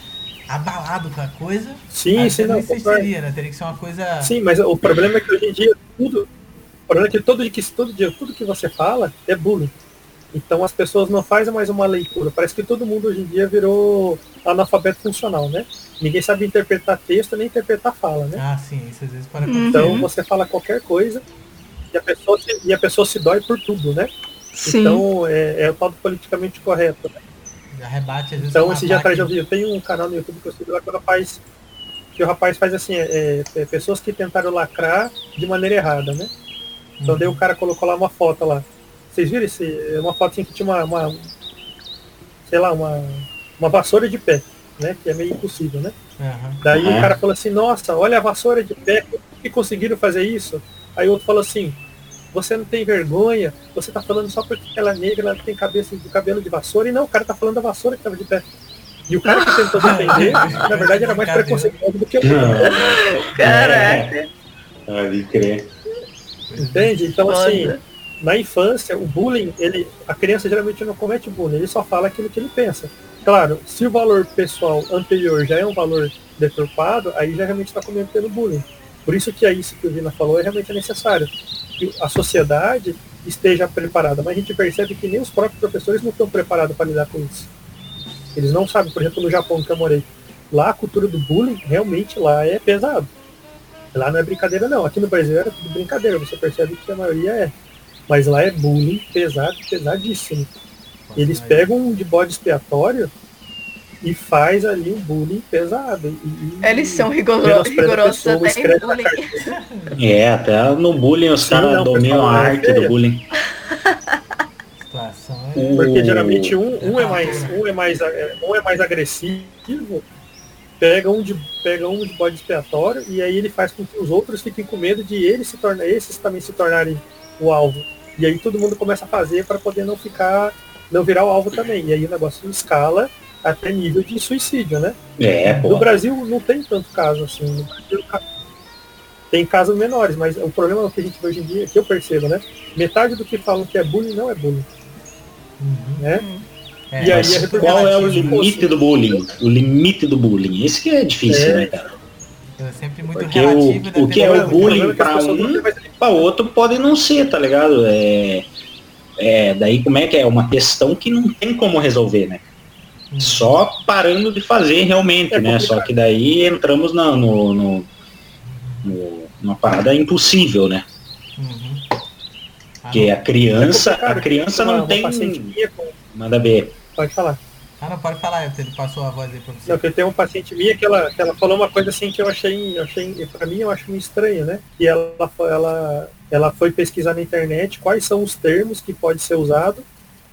[SPEAKER 1] abalado com a coisa,
[SPEAKER 4] Sim, sim,
[SPEAKER 1] você não
[SPEAKER 4] não,
[SPEAKER 1] insistiria, né? Teria que ser uma coisa...
[SPEAKER 4] Sim, mas o problema é que hoje em dia tudo. O problema é que todo, que todo dia, tudo que você fala é bullying. Então as pessoas não fazem mais uma leitura. Parece que todo mundo hoje em dia virou analfabeto funcional, né? Ninguém sabe interpretar texto nem interpretar fala, né?
[SPEAKER 1] Ah, sim, isso às vezes pode
[SPEAKER 2] Uhum.
[SPEAKER 1] acontecer.
[SPEAKER 4] Então você fala qualquer coisa e a pessoa se, e a pessoa se dói por tudo, né?
[SPEAKER 2] Sim.
[SPEAKER 4] Então é, é o tal do politicamente correto. né?
[SPEAKER 1] Já rebate às vezes
[SPEAKER 4] Então esse dia atrás eu vi, eu tenho um canal no YouTube que eu sigo lá que o rapaz, que o rapaz faz assim, é, é, pessoas que tentaram lacrar de maneira errada, né? Então daí o cara colocou lá uma foto lá. Vocês viram esse, é uma foto assim que tinha uma, uma sei lá, uma, uma vassoura de pé, né? Que é meio impossível, né?
[SPEAKER 1] Aham.
[SPEAKER 4] Daí
[SPEAKER 3] É.
[SPEAKER 4] o cara falou assim, nossa, olha a vassoura de pé, como que conseguiram fazer isso? Aí o outro falou assim, você não tem vergonha, você tá falando só porque ela é negra, ela tem cabeça de cabelo de vassoura, e não, o cara tá falando da vassoura que tava de pé. E o cara que tentou defender, na verdade era mais preconceituoso do que o.
[SPEAKER 2] Caraca.
[SPEAKER 3] pode crer.
[SPEAKER 4] Entende? Então assim, na infância, o bullying, ele, a criança geralmente não comete bullying, ele só fala aquilo que ele pensa. Claro, se o valor pessoal anterior já é um valor deturpado, aí já realmente está cometendo bullying. Por isso que é isso que o Vina falou, é realmente necessário. Que a sociedade esteja preparada. Mas a gente percebe que nem os próprios professores não estão preparados para lidar com isso. Eles não sabem, por exemplo, no Japão que eu morei. Lá a cultura do bullying, realmente lá é pesado. Lá não é brincadeira não. Aqui no Brasil era tudo brincadeira, você percebe que a maioria é. Mas lá é bullying pesado, pesadíssimo. Eles pegam um de bode expiatório e faz ali um bullying pesado. E, e-
[SPEAKER 2] Eles são rigoro- rigorosos
[SPEAKER 4] pessoa,
[SPEAKER 2] até em bullying.
[SPEAKER 3] É, até no bullying os caras dominam a
[SPEAKER 4] é
[SPEAKER 3] arte do bullying.
[SPEAKER 1] É...
[SPEAKER 3] O-
[SPEAKER 4] Porque geralmente um, um é mais um é mais é, um é mais agressivo, pega um de pega um de bode expiatório e aí ele faz com que os outros fiquem com medo de eles se tornar esses também se tornarem o alvo. E aí todo mundo começa a fazer para poder não ficar não virar o alvo também. E aí o negócio escala até nível de suicídio, né?
[SPEAKER 3] É,
[SPEAKER 4] No. Brasil não tem tanto caso assim. No Brasil, tem casos menores, mas o problema que a gente vê hoje em dia, que eu percebo, né? Metade do que falam que é bullying não é bullying,
[SPEAKER 1] Uhum.
[SPEAKER 4] né?
[SPEAKER 1] É,
[SPEAKER 4] E aí, repercussão-
[SPEAKER 3] Qual é o limite do bullying? O limite do bullying. Esse que é difícil,
[SPEAKER 4] É.
[SPEAKER 3] né, cara?
[SPEAKER 1] É sempre muito
[SPEAKER 3] Porque
[SPEAKER 1] relativo.
[SPEAKER 3] o-
[SPEAKER 1] né,
[SPEAKER 3] o que é o bullying
[SPEAKER 4] é pessoas não
[SPEAKER 3] um- Para outro pode não ser, tá ligado? É, é, daí como é que é? Uma questão que não tem como resolver, né?
[SPEAKER 1] Uhum.
[SPEAKER 3] Só parando de fazer realmente,
[SPEAKER 4] É
[SPEAKER 3] né?
[SPEAKER 4] complicado.
[SPEAKER 3] Só que daí entramos na, no, no, no- numa parada impossível, né?
[SPEAKER 1] Uhum. Ah,
[SPEAKER 3] Porque a
[SPEAKER 4] É
[SPEAKER 3] criança,
[SPEAKER 4] complicado,
[SPEAKER 3] a criança não
[SPEAKER 4] uma
[SPEAKER 3] tem. Manda ver.
[SPEAKER 4] Pode falar.
[SPEAKER 1] Ah, não, pode falar, ele passou a voz aí pra você.
[SPEAKER 4] Não, que eu tenho uma paciente minha que ela, que ela falou uma coisa assim que eu achei, eu achei para mim eu acho meio estranho, né? E ela, foi- ela, ela foi pesquisar na internet quais são os termos que pode ser usado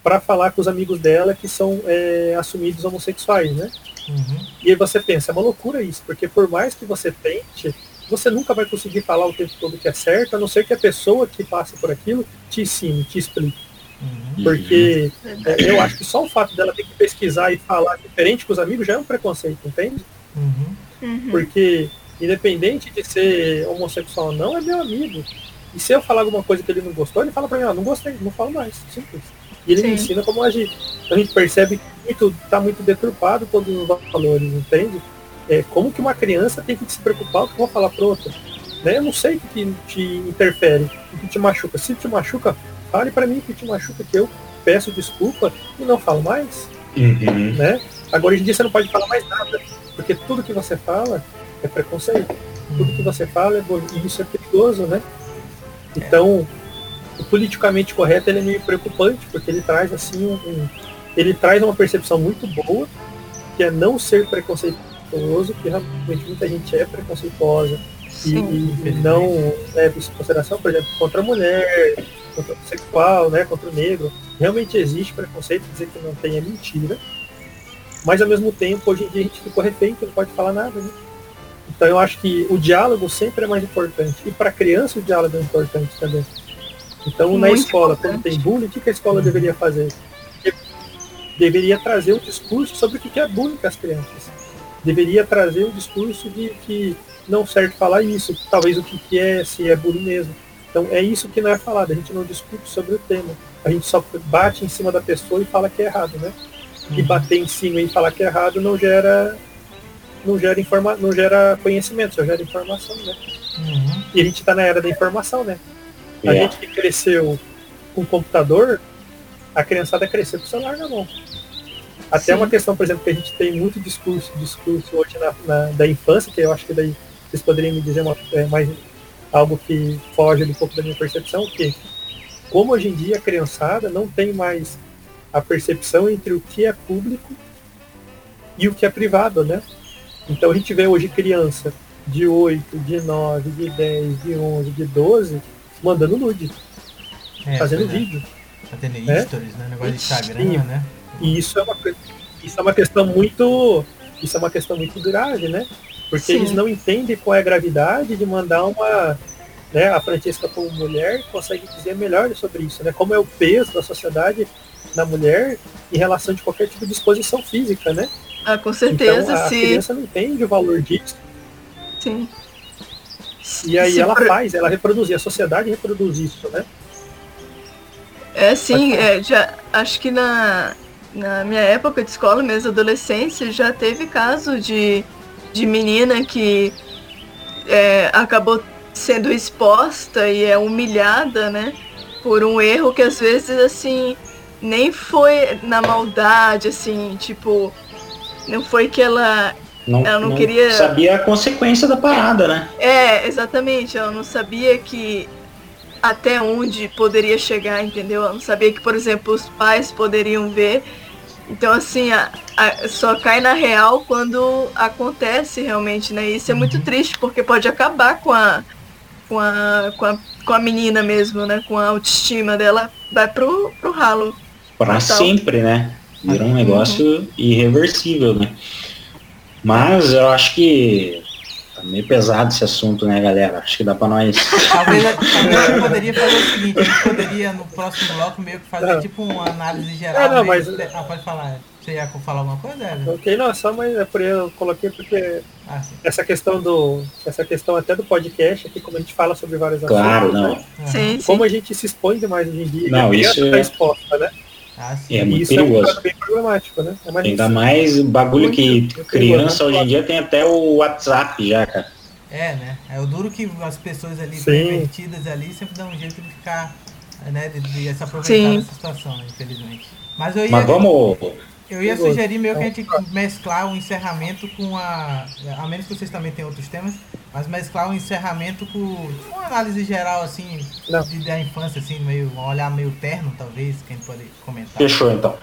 [SPEAKER 4] para falar com os amigos dela que são é, assumidos homossexuais, né?
[SPEAKER 1] Uhum.
[SPEAKER 4] E aí você pensa, é uma loucura isso, porque por mais que você tente, você nunca vai conseguir falar o tempo todo que é certo, a não ser que a pessoa que passa por aquilo te ensine, te explique.
[SPEAKER 1] Uhum.
[SPEAKER 4] Porque é, eu acho que só o fato dela ter que pesquisar e falar diferente com os amigos já é um preconceito, entende?
[SPEAKER 1] Uhum.
[SPEAKER 2] Uhum.
[SPEAKER 4] Porque, independente de ser homossexual ou não, é meu amigo. E se eu falar alguma coisa que ele não gostou, ele fala pra mim, ah, não gostei, não falo mais. Simples. E ele me
[SPEAKER 2] Sim.
[SPEAKER 4] ensina como agir. A gente percebe que muito, tá muito deturpado todos os valores, entende? É, como que uma criança tem que se preocupar com o que eu vou falar pra outra? Né? Eu não sei o que que te interfere, o que te machuca. Se te machuca, fale pra mim que te machuca, que eu peço desculpa e não falo mais
[SPEAKER 3] Uhum.
[SPEAKER 4] né? Agora hoje em dia você não pode falar mais nada, porque tudo que você fala é preconceito. Tudo que você fala é bo- e isso é perigoso, né? Então, o politicamente correto ele é meio preocupante, porque ele traz assim um, um- ele traz uma percepção muito boa, que é não ser preconceituoso, que realmente muita gente é preconceituosa e, e não leva isso em consideração, por exemplo, contra a mulher, contra o sexual, né, contra o negro. Realmente existe preconceito, dizer que não tem é mentira. Mas ao mesmo tempo, hoje em dia a gente ficou refém, que não pode falar nada, né? Então eu acho que o diálogo sempre é mais importante. E para criança o diálogo é importante também. Então na
[SPEAKER 2] Muito
[SPEAKER 4] escola,
[SPEAKER 2] importante.
[SPEAKER 4] quando tem bullying, o que a escola deveria fazer? Deveria trazer um discurso sobre o que é bullying com as crianças. Deveria trazer um discurso de que não serve falar isso, talvez o que é, se é bullying mesmo. Então é isso que não é falado, a gente não discute sobre o tema. A gente só bate em cima da pessoa e fala que é errado, né? E bater em cima e falar que é errado não gera não gera informa não gera conhecimento, só gera informação, né?
[SPEAKER 1] Uhum.
[SPEAKER 4] E a gente está na era da informação, né? A
[SPEAKER 3] É.
[SPEAKER 4] gente que cresceu com computador, a criançada cresceu com o celular na mão. Até
[SPEAKER 2] Sim.
[SPEAKER 4] uma questão, por exemplo, que a gente tem muito discurso, discurso hoje na, na- da infância, que eu acho que daí vocês poderiam me dizer uma, é, mais algo que foge um pouco da minha percepção, que como hoje em dia a criançada não tem mais a percepção entre o que é público e o que é privado, né? Então a gente vê hoje criança de 8, de 9, de 10, de 11, de 12 mandando nude,
[SPEAKER 1] É,
[SPEAKER 4] fazendo
[SPEAKER 1] pois é.
[SPEAKER 4] vídeo.
[SPEAKER 1] Fazendo
[SPEAKER 4] É?
[SPEAKER 1] stories, né? Negócio de
[SPEAKER 4] Sim.
[SPEAKER 1] Instagram, né?
[SPEAKER 4] E isso é uma isso é uma questão muito isso é uma questão muito grave, né? Porque
[SPEAKER 2] Sim.
[SPEAKER 4] eles não entendem qual é a gravidade de mandar uma né, a Francesca como mulher consegue dizer melhor sobre isso, né? Como é o peso da sociedade na mulher em relação de qualquer tipo de exposição física, né?
[SPEAKER 2] Ah, com certeza,
[SPEAKER 4] então, a
[SPEAKER 2] se.
[SPEAKER 4] criança não entende o valor disso.
[SPEAKER 2] Sim.
[SPEAKER 4] E aí
[SPEAKER 2] Se
[SPEAKER 4] ela
[SPEAKER 2] por-
[SPEAKER 4] faz, ela reproduz, e a sociedade reproduz isso, né?
[SPEAKER 2] É, sim, é, já, acho que na, na minha época de escola, mesmo adolescência, já teve caso de, de menina que é, acabou sendo exposta e é humilhada, né? Por um erro que às vezes, assim, nem foi na maldade, assim, tipo, não foi que ela
[SPEAKER 3] Não,
[SPEAKER 2] Ela não queria-
[SPEAKER 3] sabia a consequência da parada, né?
[SPEAKER 2] É, exatamente. Ela não sabia que até onde poderia chegar, entendeu? Ela não sabia que, por exemplo, os pais poderiam ver. Então, assim, a- a- só cai na real quando acontece realmente, né? E Isso é muito triste, porque pode acabar com a, com a, com a, com a menina mesmo, né? Com a autoestima dela, vai pro, pro ralo.
[SPEAKER 3] Pra
[SPEAKER 2] Total.
[SPEAKER 3] sempre, né? Vira
[SPEAKER 2] Uhum.
[SPEAKER 3] um negócio irreversível, né? Mas eu acho que tá meio pesado esse assunto, né, galera? Acho que dá pra nós.
[SPEAKER 1] Talvez, talvez a gente poderia fazer o seguinte, a gente poderia no próximo bloco meio que fazer
[SPEAKER 4] Não.
[SPEAKER 1] tipo uma análise geral.
[SPEAKER 4] É, não, mas-
[SPEAKER 1] Ah, pode falar. Você ia falar alguma coisa, Evelyn?
[SPEAKER 4] Ok, não, só mas é por aí eu coloquei porque
[SPEAKER 1] Ah, sim.
[SPEAKER 4] essa questão do. Essa questão até do podcast aqui, como a gente fala sobre vários
[SPEAKER 3] Claro,
[SPEAKER 4] assuntos,
[SPEAKER 3] não.
[SPEAKER 4] né?
[SPEAKER 2] Sim, sim.
[SPEAKER 4] Como a gente se expõe demais hoje em dia,
[SPEAKER 3] Não, isso
[SPEAKER 4] tá
[SPEAKER 3] é-
[SPEAKER 4] exposta, né?
[SPEAKER 1] Ah, sim.
[SPEAKER 3] É muito
[SPEAKER 4] isso é
[SPEAKER 3] perigoso.
[SPEAKER 4] caso bem problemático, né? É mais
[SPEAKER 3] Ainda mais o bagulho
[SPEAKER 4] Muito,
[SPEAKER 3] que
[SPEAKER 4] muito
[SPEAKER 3] criança hoje em dia tem até o WhatsApp já, cara.
[SPEAKER 1] É, né? É o duro que as pessoas ali
[SPEAKER 4] Sim.
[SPEAKER 1] pervertidas ali sempre dão um jeito de ficar, né? De, de se aproveitar
[SPEAKER 2] Sim.
[SPEAKER 1] dessa situação, né, infelizmente. Mas eu ia,
[SPEAKER 3] Mas vamos.
[SPEAKER 1] Eu ia sugerir meio que a gente mesclar o encerramento com a. A menos que vocês também tenham outros temas, mas mesclar o encerramento com uma análise geral, assim,
[SPEAKER 4] Não.
[SPEAKER 1] de, da infância, assim, meio, um olhar meio terno, talvez, que a gente pode comentar.
[SPEAKER 3] Fechou então.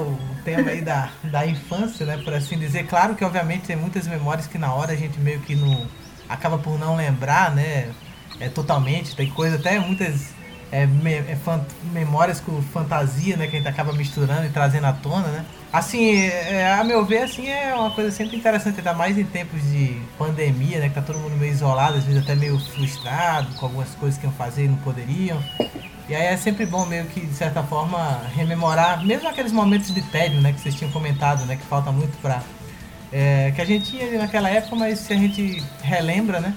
[SPEAKER 1] O tema aí da, da infância, né, por assim dizer. Claro que, obviamente, tem muitas memórias que na hora a gente meio que não... Acaba por não lembrar, né, é, totalmente. Tem coisa até muitas é, me- é, fan- memórias com fantasia, né, que a gente acaba misturando e trazendo à tona, né. Assim, é, a meu ver, assim, é uma coisa sempre interessante, ainda mais em tempos de pandemia, né, que tá todo mundo meio isolado, às vezes até meio frustrado com algumas coisas que iam fazer e não poderiam. E aí é sempre bom meio que, de certa forma, rememorar, mesmo aqueles momentos de tédio, né, que vocês tinham comentado, né, que falta muito pra... é, que a gente tinha naquela época, mas se a gente relembra, né,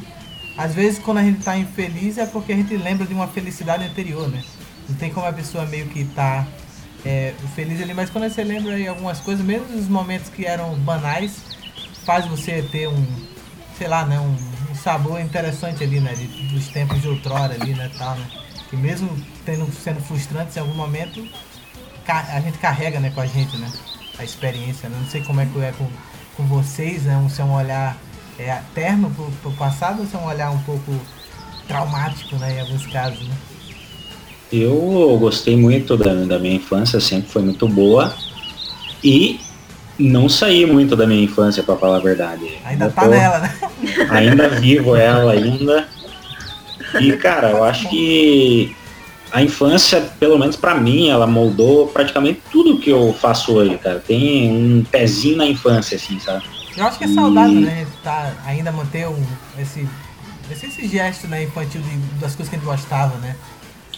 [SPEAKER 1] às vezes quando a gente tá infeliz é porque a gente lembra de uma felicidade anterior, né. Não tem como a pessoa meio que tá é, feliz ali, mas quando você lembra aí algumas coisas, mesmo os momentos que eram banais, faz você ter um, sei lá, né, um, um sabor interessante ali, né, de, dos tempos de outrora ali, né, tal, né. Que mesmo tendo, sendo frustrante em algum momento, a gente carrega, né, com a gente, né, a experiência, né. Não sei como é que é com, com vocês, né, um, se é um olhar é, terno pro, pro passado ou se é um olhar um pouco traumático, né, em alguns casos, né.
[SPEAKER 3] Eu gostei muito da, da minha infância, sempre foi muito boa. E não saí muito da minha infância, pra falar a verdade.
[SPEAKER 1] Ainda
[SPEAKER 3] Eu
[SPEAKER 1] tá
[SPEAKER 3] tô
[SPEAKER 1] nela, né.
[SPEAKER 3] Ainda vivo ela ainda. E cara, eu acho que a infância, pelo menos pra mim, ela moldou praticamente tudo que eu faço hoje, cara. Tem um pezinho na infância, assim, sabe?
[SPEAKER 1] Eu acho que é saudável, né? a gente Tá, ainda manter um, esse, esse, esse gesto né, infantil de- das coisas que a gente gostava, né?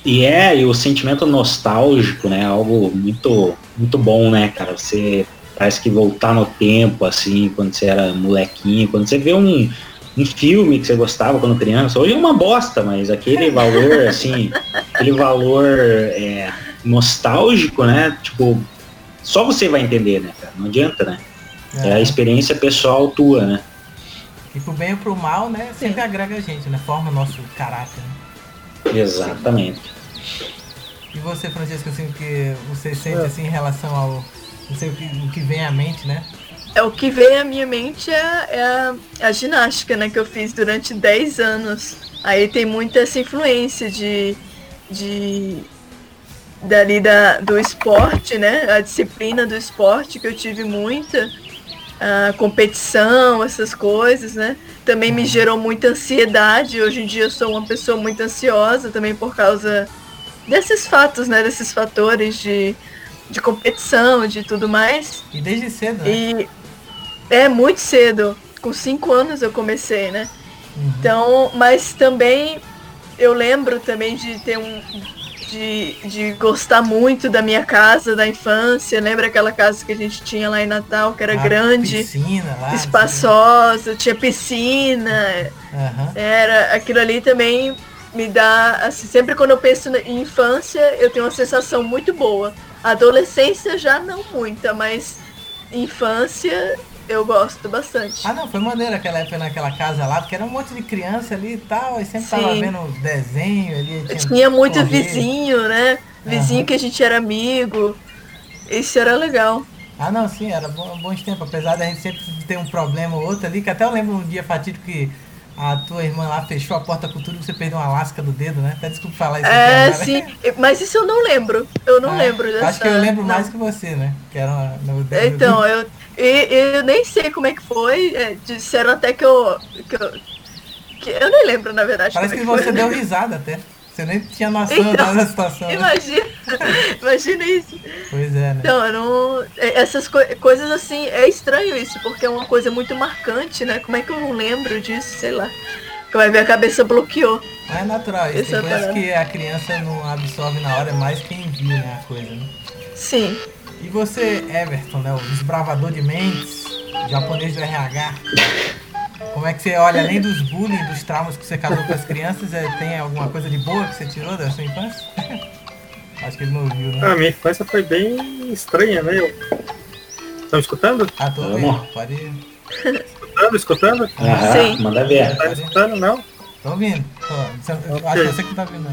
[SPEAKER 3] E é, e o sentimento nostálgico, né? Algo muito, muito bom, né, cara? Você parece que voltar no tempo, assim, quando você era molequinho, quando você vê um, um filme que você gostava quando criança, hoje é uma bosta, mas aquele valor, assim, aquele valor é, nostálgico, né? Tipo, só você vai entender, né, cara? Não adianta, né? É a experiência pessoal tua, né?
[SPEAKER 1] E pro bem ou pro mal, né? Sempre agrega a gente, né? Forma o nosso caráter. Né?
[SPEAKER 3] Exatamente.
[SPEAKER 1] E você, Francisco, assim, o que você sente assim em relação ao. Não sei o que, o que vem à mente, né?
[SPEAKER 2] É o que vem à minha mente é, é a, a ginástica, né, que eu fiz durante 10 anos. Aí tem muita essa influência de, de dali da, do esporte, né? A disciplina do esporte que eu tive muita, a competição, essas coisas, né? Também me gerou muita ansiedade. Hoje em dia eu sou uma pessoa muito ansiosa também por causa desses fatos, né? Desses fatores de, de competição, de tudo mais.
[SPEAKER 1] E desde cedo, né?
[SPEAKER 2] E é muito cedo. Com cinco anos eu comecei, né?
[SPEAKER 1] Uhum.
[SPEAKER 2] Então, mas também eu lembro também de ter um. De, de gostar muito da minha casa, da infância. Lembra aquela casa que a gente tinha lá em Natal, que era grande,
[SPEAKER 1] Piscina lá.
[SPEAKER 2] espaçosa, tinha piscina.
[SPEAKER 1] Aham.
[SPEAKER 2] Era aquilo ali também me dá, assim, sempre quando eu penso na- em infância, eu tenho uma sensação muito boa. Adolescência já não muita, mas infância eu gosto bastante.
[SPEAKER 1] Ah não, foi maneiro aquela época naquela casa lá, porque era um monte de criança ali e tal, e sempre tava
[SPEAKER 2] Sim.
[SPEAKER 1] vendo desenho ali.
[SPEAKER 2] Eu tinha muito
[SPEAKER 1] correr.
[SPEAKER 2] vizinho, né? Vizinho
[SPEAKER 1] Aham.
[SPEAKER 2] que a gente era amigo. Isso era legal.
[SPEAKER 1] Ah não, sim, era bom, bons tempos, apesar da gente sempre ter um problema ou outro ali, que até eu lembro um dia fatídico que a tua irmã lá fechou a porta com tudo e você perdeu uma lasca do dedo, né? Até desculpa falar isso
[SPEAKER 2] É,
[SPEAKER 1] aqui
[SPEAKER 2] sim. Mas isso eu não lembro. Eu não
[SPEAKER 1] Ah,
[SPEAKER 2] lembro dessa.
[SPEAKER 1] Acho que eu lembro
[SPEAKER 2] não.
[SPEAKER 1] mais que você, né? Que era uma, no dedo.
[SPEAKER 2] Então, eu, e- eu nem sei como é que foi. é, disseram até que eu, que eu. que eu nem lembro, na verdade.
[SPEAKER 1] Parece que
[SPEAKER 2] é foi.
[SPEAKER 1] você deu risada até. Você nem tinha noção
[SPEAKER 2] Então,
[SPEAKER 1] da situação. né?
[SPEAKER 2] Imagina, imagina isso.
[SPEAKER 1] Pois é, né?
[SPEAKER 2] Então, não. é, Essas coi- coisas assim, é estranho isso, porque é uma coisa muito marcante, né? Como é que eu não lembro disso? Sei lá. Que vai ver a cabeça bloqueou.
[SPEAKER 1] Mas é natural, isso
[SPEAKER 2] Essa
[SPEAKER 1] tem coisas
[SPEAKER 2] parada.
[SPEAKER 1] que a criança não absorve na hora, é mais quem viu, né, a coisa, né?
[SPEAKER 2] Sim.
[SPEAKER 1] E você, Everton, né, o desbravador de mentes, japonês do RH, como é que você olha, além dos bullying, dos traumas que você causou com as crianças, é, tem alguma coisa de boa que você tirou da sua infância? Acho que ele não ouviu, né?
[SPEAKER 4] A minha infância foi bem estranha, né? Eu... Estão escutando?
[SPEAKER 1] Ah, tô
[SPEAKER 3] Vamos.
[SPEAKER 1] ouvindo, pode ir.
[SPEAKER 4] Escutando, escutando?
[SPEAKER 3] Aham,
[SPEAKER 2] Sim.
[SPEAKER 3] manda ver.
[SPEAKER 4] Tá escutando, não?
[SPEAKER 1] Tô ouvindo. Tô, acho que você que tá ouvindo.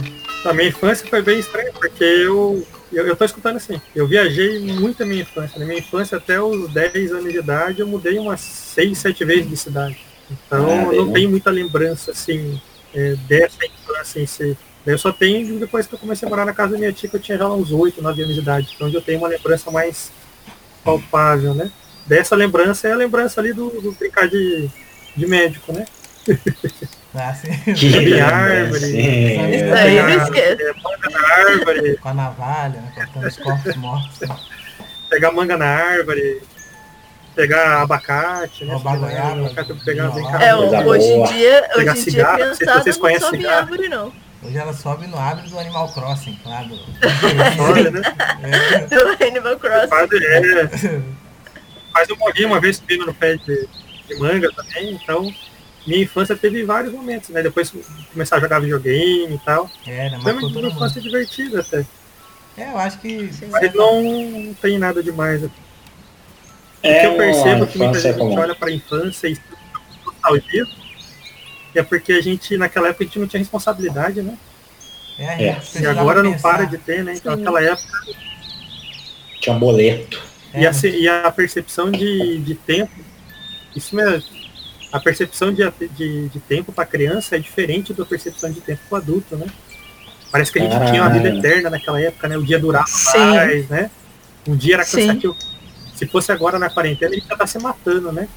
[SPEAKER 4] A minha infância foi bem estranha, porque eu, eu, eu tô escutando assim. Eu viajei muito na minha infância. Na minha infância, até os 10 anos de idade, eu mudei umas 6, 7 vezes de cidade. Então,
[SPEAKER 3] Ah,
[SPEAKER 4] eu
[SPEAKER 3] bem,
[SPEAKER 4] não
[SPEAKER 3] né?
[SPEAKER 4] tenho muita lembrança, assim, é, dessa infância em si. Eu só tenho depois que eu comecei a morar na casa da minha tia, que eu tinha já uns 8, 9 anos de idade, então eu tenho uma lembrança mais palpável, né? Dessa lembrança é a lembrança ali do, do brincar de, de médico, né?
[SPEAKER 1] Ah, sim.
[SPEAKER 6] Que
[SPEAKER 4] Subir árvore,
[SPEAKER 6] sim,
[SPEAKER 2] Isso aí esquece.
[SPEAKER 4] é, manga na árvore,
[SPEAKER 1] Com a navalha, né? Cortando os corpos mortos.
[SPEAKER 4] pegar manga na árvore, pegar abacate, né?
[SPEAKER 1] Roubar goiaba,
[SPEAKER 4] abacate, eu pegar, brincar.
[SPEAKER 2] É, hoje em dia, hoje
[SPEAKER 4] Pegar
[SPEAKER 2] em dia criançada
[SPEAKER 4] vocês
[SPEAKER 2] não
[SPEAKER 4] conhecem
[SPEAKER 2] sobe em
[SPEAKER 4] cigarro.
[SPEAKER 2] árvore, não.
[SPEAKER 1] Hoje ela sobe no árvore do Animal Crossing, do.
[SPEAKER 4] Olha, né?
[SPEAKER 1] É.
[SPEAKER 2] Do Animal Crossing.
[SPEAKER 4] Quase é. Mas eu morri uma vez subindo no pé de, de manga também, então minha infância teve vários momentos, né? Depois começar a jogar videogame e tal.
[SPEAKER 1] É, né?
[SPEAKER 4] Foi
[SPEAKER 1] Marcou
[SPEAKER 4] uma infância divertida até.
[SPEAKER 1] É, eu acho que.
[SPEAKER 4] Mas não tem nada demais. O
[SPEAKER 6] É
[SPEAKER 4] que eu percebo que muita
[SPEAKER 6] infância
[SPEAKER 4] gente
[SPEAKER 6] comum.
[SPEAKER 4] olha para a infância e nostalgia é porque a gente, naquela época, a gente não tinha responsabilidade, né?
[SPEAKER 1] É, a
[SPEAKER 6] É.
[SPEAKER 4] E agora não
[SPEAKER 1] pensar.
[SPEAKER 4] para de ter, né? Então,
[SPEAKER 2] Sim.
[SPEAKER 4] naquela época,
[SPEAKER 6] Tinha boleto.
[SPEAKER 1] É,
[SPEAKER 4] e, a, se- e a percepção de, de tempo, isso mesmo, a percepção de, de, de tempo para criança é diferente da percepção de tempo para adulto, né? Parece que a gente tinha uma vida eterna naquela época, né? O dia durava
[SPEAKER 2] Sim.
[SPEAKER 4] mais, né? Um dia era
[SPEAKER 2] Sim.
[SPEAKER 4] cansativo. Se fosse agora na quarentena, a gente já tá se matando, né?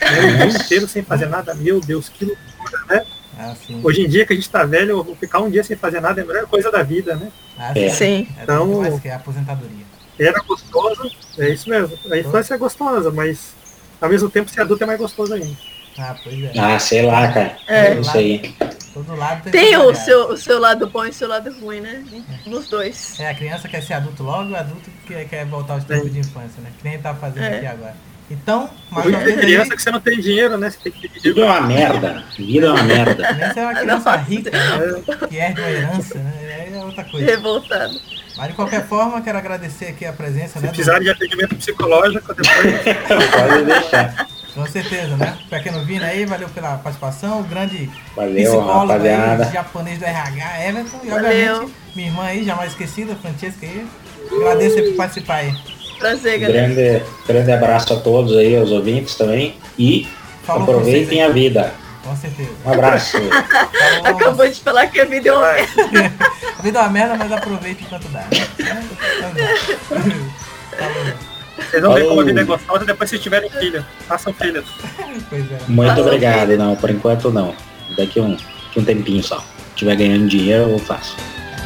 [SPEAKER 4] Né, O dia inteiro sem fazer nada, meu Deus, que loucura, né?
[SPEAKER 1] Ah.
[SPEAKER 4] Hoje em dia que a gente tá velho, ficar um dia sem fazer nada é a melhor coisa da vida, né?
[SPEAKER 1] Ah,
[SPEAKER 6] É.
[SPEAKER 2] Sim.
[SPEAKER 1] É
[SPEAKER 4] Então-
[SPEAKER 1] mais que é a aposentadoria.
[SPEAKER 4] Era gostoso, é isso mesmo. A infância é gostosa, mas ao mesmo tempo ser adulto é mais gostoso ainda.
[SPEAKER 1] Ah, pois é.
[SPEAKER 6] Ah, sei lá, cara.
[SPEAKER 2] É.
[SPEAKER 6] Isso aí.
[SPEAKER 1] Todo lado tem
[SPEAKER 2] Tem o seu, o seu lado bom e o seu lado ruim, né? Nos dois.
[SPEAKER 1] É, a criança quer ser adulto logo e o adulto quer, quer voltar aos tempos de infância, né? Que nem tá fazendo
[SPEAKER 2] É.
[SPEAKER 1] aqui agora. Então, mais
[SPEAKER 4] Hoje
[SPEAKER 1] uma
[SPEAKER 4] é
[SPEAKER 1] vez aí,
[SPEAKER 4] criança que você não tem dinheiro, né? Você tem que pedir
[SPEAKER 6] Vida é uma merda. Vida é uma merda.
[SPEAKER 1] nem ser uma criança rica, né? Que herde uma herança, né? Aí é outra coisa.
[SPEAKER 2] Revoltado.
[SPEAKER 1] Mas de qualquer forma, quero agradecer aqui a presença,
[SPEAKER 4] Se
[SPEAKER 1] né? do-
[SPEAKER 4] precisar de atendimento psicológico, depois
[SPEAKER 6] Pode deixar.
[SPEAKER 1] Com certeza, né? Pequeno Vini aí, valeu pela participação. O grande
[SPEAKER 6] Valeu,
[SPEAKER 1] psicólogo aí,
[SPEAKER 6] rapaziada.
[SPEAKER 1] japonês do RH, Everton. E
[SPEAKER 2] Valeu.
[SPEAKER 1] obviamente, minha irmã aí, jamais esquecida, Francesca aí. Agradeço aí por participar aí.
[SPEAKER 2] Prazer, galera.
[SPEAKER 6] Grande, grande abraço a todos aí, aos ouvintes também. E
[SPEAKER 1] Falou
[SPEAKER 6] aproveitem a
[SPEAKER 1] aí.
[SPEAKER 6] vida.
[SPEAKER 1] Com certeza.
[SPEAKER 6] Um abraço.
[SPEAKER 2] Acabou de falar que a vida é uma
[SPEAKER 4] vai.
[SPEAKER 1] A vida é uma merda, mas aproveita enquanto dá. Falou.
[SPEAKER 4] Vocês vão ver como a vida é gostosa depois se tiverem filho. Façam filhos.
[SPEAKER 1] Pois é.
[SPEAKER 6] Muito
[SPEAKER 2] Faça
[SPEAKER 6] obrigado. Não, por enquanto não. Daqui um, um tempinho só. Se tiver ganhando dinheiro, eu faço.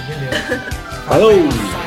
[SPEAKER 1] Beleza.
[SPEAKER 6] Falou!